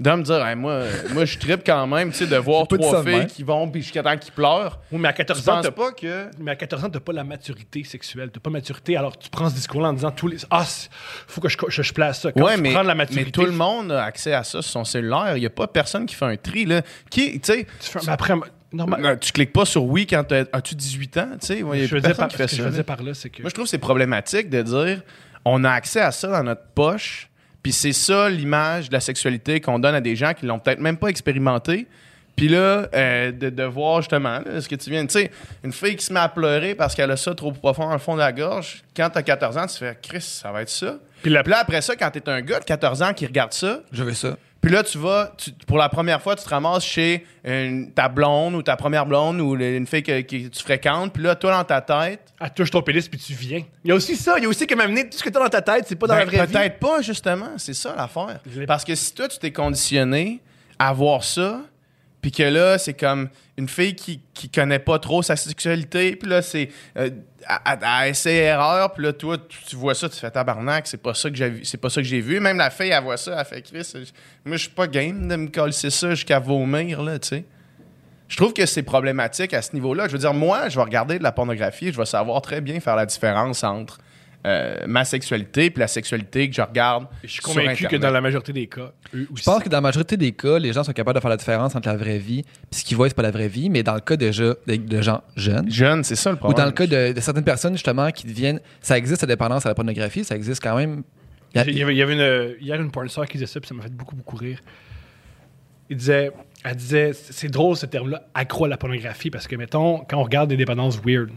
de me dire Hey, moi, moi je tripe quand même tu sais, de voir J'ai trois de filles même. qui vont, puis jusqu'à temps qu'ils pleurent. Oui, mais à Je 14 ans, t'as pas que. Mais à 14 ans, t'as pas la maturité sexuelle. T'as pas de maturité. Alors, tu prends ce discours-là en disant tous les. Ah, faut que je, je, je place ça. Quand Ouais, tu mais, prends de la maturité. mais tout le monde a accès à ça sur son cellulaire. Il n'y a pas personne qui fait un tri. Là. Qui, tu sais, mais après, normal. euh, tu cliques pas sur oui quand t'as- as-tu 18 ans. Tu sais, il y a je veux dire personne par, ce que je ça. veux là. dire par là, c'est que. Moi, je trouve que c'est problématique de dire on a accès à ça dans notre poche, puis c'est ça l'image de la sexualité qu'on donne à des gens qui l'ont peut-être même pas expérimenté. Puis là, euh, de, de voir justement là, ce que tu viens de. Tu sais, une fille qui se met à pleurer parce qu'elle a ça trop profond dans le fond de la gorge, quand t'as 14 ans, tu fais Chris, ça va être ça. Puis là, après ça, quand t'es un gars de 14 ans qui regarde ça, Je veux ça. Puis là, tu vas, tu- pour la première fois, tu te ramasses chez une- ta blonde ou ta première blonde ou le- une fille que, que tu fréquentes. Puis là, toi, dans ta tête, Elle touche ton pénis puis tu viens. Il y a aussi ça. Il y a aussi que m'amener tout ce que t'as dans ta tête, c'est pas dans Ben, la vraie vie. Peut-être pas, justement. C'est ça l'affaire. Parce que si toi, tu t'es conditionné à voir ça, puis que là, c'est comme une fille qui, qui connaît pas trop sa sexualité, puis là, c'est euh, à, à, essai erreur, puis là, toi, tu, vois ça, tu fais tabarnak, c'est pas ça que j'ai vu. Même la fille, elle voit ça, elle fait Chris, moi, je suis pas game de me coller ça jusqu'à vomir, là, tu sais. Je trouve que c'est problématique à ce niveau-là. Je veux dire, moi, je vais regarder de la pornographie, je vais savoir très bien faire la différence entre euh, ma sexualité puis la sexualité que je regarde. Je suis sur convaincu que dans la majorité des cas, eux aussi. Je pense que dans la majorité des cas, les gens sont capables de faire la différence entre la vraie vie puis ce qu'ils voient, c'est pas la vraie vie. Mais dans le cas de, de, de gens jeunes, Jeune, c'est ça le ou problème. dans le cas de, de certaines personnes, justement, qui deviennent. Ça existe, la dépendance à la pornographie, ça existe quand même. Il y a- Il y avait, il y avait une, hier une porn star qui disait ça, puis ça m'a fait beaucoup, beaucoup rire. Il disait, elle disait, c'est drôle ce terme-là, accro à la pornographie, parce que, mettons, quand on regarde des dépendances weird,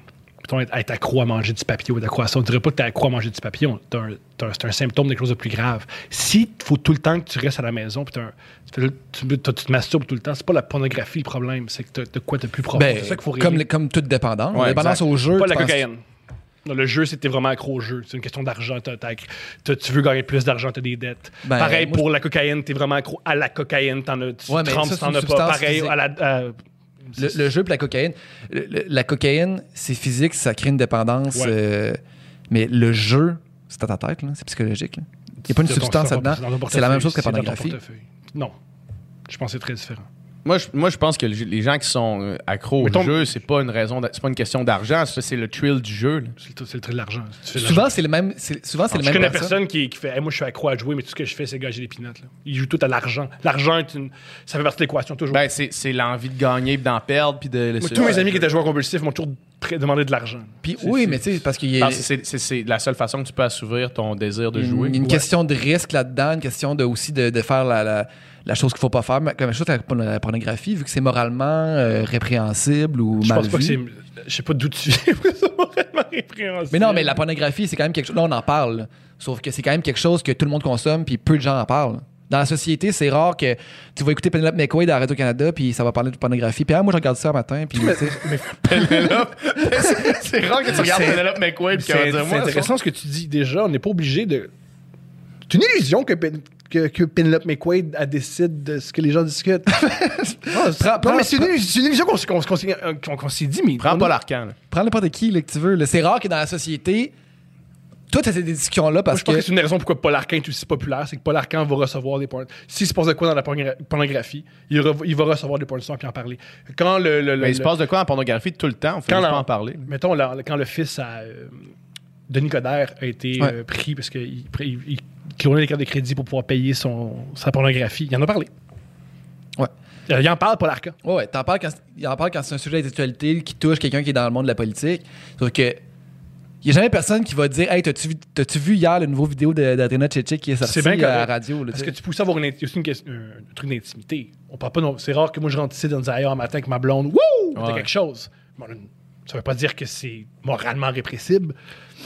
mettons, être, être accro à manger du papier ou être accro à ça, on dirait pas que t'es accro à manger du papier, on- t'as un- t'as un- c'est un symptôme de quelque chose de plus grave. Si faut tout le temps que tu restes à la maison, puis tu, tu- tu te masturbes tout le temps, c'est pas la pornographie le problème, c'est que t'as de quoi de plus profond. ben, c'est ça qu'il faut régler. comme, comme toute dépendance. Dépendance exact. au jeu. Pas tu la penses- cocaïne. Non, le jeu, c'était vraiment accro au jeu. C'est une question d'argent. Tu veux gagner plus d'argent, tu as des dettes. Ben, Pareil moi, pour la cocaïne, tu es vraiment accro à la cocaïne. T'en as, tu Ouais, trempes t'en as pas. Pareil physique. à la. à- Le, le jeu puis la cocaïne. Le- la cocaïne, c'est physique, ça crée une dépendance. Ouais. euh, mais le jeu, c'est à ta tête, là, c'est psychologique. là. Il n'y a pas une substance là-dedans. c'est dans la même chose que la dans pornographie. Non. Je pense que c'est très différent. Moi, je, moi, je pense que les gens qui sont euh, accros au jeu, c'est pas une raison, c'est pas une question d'argent, c'est c'est le thrill du jeu. C'est le, le trait de l'argent. Souvent, c'est le même. Souvent, c'est je les mêmes connais personnes. personne qui, qui fait Hey, Moi, je suis accro à jouer, mais tout ce que je fais, c'est gager des pinottes. Là. Ils jouent tout à l'argent. L'argent, est une... ça fait partie de l'équation toujours. Ben, c'est c'est l'envie de gagner, puis d'en perdre, puis de. Moi, tous mes amis qui étaient joueurs compulsifs m'ont toujours demandé de l'argent. Puis oui, mais tu sais, parce qu'il c'est- c'est c'est la seule façon que tu peux assouvir ton désir de Il y a jouer. Une, une Ouais. question de risque là-dedans, une question de, aussi de, de faire la, la, la chose qu'il faut pas faire, mais comme la chose avec la pornographie, vu que c'est moralement euh, répréhensible ou Je mal pense pas que vu. c'est. Je sais pas d'où tu viens moralement répréhensible. Mais non, mais la pornographie, c'est quand même quelque chose. Là, on en parle. là. Sauf que c'est quand même quelque chose que tout le monde consomme, puis peu de gens en parlent. Dans la société, c'est rare que tu vas écouter Penelope McQuaid à Radio-Canada, puis ça va parler de pornographie. Puis ah, moi, je regarde ça un matin, puis tu sais, Penelope. C'est- rare que tu regardes Penelope McQuade puis C'est qu'elle va dire c'est moi. intéressant ce que tu dis. Déjà, on n'est pas obligé de. C'est une illusion que, que, que Penelope McQuaid elle décide de ce que les gens discutent. non, Prends- mais c'est une, c'est une illusion qu'on, qu'on euh, qu'on- qu'on s'est dit, mais. Prends pas l'arcan. là. prends n'importe qui là, que tu veux. là. C'est rare que dans la société, toi, tu as ces discussions-là Moi, parce je pense que, que. c'est une des raisons pourquoi Paul Arcand est aussi populaire, c'est que Paul Arcand va recevoir des points. S'il se passe de quoi dans la pornogra- pornographie, il, re- il va recevoir des points de son puis en parler. Quand le. le- le- Mais il se passe de quoi en pornographie tout le temps? On fait Quand pas en parler. Mettons, quand le fils à euh, Denis Coderre a été Ouais. euh, pris parce qu'il il, il clonait les cartes de crédit pour pouvoir payer son, sa pornographie, il en a parlé. Ouais. Euh, Il en parle, Paul Arcand. Ouais, ouais, t'en parles quand, il en parle quand c'est un sujet d'actualité qui touche quelqu'un qui est dans le monde de la politique. Sauf que. Il n'y a jamais personne qui va dire Hey, t'as-tu vu, vu hier le nouveau vidéo d'Adrina Tchétchik qui est sorti C'est bien à la radio? Parce que tu aussi avoir une, aussi une question- un truc d'intimité. On parle pas. non- C'est rare que moi je rentre ici dans ailleurs un matin avec ma blonde. Wouh! Ouais. quelque chose. Bon, ça veut pas dire que c'est moralement répressible.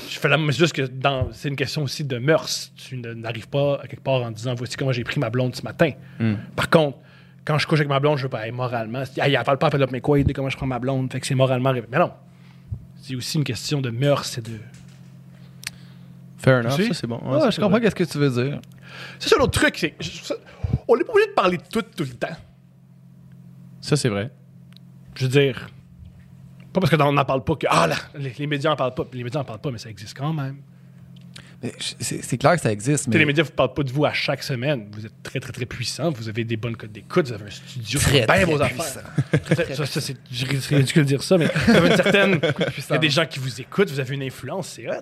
Je fais la mais c'est juste que dans- c'est une question aussi de mœurs. Tu n'arrives pas à quelque part en disant voici comment j'ai pris ma blonde ce matin. Par contre, quand je couche avec ma blonde, je veux pas, hey, moralement, elle parle pas à Penelope McQuaid de comment je prends ma blonde, fait que c'est moralement Mais non. C'est aussi une question de mœurs et de. Fair enough, ça c'est bon. Ouais, Ouais, ça, je comprends qu'est-ce que tu veux dire. C'est ça l'autre truc, c'est. On n'est pas obligé de parler de tout tout le temps. Ça c'est vrai. Je veux dire, pas parce qu'on n'en parle pas que ah là, les, les médias en parlent pas. Les médias en parlent pas, mais ça existe quand même. Mais C'est clair que ça existe, Tu sais, mais. Les médias ne parlent pas de vous à chaque semaine. Vous êtes très, très, très puissant. Vous avez des bonnes codes d'écoute. Vous avez un studio. Très, Très, bien très vos puissant. affaires. C'est ridicule de dire ça, mais vous avez une certaine. Il y a des gens qui vous écoutent. Vous avez une influence. C'est hot.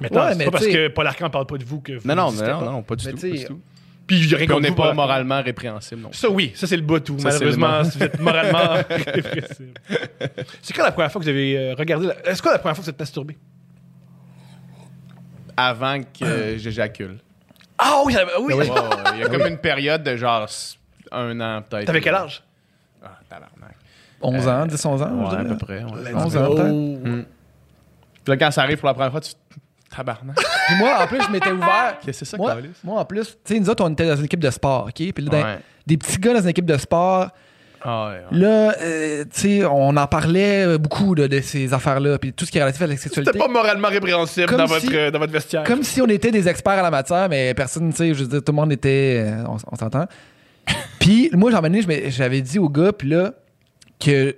Maintenant, Ouais, c'est mais pas parce que Paul Arcand parle pas de vous que vous Non, non, n'existez non, pas. non, non, pas du Mais tout. Puis il y a rien Puis on contre n'est pas moralement répréhensible non. Ça, oui, ça, c'est le bout tout. Ça, Malheureusement, si vous êtes moralement répressible. C'est quand la première fois que vous avez euh, regardé. la- Est-ce que la première fois que vous êtes masturbé? Avant que j'éjacule. Ah oui, oui. Ouais, Il y a comme une période de genre un an peut-être. T'avais quel âge? Ah, tabarnak. 11 ans, 10, 11 ans, je Ouais, à dirais. peu près. ouais. 11 ans, peut-être. Oh. Puis là, quand ça arrive pour la première fois, tu tabarnak. Puis moi, en plus, je m'étais ouvert. Qu'est-ce que c'est ça, moi, Carlis? moi, en plus, tu sais, nous autres, on était dans une équipe de sport, OK? Puis là, dans- Ouais. des petits gars dans une équipe de sport, Ah, ouais, ouais. là, euh, tu sais, on en parlait euh, beaucoup là, de ces affaires-là, puis tout ce qui est relatif à la sexualité. C'était pas moralement répréhensible Comme dans, si- votre, euh, dans votre vestiaire. Comme si on était des experts à la matière, mais personne, tu sais, je veux dire, tout le monde était. euh, on, on s'entend. puis moi, j'en j'avais dit au gars, puis là, que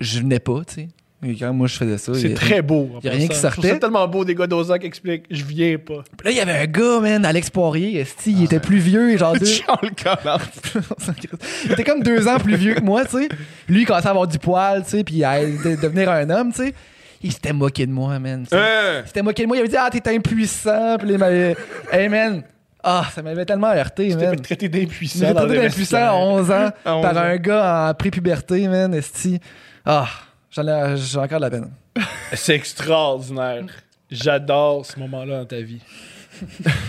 je venais pas, tu sais. Et quand moi, je faisais ça. C'est il- très beau. en y a rien passant. qui sortait. ça tellement beau des gars d'Oza qui expliquent Je viens pas. Puis là, il y avait un gars, man, Alex Poirier, esti, il était plus vieux, genre deux. Charles Collard. il était comme deux ans plus vieux que moi, tu sais. Lui, il commençait à avoir du poil, tu sais, puis à de- devenir un homme, tu sais. Il s'était moqué de moi, man. Il s'était moqué de moi, il avait dit Ah, t'es impuissant. Puis là, il m'avait. Hey, man. Ah, ça m'avait tellement heurté, Tu t'es man. traiter Je d'impuissant. m'étais dans traité d'impuissant à vestiaire. 11 ans À 11 par ans. un gars en prépuberté, man, esti. Ah, j'ai encore de la peine. C'est extraordinaire. J'adore ce moment-là dans ta vie.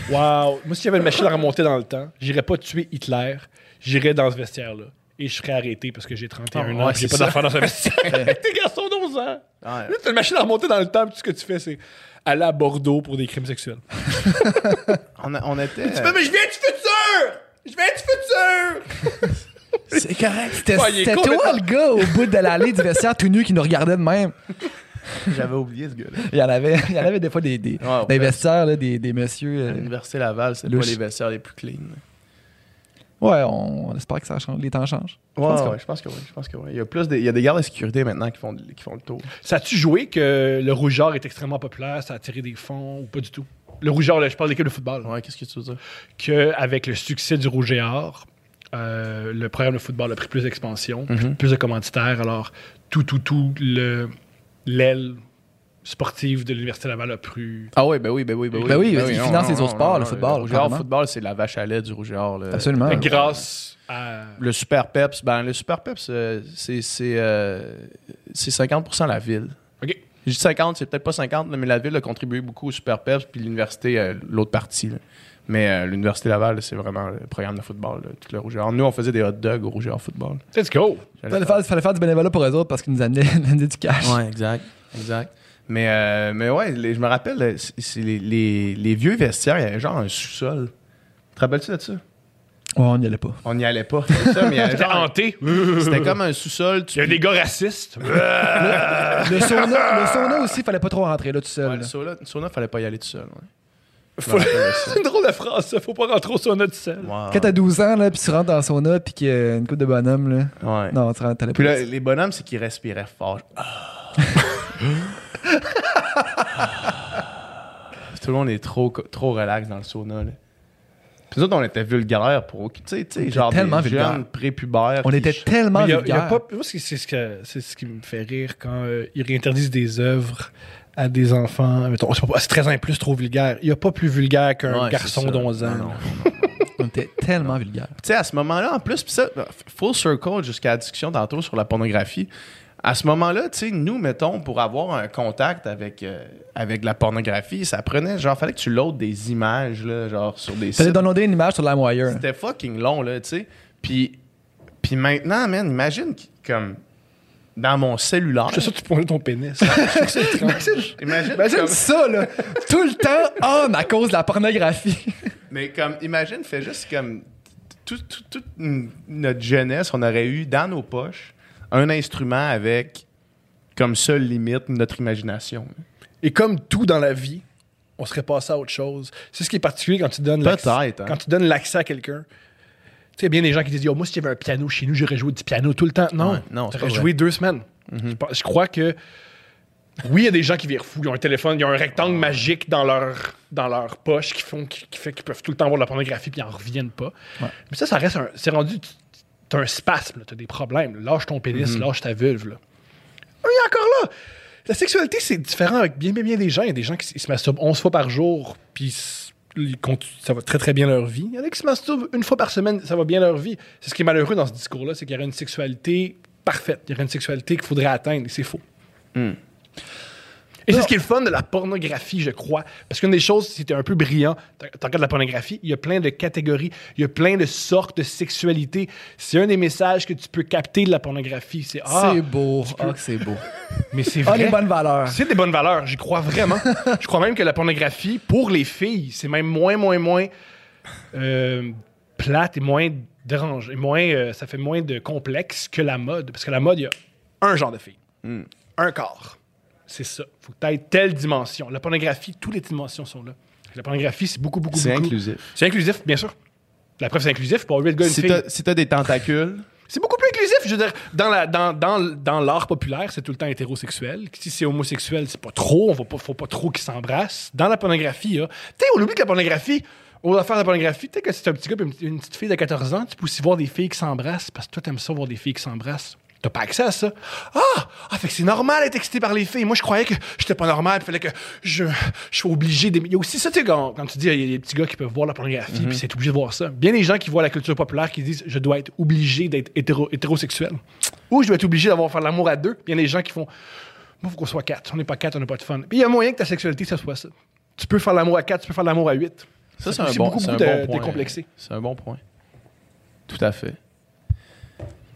Wow. Moi, s'il y avait une machine à remonter dans le temps, j'irais pas tuer Hitler. J'irais dans ce vestiaire-là. Et je serais arrêté parce que j'ai 31 Ah, ans. ouais, et j'ai pas d'enfant dans ce vestiaire. T'es garçon d'11 ans. Ouais. Là, t'as une machine à remonter dans le temps, puis tout ce que tu fais, c'est aller à Bordeaux pour des crimes sexuels. On, a- on était. Mais, mais je viens du futur! Je viens du futur! C'est correct. C'était Ouais, il est c'était toi, complètement- le gars, au bout de l'allée du vestiaire tout nu qui nous regardait de même. J'avais oublié ce gars-là. Il y en avait, il y en avait des fois des, des, Ouais, des vestiaires, là, des, des messieurs. euh, L'Université Laval, c'est louche. pas les vestiaires les plus clean. Ouais, on, on espère que ça change, les temps changent. Je Ouais, pense que ouais, je pense que oui. Je pense que oui. Il y a plus de, il y a des gardes de sécurité maintenant qui font, qui font le tour. Ça a-tu joué que le rougeur est extrêmement populaire, ça a attiré des fonds ou pas du tout? Le rougeur, là, je parle de l'équipe de football. Ouais, qu'est-ce que tu veux dire? Qu'avec le succès du Rouge et Or, euh, le programme de football a pris plus d'expansion, Mhm. plus de commanditaires. Alors, tout, tout, tout, le- l'aile sportive de l'Université Laval a pris. Ah oui, ben oui, ben oui, ben oui. Ben oui, finance non, les autres sports, non, le football, et carrément. football, c'est la vache à lait du Rouge et Or. là. Absolument. Ouais. que, grâce à. Le Super Peps, ben le Super Peps, euh, c'est c'est euh, c'est 50% la ville. OK. Je dis 50, c'est peut-être pas 50, là, mais la ville a contribué beaucoup au Super Peps, puis l'université, euh, l'autre partie. là. Mais euh, l'université Laval, c'est vraiment le programme de football, là, tout le Rouge et Or. Nous, on faisait des hot dogs au Rouge et Or football. Let's go! Il fallait faire, fallait faire du bénévolat pour eux autres parce qu'ils nous amenaient, du cash. Ouais, exact. Exact. Mais, euh, mais ouais, les- je me rappelle, euh, c'est c'est les, les- les vieux vestiaires, il y avait genre un sous-sol. Te rappelles-tu de ça? Ouais, on n'y allait pas. On n'y allait pas. il avait C'était hanté. C'était comme un sous-sol. tu- Il y a des gars racistes. Le sauna, le sauna aussi, fallait pas trop rentrer là tout seul. Ouais, là. le sauna, sauna, fallait pas y aller tout seul. ouais. Faut-. C'est une drôle de phrase, ça. Faut pas rentrer au sauna du sel. Wow. Quand t'as 12 ans, là, puis tu rentres dans le sauna, puis qu'il y a une coupe de bonhomme, là. Ouais. Non, tu rentres, t'allais Puis là, les bonhommes, c'est qu'ils respiraient fort. Tout le monde est trop, trop relax dans le sauna. Là. Puis nous autres, on était vulgaires pour. Tu sais, tu sais, genre tellement des vulgaires. jeunes prépubères. on était tellement vulgaires. moi, c'est c'est ce, que- c'est ce qui me fait rire quand euh, ils réinterdisent des œuvres à des enfants. Mettons, c'est pas- c'est 13 ans et plus, trop vulgaire. Il n'y a pas plus vulgaire qu'un Ouais, garçon c'est ça. d'11 ans. Non, non. On était tellement vulgaires. Tu sais, à ce moment-là, en plus, puis ça, full circle jusqu'à la discussion tantôt sur la pornographie. À ce moment-là, tu sais, nous, mettons, pour avoir un contact avec, euh, avec la pornographie, ça prenait, genre, fallait que tu loads des images, là, genre, sur des Fallait sites. downloader une image sur LimeWire. C'était fucking long, là, tu sais. Puis, puis maintenant, man, imagine, comme, dans mon cellulaire. Je suis sûr que tu pointais ton pénis. Imagine, Imagine comme- ça, là. Tout le temps, homme à cause de la pornographie. mais comme, imagine, fait juste comme, tout- tout- toute notre jeunesse, on aurait eu dans nos poches un instrument avec, comme seule limite, notre imagination. Et comme tout dans la vie, on serait passé à autre chose. C'est ce qui est particulier quand tu donnes l'accès- hein. quand tu donnes l'accès à quelqu'un. Tu sais, il y a bien des gens qui disent Yo, Moi, si j'avais un piano chez nous, j'aurais joué du piano tout le temps. Non, Ouais, non, j'aurais joué deux semaines. je, pense- je crois que. Oui, il y a des gens qui virent fous. Ils ont un téléphone, ils ont un rectangle magique dans leur, dans leur poche qui, font, qui, qui fait qu'ils peuvent tout le temps voir de la pornographie puis ils en reviennent pas. Ouais. Mais ça, ça reste un. C'est rendu. T'as un spasme, t'as des problèmes. Lâche ton pénis, lâche ta vulve. Là. Ah, Il y a encore là. La sexualité, c'est différent avec bien, bien, bien des gens. Il y a des gens qui se masturbent 11 fois par jour, puis ça va très, très bien leur vie. Il y en a qui se masturbent une fois par semaine, ça va bien leur vie. C'est ce qui est malheureux dans ce discours-là, c'est qu'il y aurait une sexualité parfaite. Il y aurait une sexualité qu'il faudrait atteindre, et c'est faux. Hmm. Et c'est ce qui est le fun de la pornographie, je crois. Parce qu'une des choses, si t'es un peu brillant, t'en regardes la pornographie, il y a plein de catégories, il y a plein de sortes de sexualité. C'est un des messages que tu peux capter de la pornographie. C'est ah, c'est beau. Ah, que c'est beau. mais c'est Ah, vrai. les bonnes valeurs. C'est des bonnes valeurs, j'y crois vraiment. je crois même que la pornographie, pour les filles, c'est même moins, moins, moins euh, plate et moins dérange, et moins, euh, ça fait moins de complexe que la mode. Parce que la mode, il y a un genre de filles, Hmm. un corps. C'est ça. Faut que tu aies telle dimension. La pornographie, toutes les dimensions sont là. La pornographie, c'est beaucoup, beaucoup, C'est inclusif. C'est inclusif, bien sûr. La preuve, c'est inclusif. Pour 8 gars, une Si fille. t'as si t'as des tentacules, C'est beaucoup plus inclusif. Je veux dire, dans, la, dans, dans, dans l'art populaire, c'est tout le temps hétérosexuel. Si c'est homosexuel, c'est pas trop. On va pas, faut pas trop qu'ils s'embrassent. Dans la pornographie, tu sais, on oublie que la pornographie, aux affaires de la pornographie, tu sais, que c'est un petit gars et une, une petite fille de 14 ans, tu peux aussi voir des filles qui s'embrassent parce que toi, t'aimes ça voir des filles qui s'embrassent. T'as pas accès à ça. Ah! Ah, fait que c'est normal d'être excité par les filles. Moi, je croyais que j'étais pas normal. Il fallait que je, je sois obligé d'aimer. Il y a aussi ça, tu sais, quand, quand tu dis, il y a des petits gars qui peuvent voir la pornographie, puis c'est obligé de voir ça. Bien les gens qui voient la culture populaire qui disent, je dois être obligé d'être hétéro- hétérosexuel. Ou je dois être obligé d'avoir faire l'amour à deux. Bien les gens qui font, moi, faut qu'on soit quatre. On n'est pas quatre, on n'a pas de fun. Puis il y a moyen que ta sexualité, ça soit ça. Tu peux faire l'amour à quatre, tu peux faire l'amour à huit. ça, c'est un bon, un point. C'est un bon point. Tout à fait.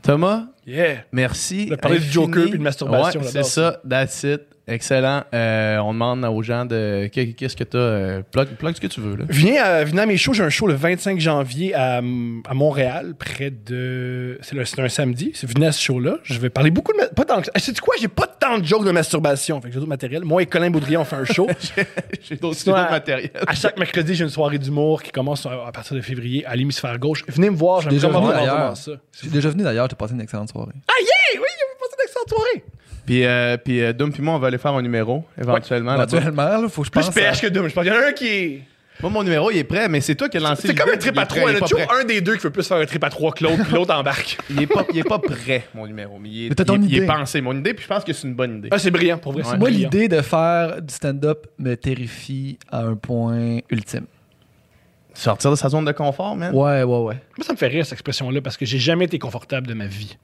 Thomas, Yeah. merci. On a parlé du infini. Joker puis de masturbation, Ouais, c'est ça. That's it. Excellent. Euh, on demande aux gens de. qu'est- Qu'est-ce que tu as plug, plug ce que tu veux. Là. Viens à, viens à mes shows. J'ai un show le 25 janvier à, à Montréal, près de. C'est, c'est un samedi. C'est venez à ce show-là. Je vais parler beaucoup de. Pas tant que. sais quoi? J'ai pas tant de jokes de masturbation. Fait que j'ai d'autres matériel. Moi et Colin Baudrien, on fait un show. J'ai d'autres matériels. à chaque mercredi, j'ai une soirée d'humour qui commence à, à partir de février à l'hémisphère gauche. Venez me voir. J'aime déjà venu, d'ailleurs. Je suis déjà venu d'ailleurs, j'ai passé une excellente soirée. Ah, yeah! Oui, va passer une excellente soirée. Puis, euh, puis euh, Dom puis moi, on va aller faire un numéro éventuellement. là-bas. Naturellement, là, faut que je Plus pense. PH que Doom. Je pense qu'il y en a un qui est. Moi, mon numéro, il est prêt, mais c'est toi qui as lancé C'est comme un trip il est à prêt, trois. il est pas toujours prêt. un des deux qui veut plus faire un trip à trois que l'autre, puis l'autre embarque. Il est pas, il est pas prêt, mon numéro. Mais il est, Mais t'as ton il est- il est idée. pensé, mon idée, puis je pense que c'est une bonne idée. Ah, c'est brillant, pour vrai. c'est Moi, brillant. l'idée de faire du stand-up me terrifie à un point ultime. Sortir de sa zone de confort, man. Ouais, ouais, ouais. Moi, ça me fait rire, cette expression-là, parce que j'ai jamais été confortable de ma vie.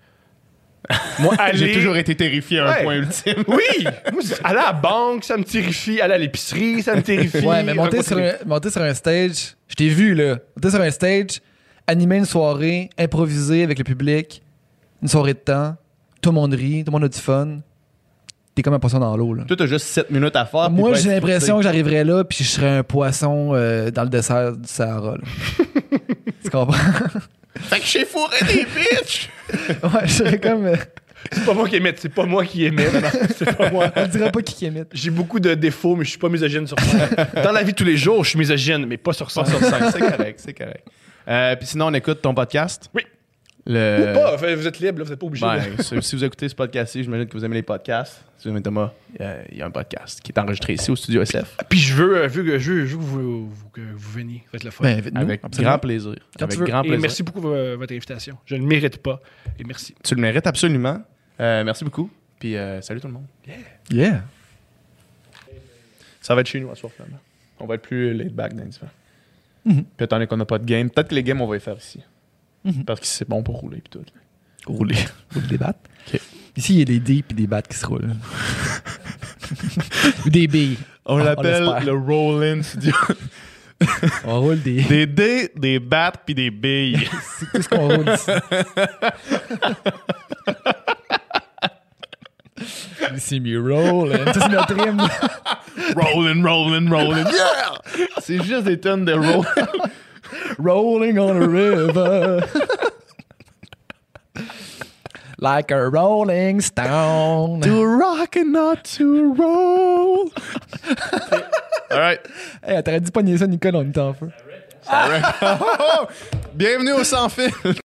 Moi, aller... J'ai toujours été terrifié à un Ouais. point ultime. Oui! Moi, aller à la banque, ça me terrifie. Aller à l'épicerie, ça me terrifie. Ouais, mais monter sur, un, monter sur un stage, je t'ai vu, là. Monter sur un stage, animer une soirée, improviser avec le public, une soirée de temps, tout le monde rit, tout le monde a du fun. T'es comme un poisson dans l'eau, là. Toi, t'as juste 7 minutes à faire. Moi, j'ai l'impression que j'arriverais là, puis je serais un poisson euh, dans le dessert du Sahara, là. tu comprends? Fait que j'ai fourré des bitches! ouais, je serais comme. euh, C'est pas moi qui émette, c'est pas moi qui émette. c'est pas moi. on dirait pas qui qui émite. J'ai beaucoup de défauts, mais je suis pas misogyne sur scène. Dans la vie de tous les jours, je suis misogyne, mais pas sur scène. Pas sur scène, c'est correct, c'est correct. Euh, puis sinon, on écoute ton podcast? Oui. Le... Ou pas, fait, vous êtes libre, là, vous êtes pas obligé. Ben, de- si si vous écoutez ce podcast-ci, j'imagine que vous aimez les podcasts. Si vous aimez Thomas, il y a- il y, a un podcast qui est enregistré ici au studio SF. Puis je veux, euh, vu que je veux, je veux que, vous, vous- que vous veniez. Faites le fun. Ben, Avec grand plaisir. Quand Avec tu veux. grand Et plaisir. merci beaucoup pour euh, votre invitation. Je ne le mérite pas. Et merci. Tu le mérites absolument. Euh, merci beaucoup. Puis euh, salut tout le monde. Yeah. Ça va être chez nous à soir, finalement. On va être plus laid back dans les différents. Mhm. Puis étant donné qu'on n'a pas de game, peut-être que les games, on va les faire ici. Mhm. Parce que c'est bon pour rouler. Puis tout. Rouler. Rouler des battes. Ici, il y a des dés puis des battes qui se roulent. Ou des billes. On Ah, l'appelle l'espère. le roll-in studio. On roule des. des dés, des battes, puis des billes. C'est tout ce qu'on roule ici. See me rolling. Ça, c'est notre hymne. rolling, rolling, rolling. Yeah! C'est juste des tonnes de roll. Rolling on a river. like a rolling stone. to rock and not to roll. All right. Hey, t'aurais dû pogner ça, Nicole, on est en feu. Bienvenue au Sans Fil.